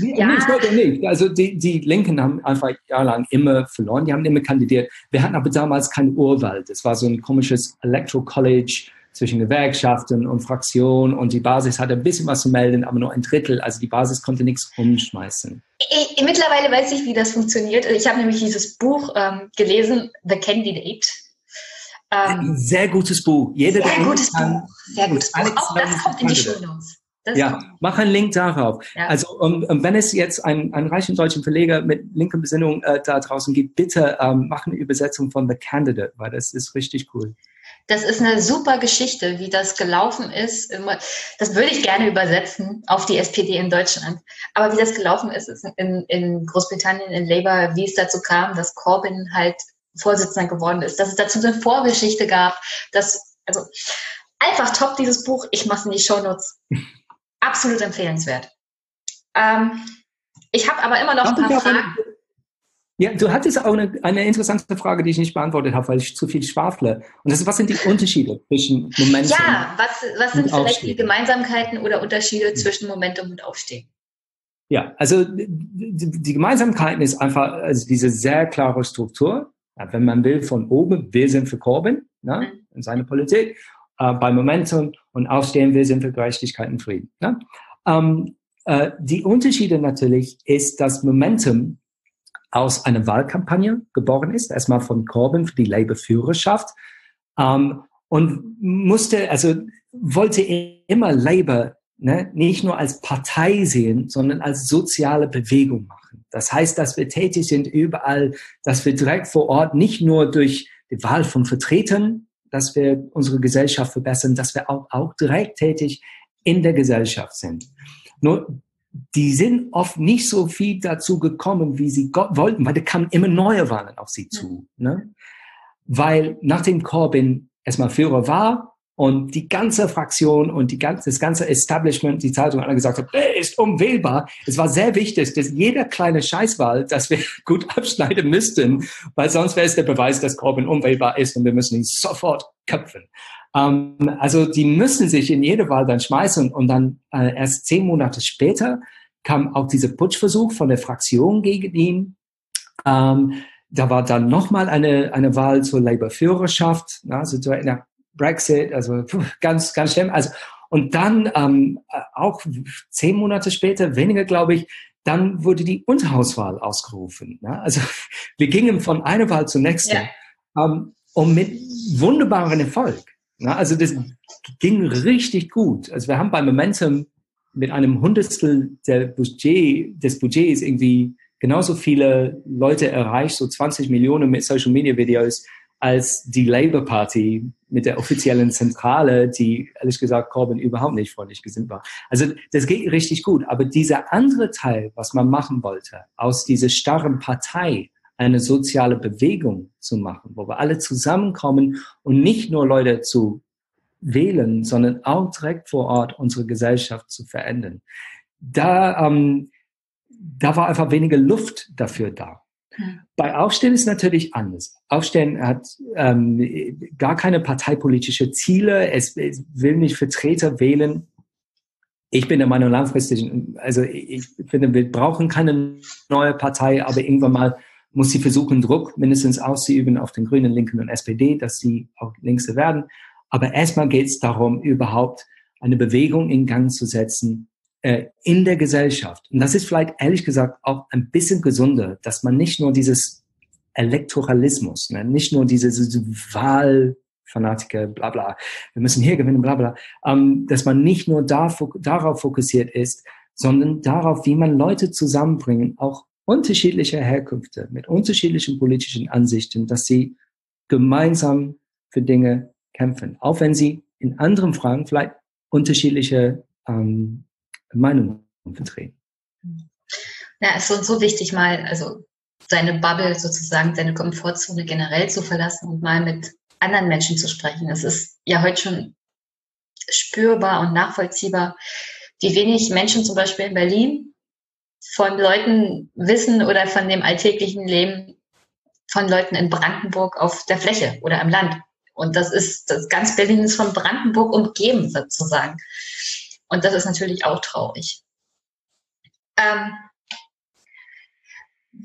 ja. Nicht, heute nicht. Also die, die Linken haben einfach jahrelang immer verloren. Die haben immer kandidiert. Wir hatten aber damals kein Urwahl. Das war so ein komisches Electoral College zwischen Gewerkschaften und Fraktionen und die Basis hatte ein bisschen was zu melden, aber nur ein Drittel. Also die Basis konnte nichts umschmeißen. Ich, mittlerweile weiß ich, wie das funktioniert. Ich habe nämlich dieses Buch ähm, gelesen, The Candidate. Ähm, sehr gutes Buch. Jeder, sehr gutes Buch. Sehr gutes Buch. Auch das kommt in die Show Notes. Das ja, mach einen Link darauf. Ja. Also um, um, wenn es jetzt einen, einen reichen deutschen Verleger mit linken Besinnung äh, da draußen gibt, bitte ähm, mach eine Übersetzung von The Candidate, weil das ist richtig cool. Das ist eine super Geschichte, wie das gelaufen ist. Das würde ich gerne übersetzen auf die SPD in Deutschland. Aber wie das gelaufen ist, ist in, in Großbritannien, in Labour, wie es dazu kam, dass Corbyn halt Vorsitzender geworden ist, dass es dazu eine Vorgeschichte gab, dass, also einfach top dieses Buch. Ich mache es in die Shownotes. absolut empfehlenswert. Ähm, ich habe aber immer noch ein paar Fragen. Ja, du hattest auch eine, eine, interessante Frage, die ich nicht beantwortet habe, weil ich zu viel schwafle. Und das ist, was sind die Unterschiede zwischen Momentum? Ja, was, was sind vielleicht Aufstehen? die Gemeinsamkeiten oder Unterschiede zwischen Momentum und Aufstehen? Ja, also die, Gemeinsamkeiten ist einfach also diese sehr klare Struktur. Ja, wenn man will, von oben, wir sind für Corbyn ne, mhm. in seiner Politik äh, bei Momentum und aufstehen wir, sind für Gerechtigkeit und Frieden. Ne? Ähm, äh, die Unterschiede natürlich ist, dass Momentum aus einer Wahlkampagne geboren ist, erstmal von Corbyn für die Labour-Führerschaft ähm, und musste, also wollte immer Labour ne, nicht nur als Partei sehen, sondern als soziale Bewegung machen. Das heißt, dass wir tätig sind überall, dass wir direkt vor Ort nicht nur durch die Wahl von Vertretern dass wir unsere Gesellschaft verbessern, dass wir auch, auch direkt tätig in der Gesellschaft sind. Nur die sind oft nicht so viel dazu gekommen, wie sie wollten, weil da kamen immer neue Wahlen auf sie zu. Ne? Weil nachdem Corbyn erstmal Führer war, und die ganze Fraktion und die ganze, das ganze Establishment, die Zeitung alle gesagt hat, er ist unwählbar. Es war sehr wichtig, dass jeder kleine Scheißwahl, dass wir gut abschneiden müssten, weil sonst wäre es der Beweis, dass Corbyn unwählbar ist und wir müssen ihn sofort köpfen. Ähm, also die müssen sich in jede Wahl dann schmeißen und dann äh, erst zehn Monate später kam auch dieser Putschversuch von der Fraktion gegen ihn. Ähm, da war dann nochmal eine, eine Wahl zur Labour-Führerschaft. Also Brexit, also ganz, ganz schlimm. Also, und dann ähm, auch zehn Monate später, weniger glaube ich, dann wurde die Unterhauswahl ausgerufen. Ne? Also wir gingen von einer Wahl zur nächsten ja. ähm, und mit wunderbaren Erfolg. Ne? Also das ging richtig gut. Also wir haben bei Momentum mit einem Hundertstel der Budget, des Budgets irgendwie genauso viele Leute erreicht, so 20 Millionen mit Social Media Videos, als die Labour Party mit der offiziellen Zentrale, die ehrlich gesagt Corbyn überhaupt nicht freundlich gesinnt war. Also das geht richtig gut. Aber dieser andere Teil, was man machen wollte, aus dieser starren Partei eine soziale Bewegung zu machen, wo wir alle zusammenkommen und nicht nur Leute zu wählen, sondern auch direkt vor Ort unsere Gesellschaft zu verändern. Da, ähm, da war einfach weniger Luft dafür da. Bei Aufstehen ist natürlich anders. Aufstehen hat ähm, gar keine parteipolitische Ziele. Es, es, will nicht Vertreter wählen. Ich bin der Meinung langfristig, also ich finde, wir brauchen keine neue Partei, aber irgendwann mal muss sie versuchen, Druck mindestens auszuüben auf den Grünen, Linken und SPD, dass sie auch Linkse werden. Aber erstmal geht es darum, überhaupt eine Bewegung in Gang zu setzen, äh, in der Gesellschaft. Und das ist vielleicht ehrlich gesagt auch ein bisschen gesunder, dass man nicht nur dieses Elektoralismus, ne, nicht nur diese, diese Wahl Fanatiker, bla bla, wir müssen hier gewinnen, bla bla, ähm, dass man nicht nur da, darauf fokussiert ist, sondern darauf, wie man Leute zusammenbringen, auch unterschiedliche Herkünfte, mit unterschiedlichen politischen Ansichten, dass sie gemeinsam für Dinge kämpfen, auch wenn sie in anderen Fragen vielleicht unterschiedliche ähm, Meinungen vertreten. Ja, es ist so wichtig, mal also seine Bubble sozusagen, seine Komfortzone generell zu verlassen und mal mit anderen Menschen zu sprechen. Es ist ja heute schon spürbar und nachvollziehbar, wie wenig Menschen zum Beispiel in Berlin von Leuten wissen oder von dem alltäglichen Leben von Leuten in Brandenburg auf der Fläche oder im Land. Und das ist, das ganz Berlin ist von Brandenburg umgeben sozusagen. Und das ist natürlich auch traurig. Ähm,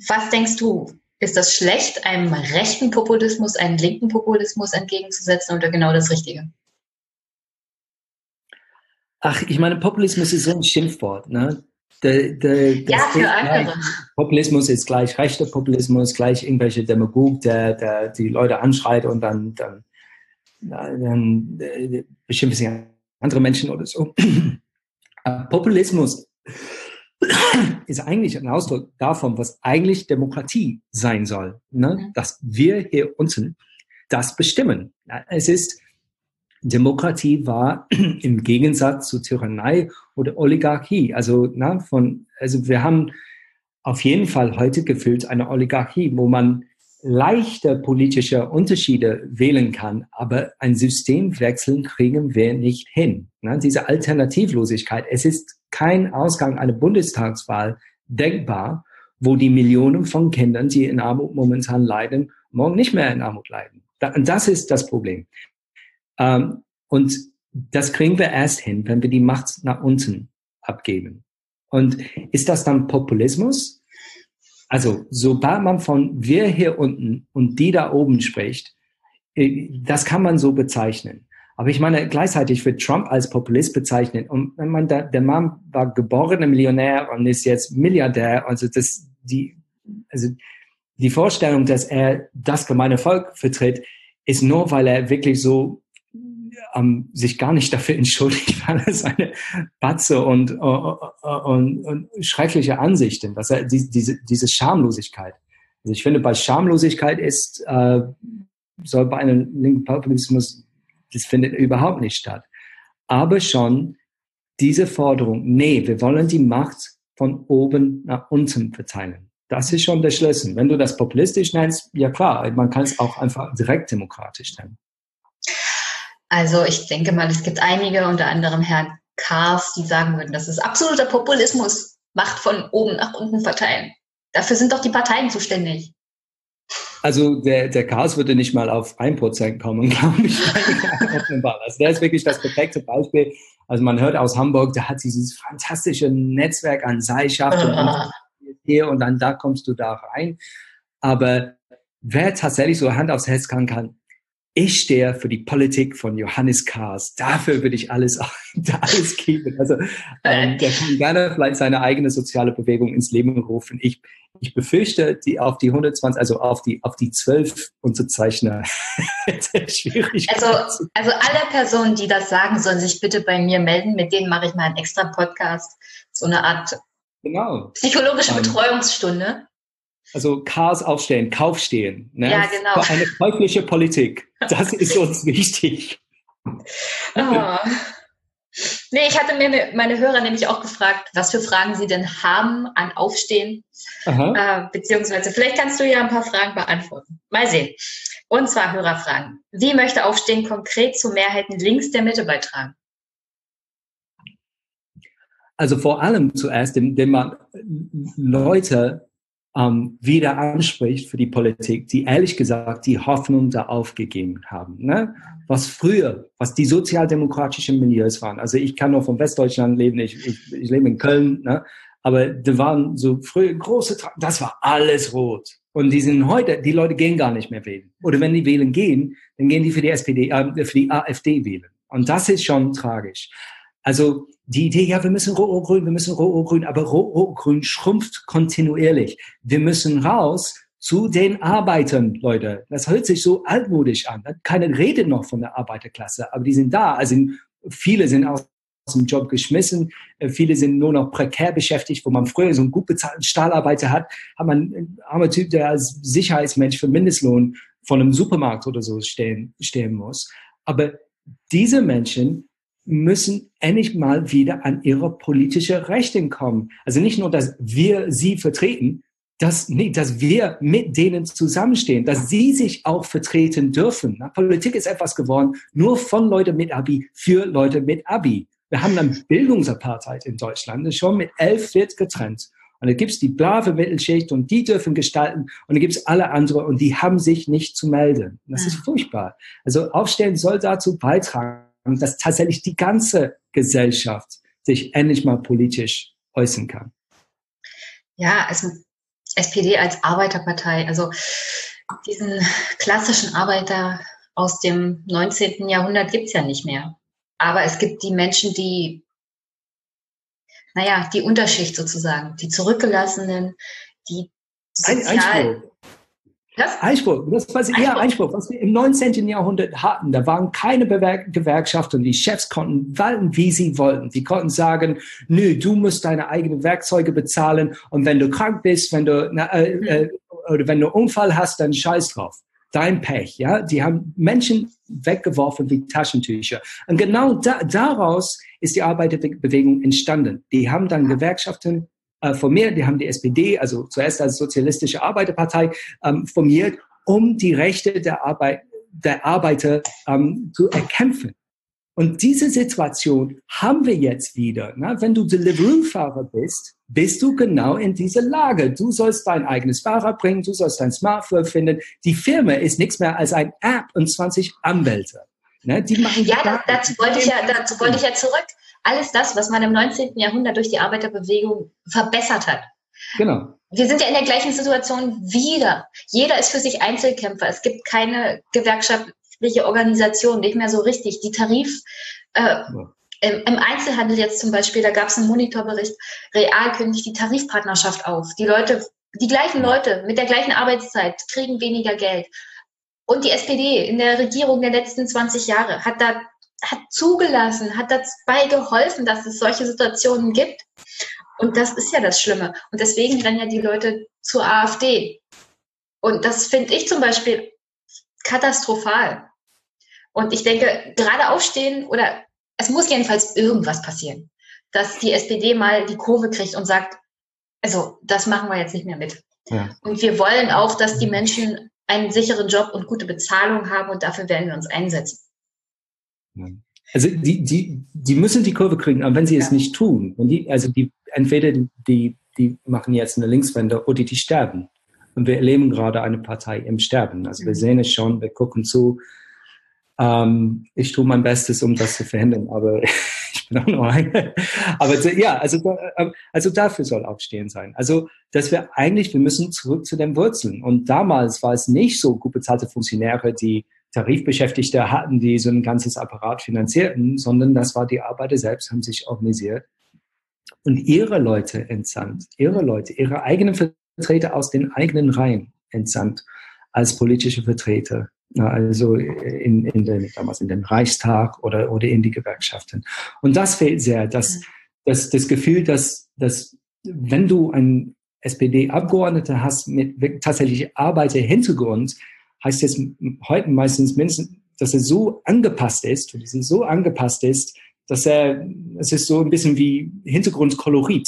was denkst du? Ist das schlecht, einem rechten Populismus, einem linken Populismus entgegenzusetzen oder genau das Richtige? Ach, ich meine, Populismus ist so ein Schimpfwort. Ne? Der, der, ja, für andere. Populismus ist gleich rechter Populismus, gleich irgendwelche Demagog, der, der die Leute anschreit und dann, dann, dann äh, beschimpft sie andere Menschen oder so. Populismus ist eigentlich ein Ausdruck davon, was eigentlich Demokratie sein soll. Ne? Mhm. Dass wir hier unten das bestimmen. Es ist, Demokratie war im Gegensatz zu Tyrannei oder Oligarchie. Also, na, von, also wir haben auf jeden Fall heute gefühlt eine Oligarchie, wo man leichte politische Unterschiede wählen kann, aber ein Systemwechsel kriegen wir nicht hin. Ne? Diese Alternativlosigkeit, es ist kein Ausgang einer Bundestagswahl denkbar, wo die Millionen von Kindern, die in Armut momentan leiden, morgen nicht mehr in Armut leiden. Und das ist das Problem. Ähm, und das kriegen wir erst hin, wenn wir die Macht nach unten abgeben. Und ist das dann Populismus? Also, sobald man von wir hier unten und die da oben spricht, äh, das kann man so bezeichnen. Aber ich meine, gleichzeitig wird Trump als Populist bezeichnet. Und wenn man da, der Mann war geborener Millionär und ist jetzt Milliardär. Also das, die, also die Vorstellung, dass er das gemeine Volk vertritt, ist nur, weil er wirklich so ähm, sich gar nicht dafür entschuldigt, weil er seine Batze und, und, und, und schreckliche Ansichten, dass er die, diese, diese Schamlosigkeit. Also ich finde, bei Schamlosigkeit ist, äh, soll bei einem linken Populismus das findet überhaupt nicht statt. Aber schon diese Forderung, nee, wir wollen die Macht von oben nach unten verteilen. Das ist schon der Schlüssel. Wenn du das populistisch nennst, ja klar, man kann es auch einfach direkt demokratisch nennen. Also ich denke mal, es gibt einige, unter anderem Herrn Kars, die sagen würden, das ist absoluter Populismus, Macht von oben nach unten verteilen. Dafür sind doch die Parteien zuständig. Also der, der Chaos würde nicht mal auf ein Prozent kommen, glaube ich. also der ist wirklich das perfekte Beispiel. Also man hört aus Hamburg, der hat dieses fantastische Netzwerk an Seilschaften und hier und dann da kommst du da rein. Aber wer tatsächlich so Hand aufs Herz kann, kann, ich stehe für die Politik von Johannes Kahrs. Dafür würde ich alles, alles geben. Also ähm, der kann gerne vielleicht seine eigene soziale Bewegung ins Leben rufen. Ich, ich befürchte, die auf die 120, also auf die auf die 12 Unterzeichner schwierig. Also, also alle Personen, die das sagen, sollen sich bitte bei mir melden. Mit denen mache ich mal einen extra Podcast, so eine Art genau. psychologische um, Betreuungsstunde. Also Chaos aufstellen, Kauf stehen. Ne? Ja, genau. Eine käufliche Politik. Das ist uns wichtig. Oh. Nee, ich hatte mir meine Hörer nämlich auch gefragt, was für Fragen sie denn haben an Aufstehen. Äh, beziehungsweise, vielleicht kannst du ja ein paar Fragen beantworten. Mal sehen. Und zwar Hörerfragen. Wie möchte Aufstehen konkret zu Mehrheiten links der Mitte beitragen? Also vor allem zuerst, indem man Leute ähm, wieder anspricht für die Politik, die ehrlich gesagt die Hoffnung da aufgegeben haben. Ne? Was früher, was die sozialdemokratischen Milieus waren. Also ich kann nur von Westdeutschland leben, ich, ich, ich lebe in Köln, ne? aber da waren so früher große, das war alles rot. Und die sind heute, die Leute gehen gar nicht mehr wählen. Oder wenn die wählen gehen, dann gehen die für die SPD, äh, für die AfD wählen. Und das ist schon tragisch. Also die Idee, ja, wir müssen Rot-Grün, wir müssen Rot-Grün, aber Rot-Grün schrumpft kontinuierlich. Wir müssen raus zu den Arbeitern, Leute. Das hört sich so altmodisch an. Keine Rede noch von der Arbeiterklasse, aber die sind da. Also viele sind aus dem Job geschmissen. Äh, viele sind nur noch prekär beschäftigt, wo man früher so einen gut bezahlten Stahlarbeiter hat, hat man einen armer Typ, der als Sicherheitsmensch für Mindestlohn von einem Supermarkt oder so stehen, stehen muss. Aber diese Menschen müssen endlich mal wieder an ihre politische Rechte kommen. Also nicht nur, dass wir sie vertreten, dass, nee, dass wir mit denen zusammenstehen, dass sie sich auch vertreten dürfen. Politik ist etwas geworden, nur von Leuten mit Abi für Leute mit Abi. Wir haben dann Bildungsapartheid in Deutschland, schon mit elf wird getrennt. Und da gibt's die brave Mittelschicht und die dürfen gestalten und dann gibt's alle andere und die haben sich nicht zu melden. Das ist furchtbar. Also Aufstellen soll dazu beitragen, dass tatsächlich die ganze Gesellschaft sich endlich mal politisch äußern kann. Ja, also SPD als Arbeiterpartei, also diesen klassischen Arbeiter aus dem 19. Jahrhundert gibt's ja nicht mehr. Aber es gibt die Menschen, die, naja, die Unterschicht sozusagen, die Zurückgelassenen, die sozial... Einspruch. Das? Einspruch. Das war Einspruch. Ja, Einspruch. Was wir im 19. Jahrhundert hatten, da waren keine Gewerkschaften. Die Chefs konnten walten, wie sie wollten. Die konnten sagen, nö, du musst deine eigenen Werkzeuge bezahlen und wenn du krank bist, wenn du, na, äh, äh, oder wenn du Unfall hast, dann scheiß drauf dein Pech, ja. Die haben Menschen weggeworfen wie Taschentücher. Und genau da, daraus ist die Arbeiterbewegung entstanden. Die haben dann Gewerkschaften äh, formiert, die haben die SPD, also zuerst als Sozialistische Arbeiterpartei, ähm, formiert, um die Rechte der, Arbeit, der Arbeiter ähm, zu erkämpfen. Und diese Situation haben wir jetzt wieder. Ne? Wenn du Deliveroo-Fahrer bist, bist du genau in dieser Lage. Du sollst dein eigenes Fahrrad bringen, du sollst dein Smartphone finden. Die Firma ist nichts mehr als ein App und 20 Anwälte. Ne? Die machen ja, da, dazu wollte ich ja, dazu wollte ich ja zurück. Alles das, was man im 19. Jahrhundert durch die Arbeiterbewegung verbessert hat. Genau. Wir sind ja in der gleichen Situation wieder. Jeder ist für sich Einzelkämpfer. Es gibt keine Gewerkschaft, welche Organisation nicht mehr so richtig. Die Tarif, äh, im, im, Einzelhandel jetzt zum Beispiel, da gab es einen Monitorbericht, real kündigt die Tarifpartnerschaft auf. Die Leute, die gleichen Leute mit der gleichen Arbeitszeit kriegen weniger Geld. Und die SPD in der Regierung der letzten 20 Jahre hat da hat zugelassen, hat dabei geholfen, dass es solche Situationen gibt. Und das ist ja das Schlimme. Und deswegen rennen ja die Leute zur AfD. Und das finde ich zum Beispiel katastrophal. Und ich denke, gerade aufstehen oder es muss jedenfalls irgendwas passieren, dass die SPD mal die Kurve kriegt und sagt, also das machen wir jetzt nicht mehr mit. Ja. Und wir wollen auch, dass die Menschen einen sicheren Job und gute Bezahlung haben und dafür werden wir uns einsetzen. Also die, die, die müssen die Kurve kriegen, aber wenn sie es nicht tun, wenn die, also die, entweder die, die machen jetzt eine Linkswende oder die sterben. Und wir erleben gerade eine Partei im Sterben. Also wir mhm. sehen es schon, wir gucken zu, ähm, ich tue mein Bestes, um das zu verhindern, aber ich bin auch nur eine. Aber ja, also, ähm, also dafür soll Aufstehen sein. Also, dass wir eigentlich, wir müssen zurück zu den Wurzeln. Und damals war es nicht so gut bezahlte Funktionäre, die Tarifbeschäftigte hatten, die so ein ganzes Apparat finanzierten, sondern das war die Arbeiter selbst, haben sich organisiert und ihre Leute entsandt, ihre Leute, ihre eigenen Vertreter aus den eigenen Reihen entsandt als politische Vertreter also in, in den, damals in den Reichstag oder, oder in die Gewerkschaften. Und das fehlt sehr, das, das, das Gefühl, dass, dass wenn du einen SPD-Abgeordneter hast mit tatsächlich Arbeiterhintergrund, heißt es heute meistens mindestens, dass er so angepasst ist, und so angepasst ist, dass er, es ist so ein bisschen wie Hintergrundkolorit.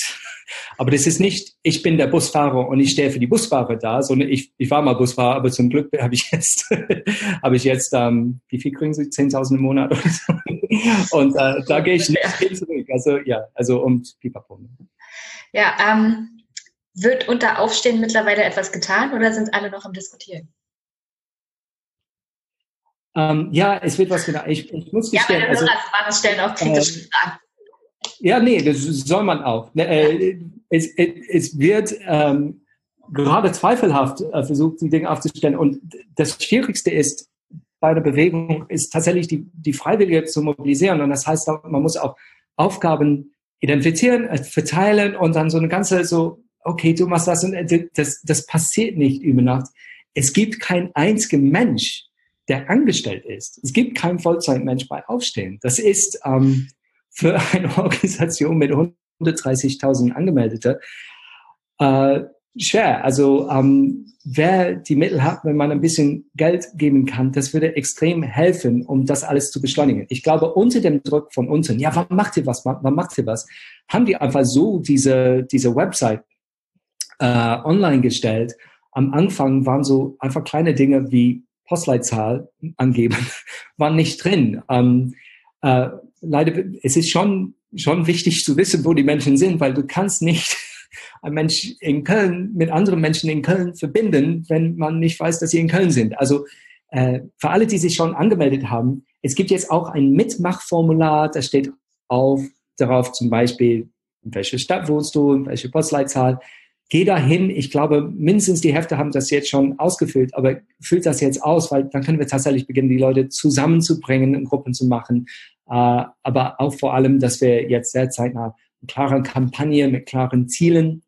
Aber das ist nicht, ich bin der Busfahrer und ich stehe für die Busfahrer da, sondern ich, ich war mal Busfahrer, aber zum Glück habe ich jetzt, habe ich jetzt, ähm, wie viel kriegen Sie? 10.000 im Monat oder so. Und äh, da gehe ich nicht hin zurück. Also ja, also und Pipapo. Ja, ähm, wird unter Aufstehen mittlerweile etwas getan oder sind alle noch am Diskutieren? Ähm, ja, es wird was getan. Ich, ich muss gestehen. Ja, Hörer also, stellen auch kritische äh. Ja, nee, das soll man auch. Ne, äh, es, es wird ähm, gerade zweifelhaft äh, versucht, die Dinge aufzustellen. Und das Schwierigste ist bei der Bewegung, ist tatsächlich die, die Freiwillige zu mobilisieren. Und das heißt, man muss auch Aufgaben identifizieren, äh, verteilen und dann so eine ganze so okay, du machst das und äh, das, das passiert nicht über Nacht. Es gibt kein einziger Mensch, der angestellt ist. Es gibt keinen Vollzeitmensch bei Aufstehen. Das ist ähm, für eine Organisation mit 130.000 Angemeldete äh, schwer. Also ähm, wer die Mittel hat, wenn man ein bisschen Geld geben kann, das würde extrem helfen, um das alles zu beschleunigen. Ich glaube, unter dem Druck von unten, ja, wann macht ihr was, wann macht ihr was, haben die einfach so diese, diese Website äh, online gestellt. Am Anfang waren so einfach kleine Dinge wie Postleitzahl angeben, waren nicht drin. Ähm, äh, leider, es ist schon, schon wichtig zu wissen, wo die Menschen sind, weil du kannst nicht ein Mensch in Köln mit anderen Menschen in Köln verbinden, wenn man nicht weiß, dass sie in Köln sind. Also äh, für alle, die sich schon angemeldet haben, es gibt jetzt auch ein Mitmachformular, da steht auf darauf zum Beispiel, in welcher Stadt wohnst du, in welche Postleitzahl. Geh dahin. Ich glaube, mindestens die Hälfte haben das jetzt schon ausgefüllt, aber füllt das jetzt aus, weil dann können wir tatsächlich beginnen, die Leute zusammenzubringen, in Gruppen zu machen. Äh, aber auch vor allem, dass wir jetzt sehr zeitnah eine klare Kampagne mit klaren Zielen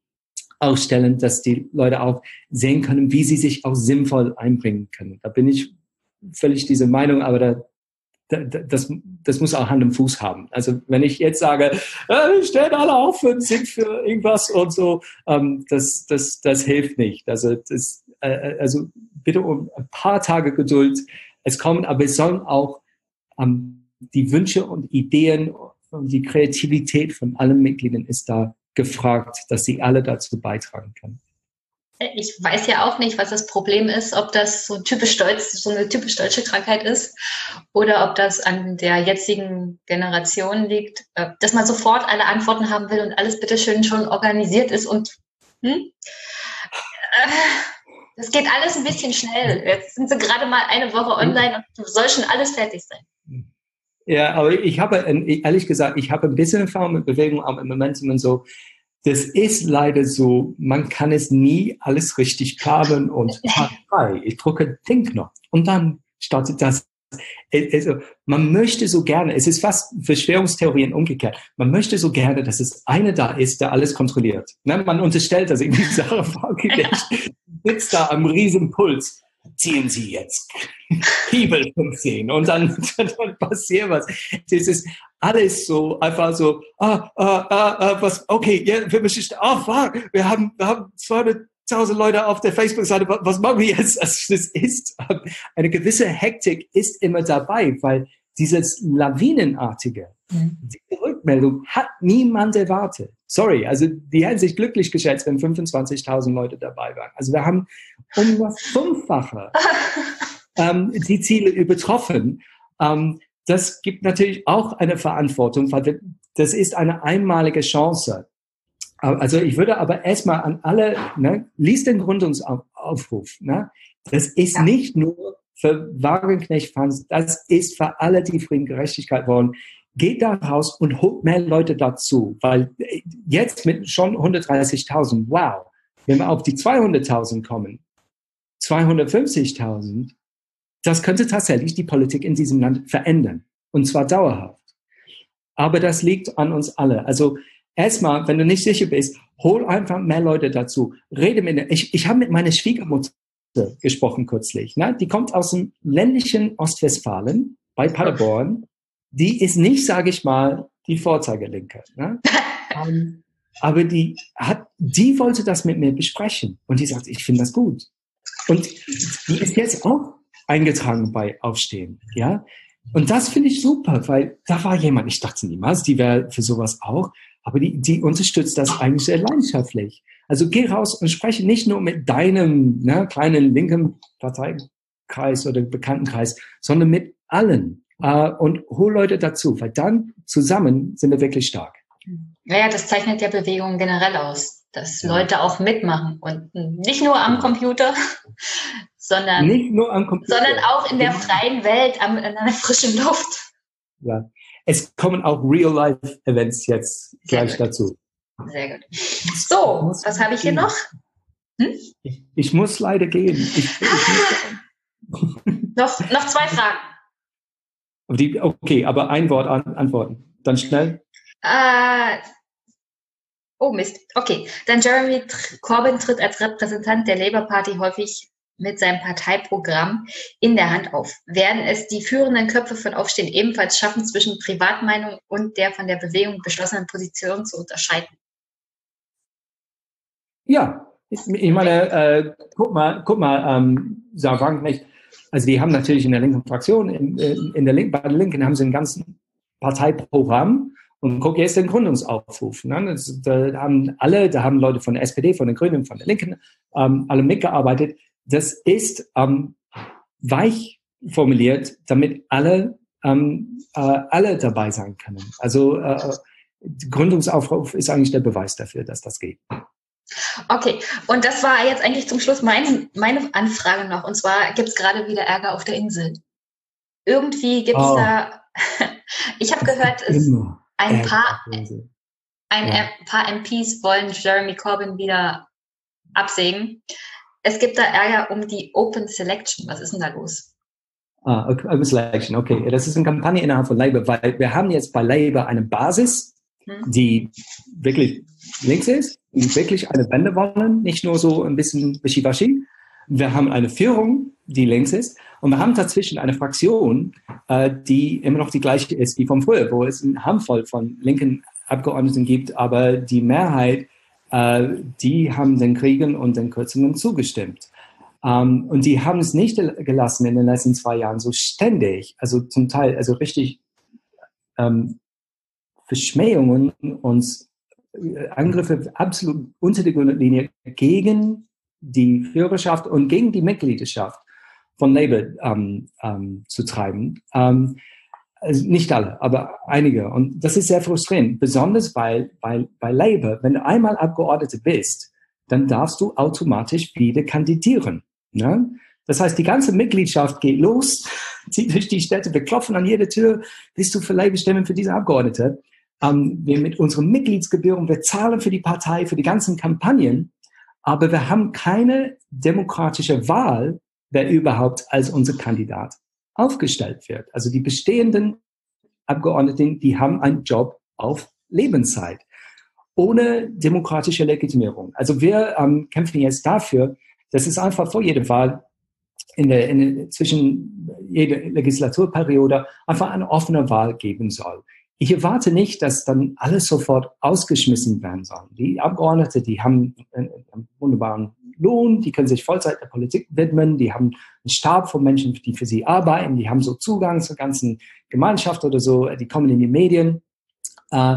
ausstellen, dass die Leute auch sehen können, wie sie sich auch sinnvoll einbringen können. Da bin ich völlig diese Meinung, aber da, da, das, das muss auch Hand und Fuß haben. Also wenn ich jetzt sage, äh, stellt alle auf und singt für irgendwas und so, ähm, das, das, das hilft nicht. Also, das, äh, also bitte um ein paar Tage Geduld. Es kommen, aber es sollen auch ähm, die Wünsche und Ideen und die Kreativität von allen Mitgliedern ist da gefragt, dass sie alle dazu beitragen können. Ich weiß ja auch nicht, was das Problem ist, ob das so typisch deutsch, so eine typisch deutsche Krankheit ist oder ob das an der jetzigen Generation liegt, äh, dass man sofort alle Antworten haben will und alles bitteschön schon organisiert ist und hm? das geht alles ein bisschen schnell. Jetzt sind sie gerade mal eine Woche online und soll schon alles fertig sein. Ja, aber ich habe, ehrlich gesagt, ich habe ein bisschen Erfahrung mit Bewegung, aber im Moment und so. Das ist leider so, man kann es nie alles richtig planen und frei. Ich drücke den Knopf und dann startet das. Also, man möchte so gerne, es ist fast Verschwörungstheorien umgekehrt, man möchte so gerne, dass es einer da ist, der alles kontrolliert. Ne? Man unterstellt das irgendwie Sache vorgelegt, sitzt da am Riesenpuls ziehen Sie jetzt Hebel 15 und dann, dann passiert was. Das ist alles so einfach so, ah, ah, ah, ah was, okay, ja, wir müssen, ah, fuck, wir haben, wir haben 200.000 Leute auf der Facebook-Seite, was machen wir jetzt? Also das ist, eine gewisse Hektik ist immer dabei, weil dieses Lawinenartige, mhm. diese Rückmeldung hat niemand erwartet. Sorry, also die hätten sich glücklich geschätzt, wenn 25.000 Leute dabei waren. Also wir haben um das Fünffache ähm, die Ziele übertroffen. Ähm, das gibt natürlich auch eine Verantwortung, weil das ist eine einmalige Chance. Also ich würde aber erstmal an alle, ne, liest den Gründungsaufruf. Ne? Das ist ja. nicht nur für Wagenknecht-Fans, das ist für alle, die Frieden Gerechtigkeit wollen. Geht da raus und holt mehr Leute dazu, weil jetzt mit schon 130.000, wow, wenn wir auf die 200.000 kommen, 250.000, das könnte tatsächlich die Politik in diesem Land verändern. Und zwar dauerhaft. Aber das liegt an uns alle. Also erstmal, wenn du nicht sicher bist, hol einfach mehr Leute dazu. Rede mit, ich, ich habe mit meiner Schwiegermutter gesprochen kürzlich. Ne? Die kommt aus dem ländlichen Ostwestfalen bei Paderborn. Die ist nicht, sage ich mal, die Vorzeigelinke. Ne? um, ähm, aber die hat, die wollte das mit mir besprechen. Und die sagt, ich finde das gut. Und die ist jetzt auch eingetragen bei Aufstehen. Ja, und das finde ich super, weil da war jemand, ich dachte niemals, die wäre für sowas auch, aber die, die unterstützt das eigentlich sehr leidenschaftlich. Also geh raus und spreche nicht nur mit deinem ne, kleinen linken Parteikreis oder Bekanntenkreis, sondern mit allen äh, und hol Leute dazu, weil dann zusammen sind wir wirklich stark. Naja, das zeichnet ja Bewegungen generell aus, dass ja. Leute auch mitmachen und nicht nur am Computer, sondern, nicht nur am Computer, sondern auch in der freien Welt, am, in der frischen Luft. Ja, es kommen auch Real-Life-Events jetzt gleich dazu. Sehr gut. So, was habe ich hier noch? Hm? Ich, ich, muss leider gehen. Ich, ich noch, noch zwei Fragen. Die, okay, aber ein Wort an, antworten. Dann schnell. Äh, Oh Mist. Okay, dann Jeremy Corbyn tritt als Repräsentant der Labour Party häufig mit seinem Parteiprogramm in der Hand auf. Werden es die führenden Köpfe von Aufstehen ebenfalls schaffen, zwischen Privatmeinung und der von der Bewegung beschlossenen Position zu unterscheiden? Ja, ich meine, äh, guck mal, guck mal, ähm, Frank nicht. Also die haben natürlich in der linken Fraktion, in, in der Link, bei der Linken haben sie ein ganzes Parteiprogramm und guck jetzt den Gründungsaufruf. Ne? Das, da haben alle, da haben Leute von der SPD, von den Grünen, von der Linken, ähm, alle mitgearbeitet. Das ist ähm, weich formuliert, damit alle, ähm, äh, alle dabei sein können. Also äh, Gründungsaufruf ist eigentlich der Beweis dafür, dass das geht. Okay, und das war jetzt eigentlich zum Schluss meine, meine Anfrage noch. Und zwar gibt es gerade wieder Ärger auf der Insel. Irgendwie gibt es oh. da, ich habe gehört, es, ein, paar, ein ja. paar MPs wollen Jeremy Corbyn wieder absägen. Es gibt da Ärger um die Open Selection. Was ist denn da los? Ah, Open Selection, okay. Das ist eine Kampagne innerhalb von Labour, weil wir haben jetzt bei Labour eine Basis, hm. die wirklich links ist, wirklich eine Wende wollen, nicht nur so ein bisschen wischiwaschi. Wir haben eine Führung, die links ist, und wir haben dazwischen eine Fraktion, äh, die immer noch die gleiche ist wie vom früher, wo es eine Handvoll von linken Abgeordneten gibt, aber die Mehrheit, äh, die haben den Kriegen und den Kürzungen zugestimmt. Um, und die haben es nicht gelassen in den letzten zwei Jahren so ständig, also zum Teil, also richtig ähm, Verschmähungen äh, Angriffe absolut unter der Grundlinie gegen die Führerschaft und gegen die Mitgliedschaft von Labour ähm, ähm, zu treiben. Ähm, also nicht alle, aber einige. Und das ist sehr frustrierend, besonders weil, weil bei Labour, wenn du einmal Abgeordnete bist, dann darfst du automatisch wieder kandidieren. Ne? Das heißt, die ganze Mitgliedschaft geht los, zieht durch die Städte, wir klopfen an jede Tür, bist du für Labour stimmen für diese Abgeordnete. Ähm, wir mit unseren Mitgliedsgebühren, wir zahlen für die Partei, für die ganzen Kampagnen, aber wir haben keine demokratische Wahl wer überhaupt als unser Kandidat aufgestellt wird. Also die bestehenden Abgeordneten, die haben einen Job auf Lebenszeit ohne demokratische Legitimierung. Also wir ähm, kämpfen jetzt dafür, dass es einfach vor jeder Wahl in der, in der, zwischen jeder Legislaturperiode einfach eine offene Wahl geben soll. Ich erwarte nicht, dass dann alles sofort ausgeschmissen werden soll. Die Abgeordnete, die haben einen wunderbaren Lohn, die können sich Vollzeit der Politik widmen, die haben einen Stab von Menschen, die für sie arbeiten, die haben so Zugang zur ganzen Gemeinschaft oder so, die kommen in die Medien. Äh,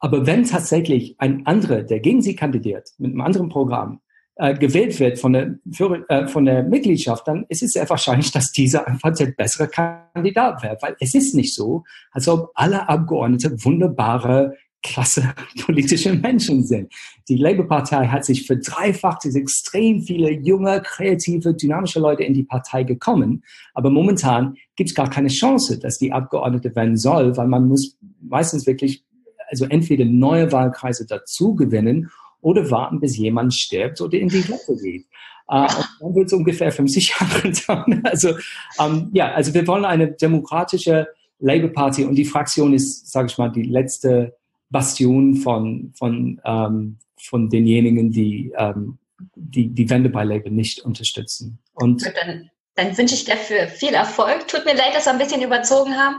aber wenn tatsächlich ein anderer, der gegen sie kandidiert, mit einem anderen Programm, äh, gewählt wird von der, für, äh, von der Mitgliedschaft, dann ist es sehr wahrscheinlich, dass dieser einfach der bessere Kandidat wäre. Weil es ist nicht so, als ob alle Abgeordnete wunderbare klasse politische Menschen sind. Die Labour-Partei hat sich verdreifacht, es sind extrem viele junge, kreative, dynamische Leute in die Partei gekommen. Aber momentan gibt es gar keine Chance, dass die Abgeordnete werden soll, weil man muss meistens wirklich, also entweder neue Wahlkreise dazu gewinnen oder warten, bis jemand stirbt oder in die Rente geht. Und dann wird es ungefähr 50 Jahre dauern. Also um, ja, also wir wollen eine demokratische Labour Party und die Fraktion ist, sage ich mal, die letzte Bastion von, von, ähm, von denjenigen, die, ähm, die die Wende bei Labour nicht unterstützen. Und dann, dann wünsche ich dafür viel Erfolg. Tut mir leid, dass wir ein bisschen überzogen haben.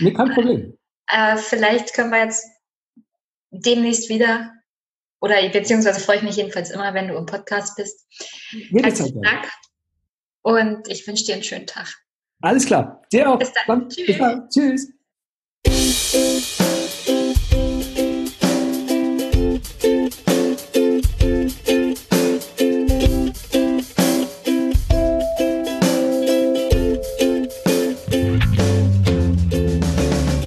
Nee, kein Problem. Äh, vielleicht können wir jetzt demnächst wieder, oder beziehungsweise freue ich mich jedenfalls immer, wenn du im Podcast bist. Herzlichen Dank. Und ich wünsche dir einen schönen Tag. Alles klar. Dir auch. Bis dann. Bis dann. Tschüss. Tschüss.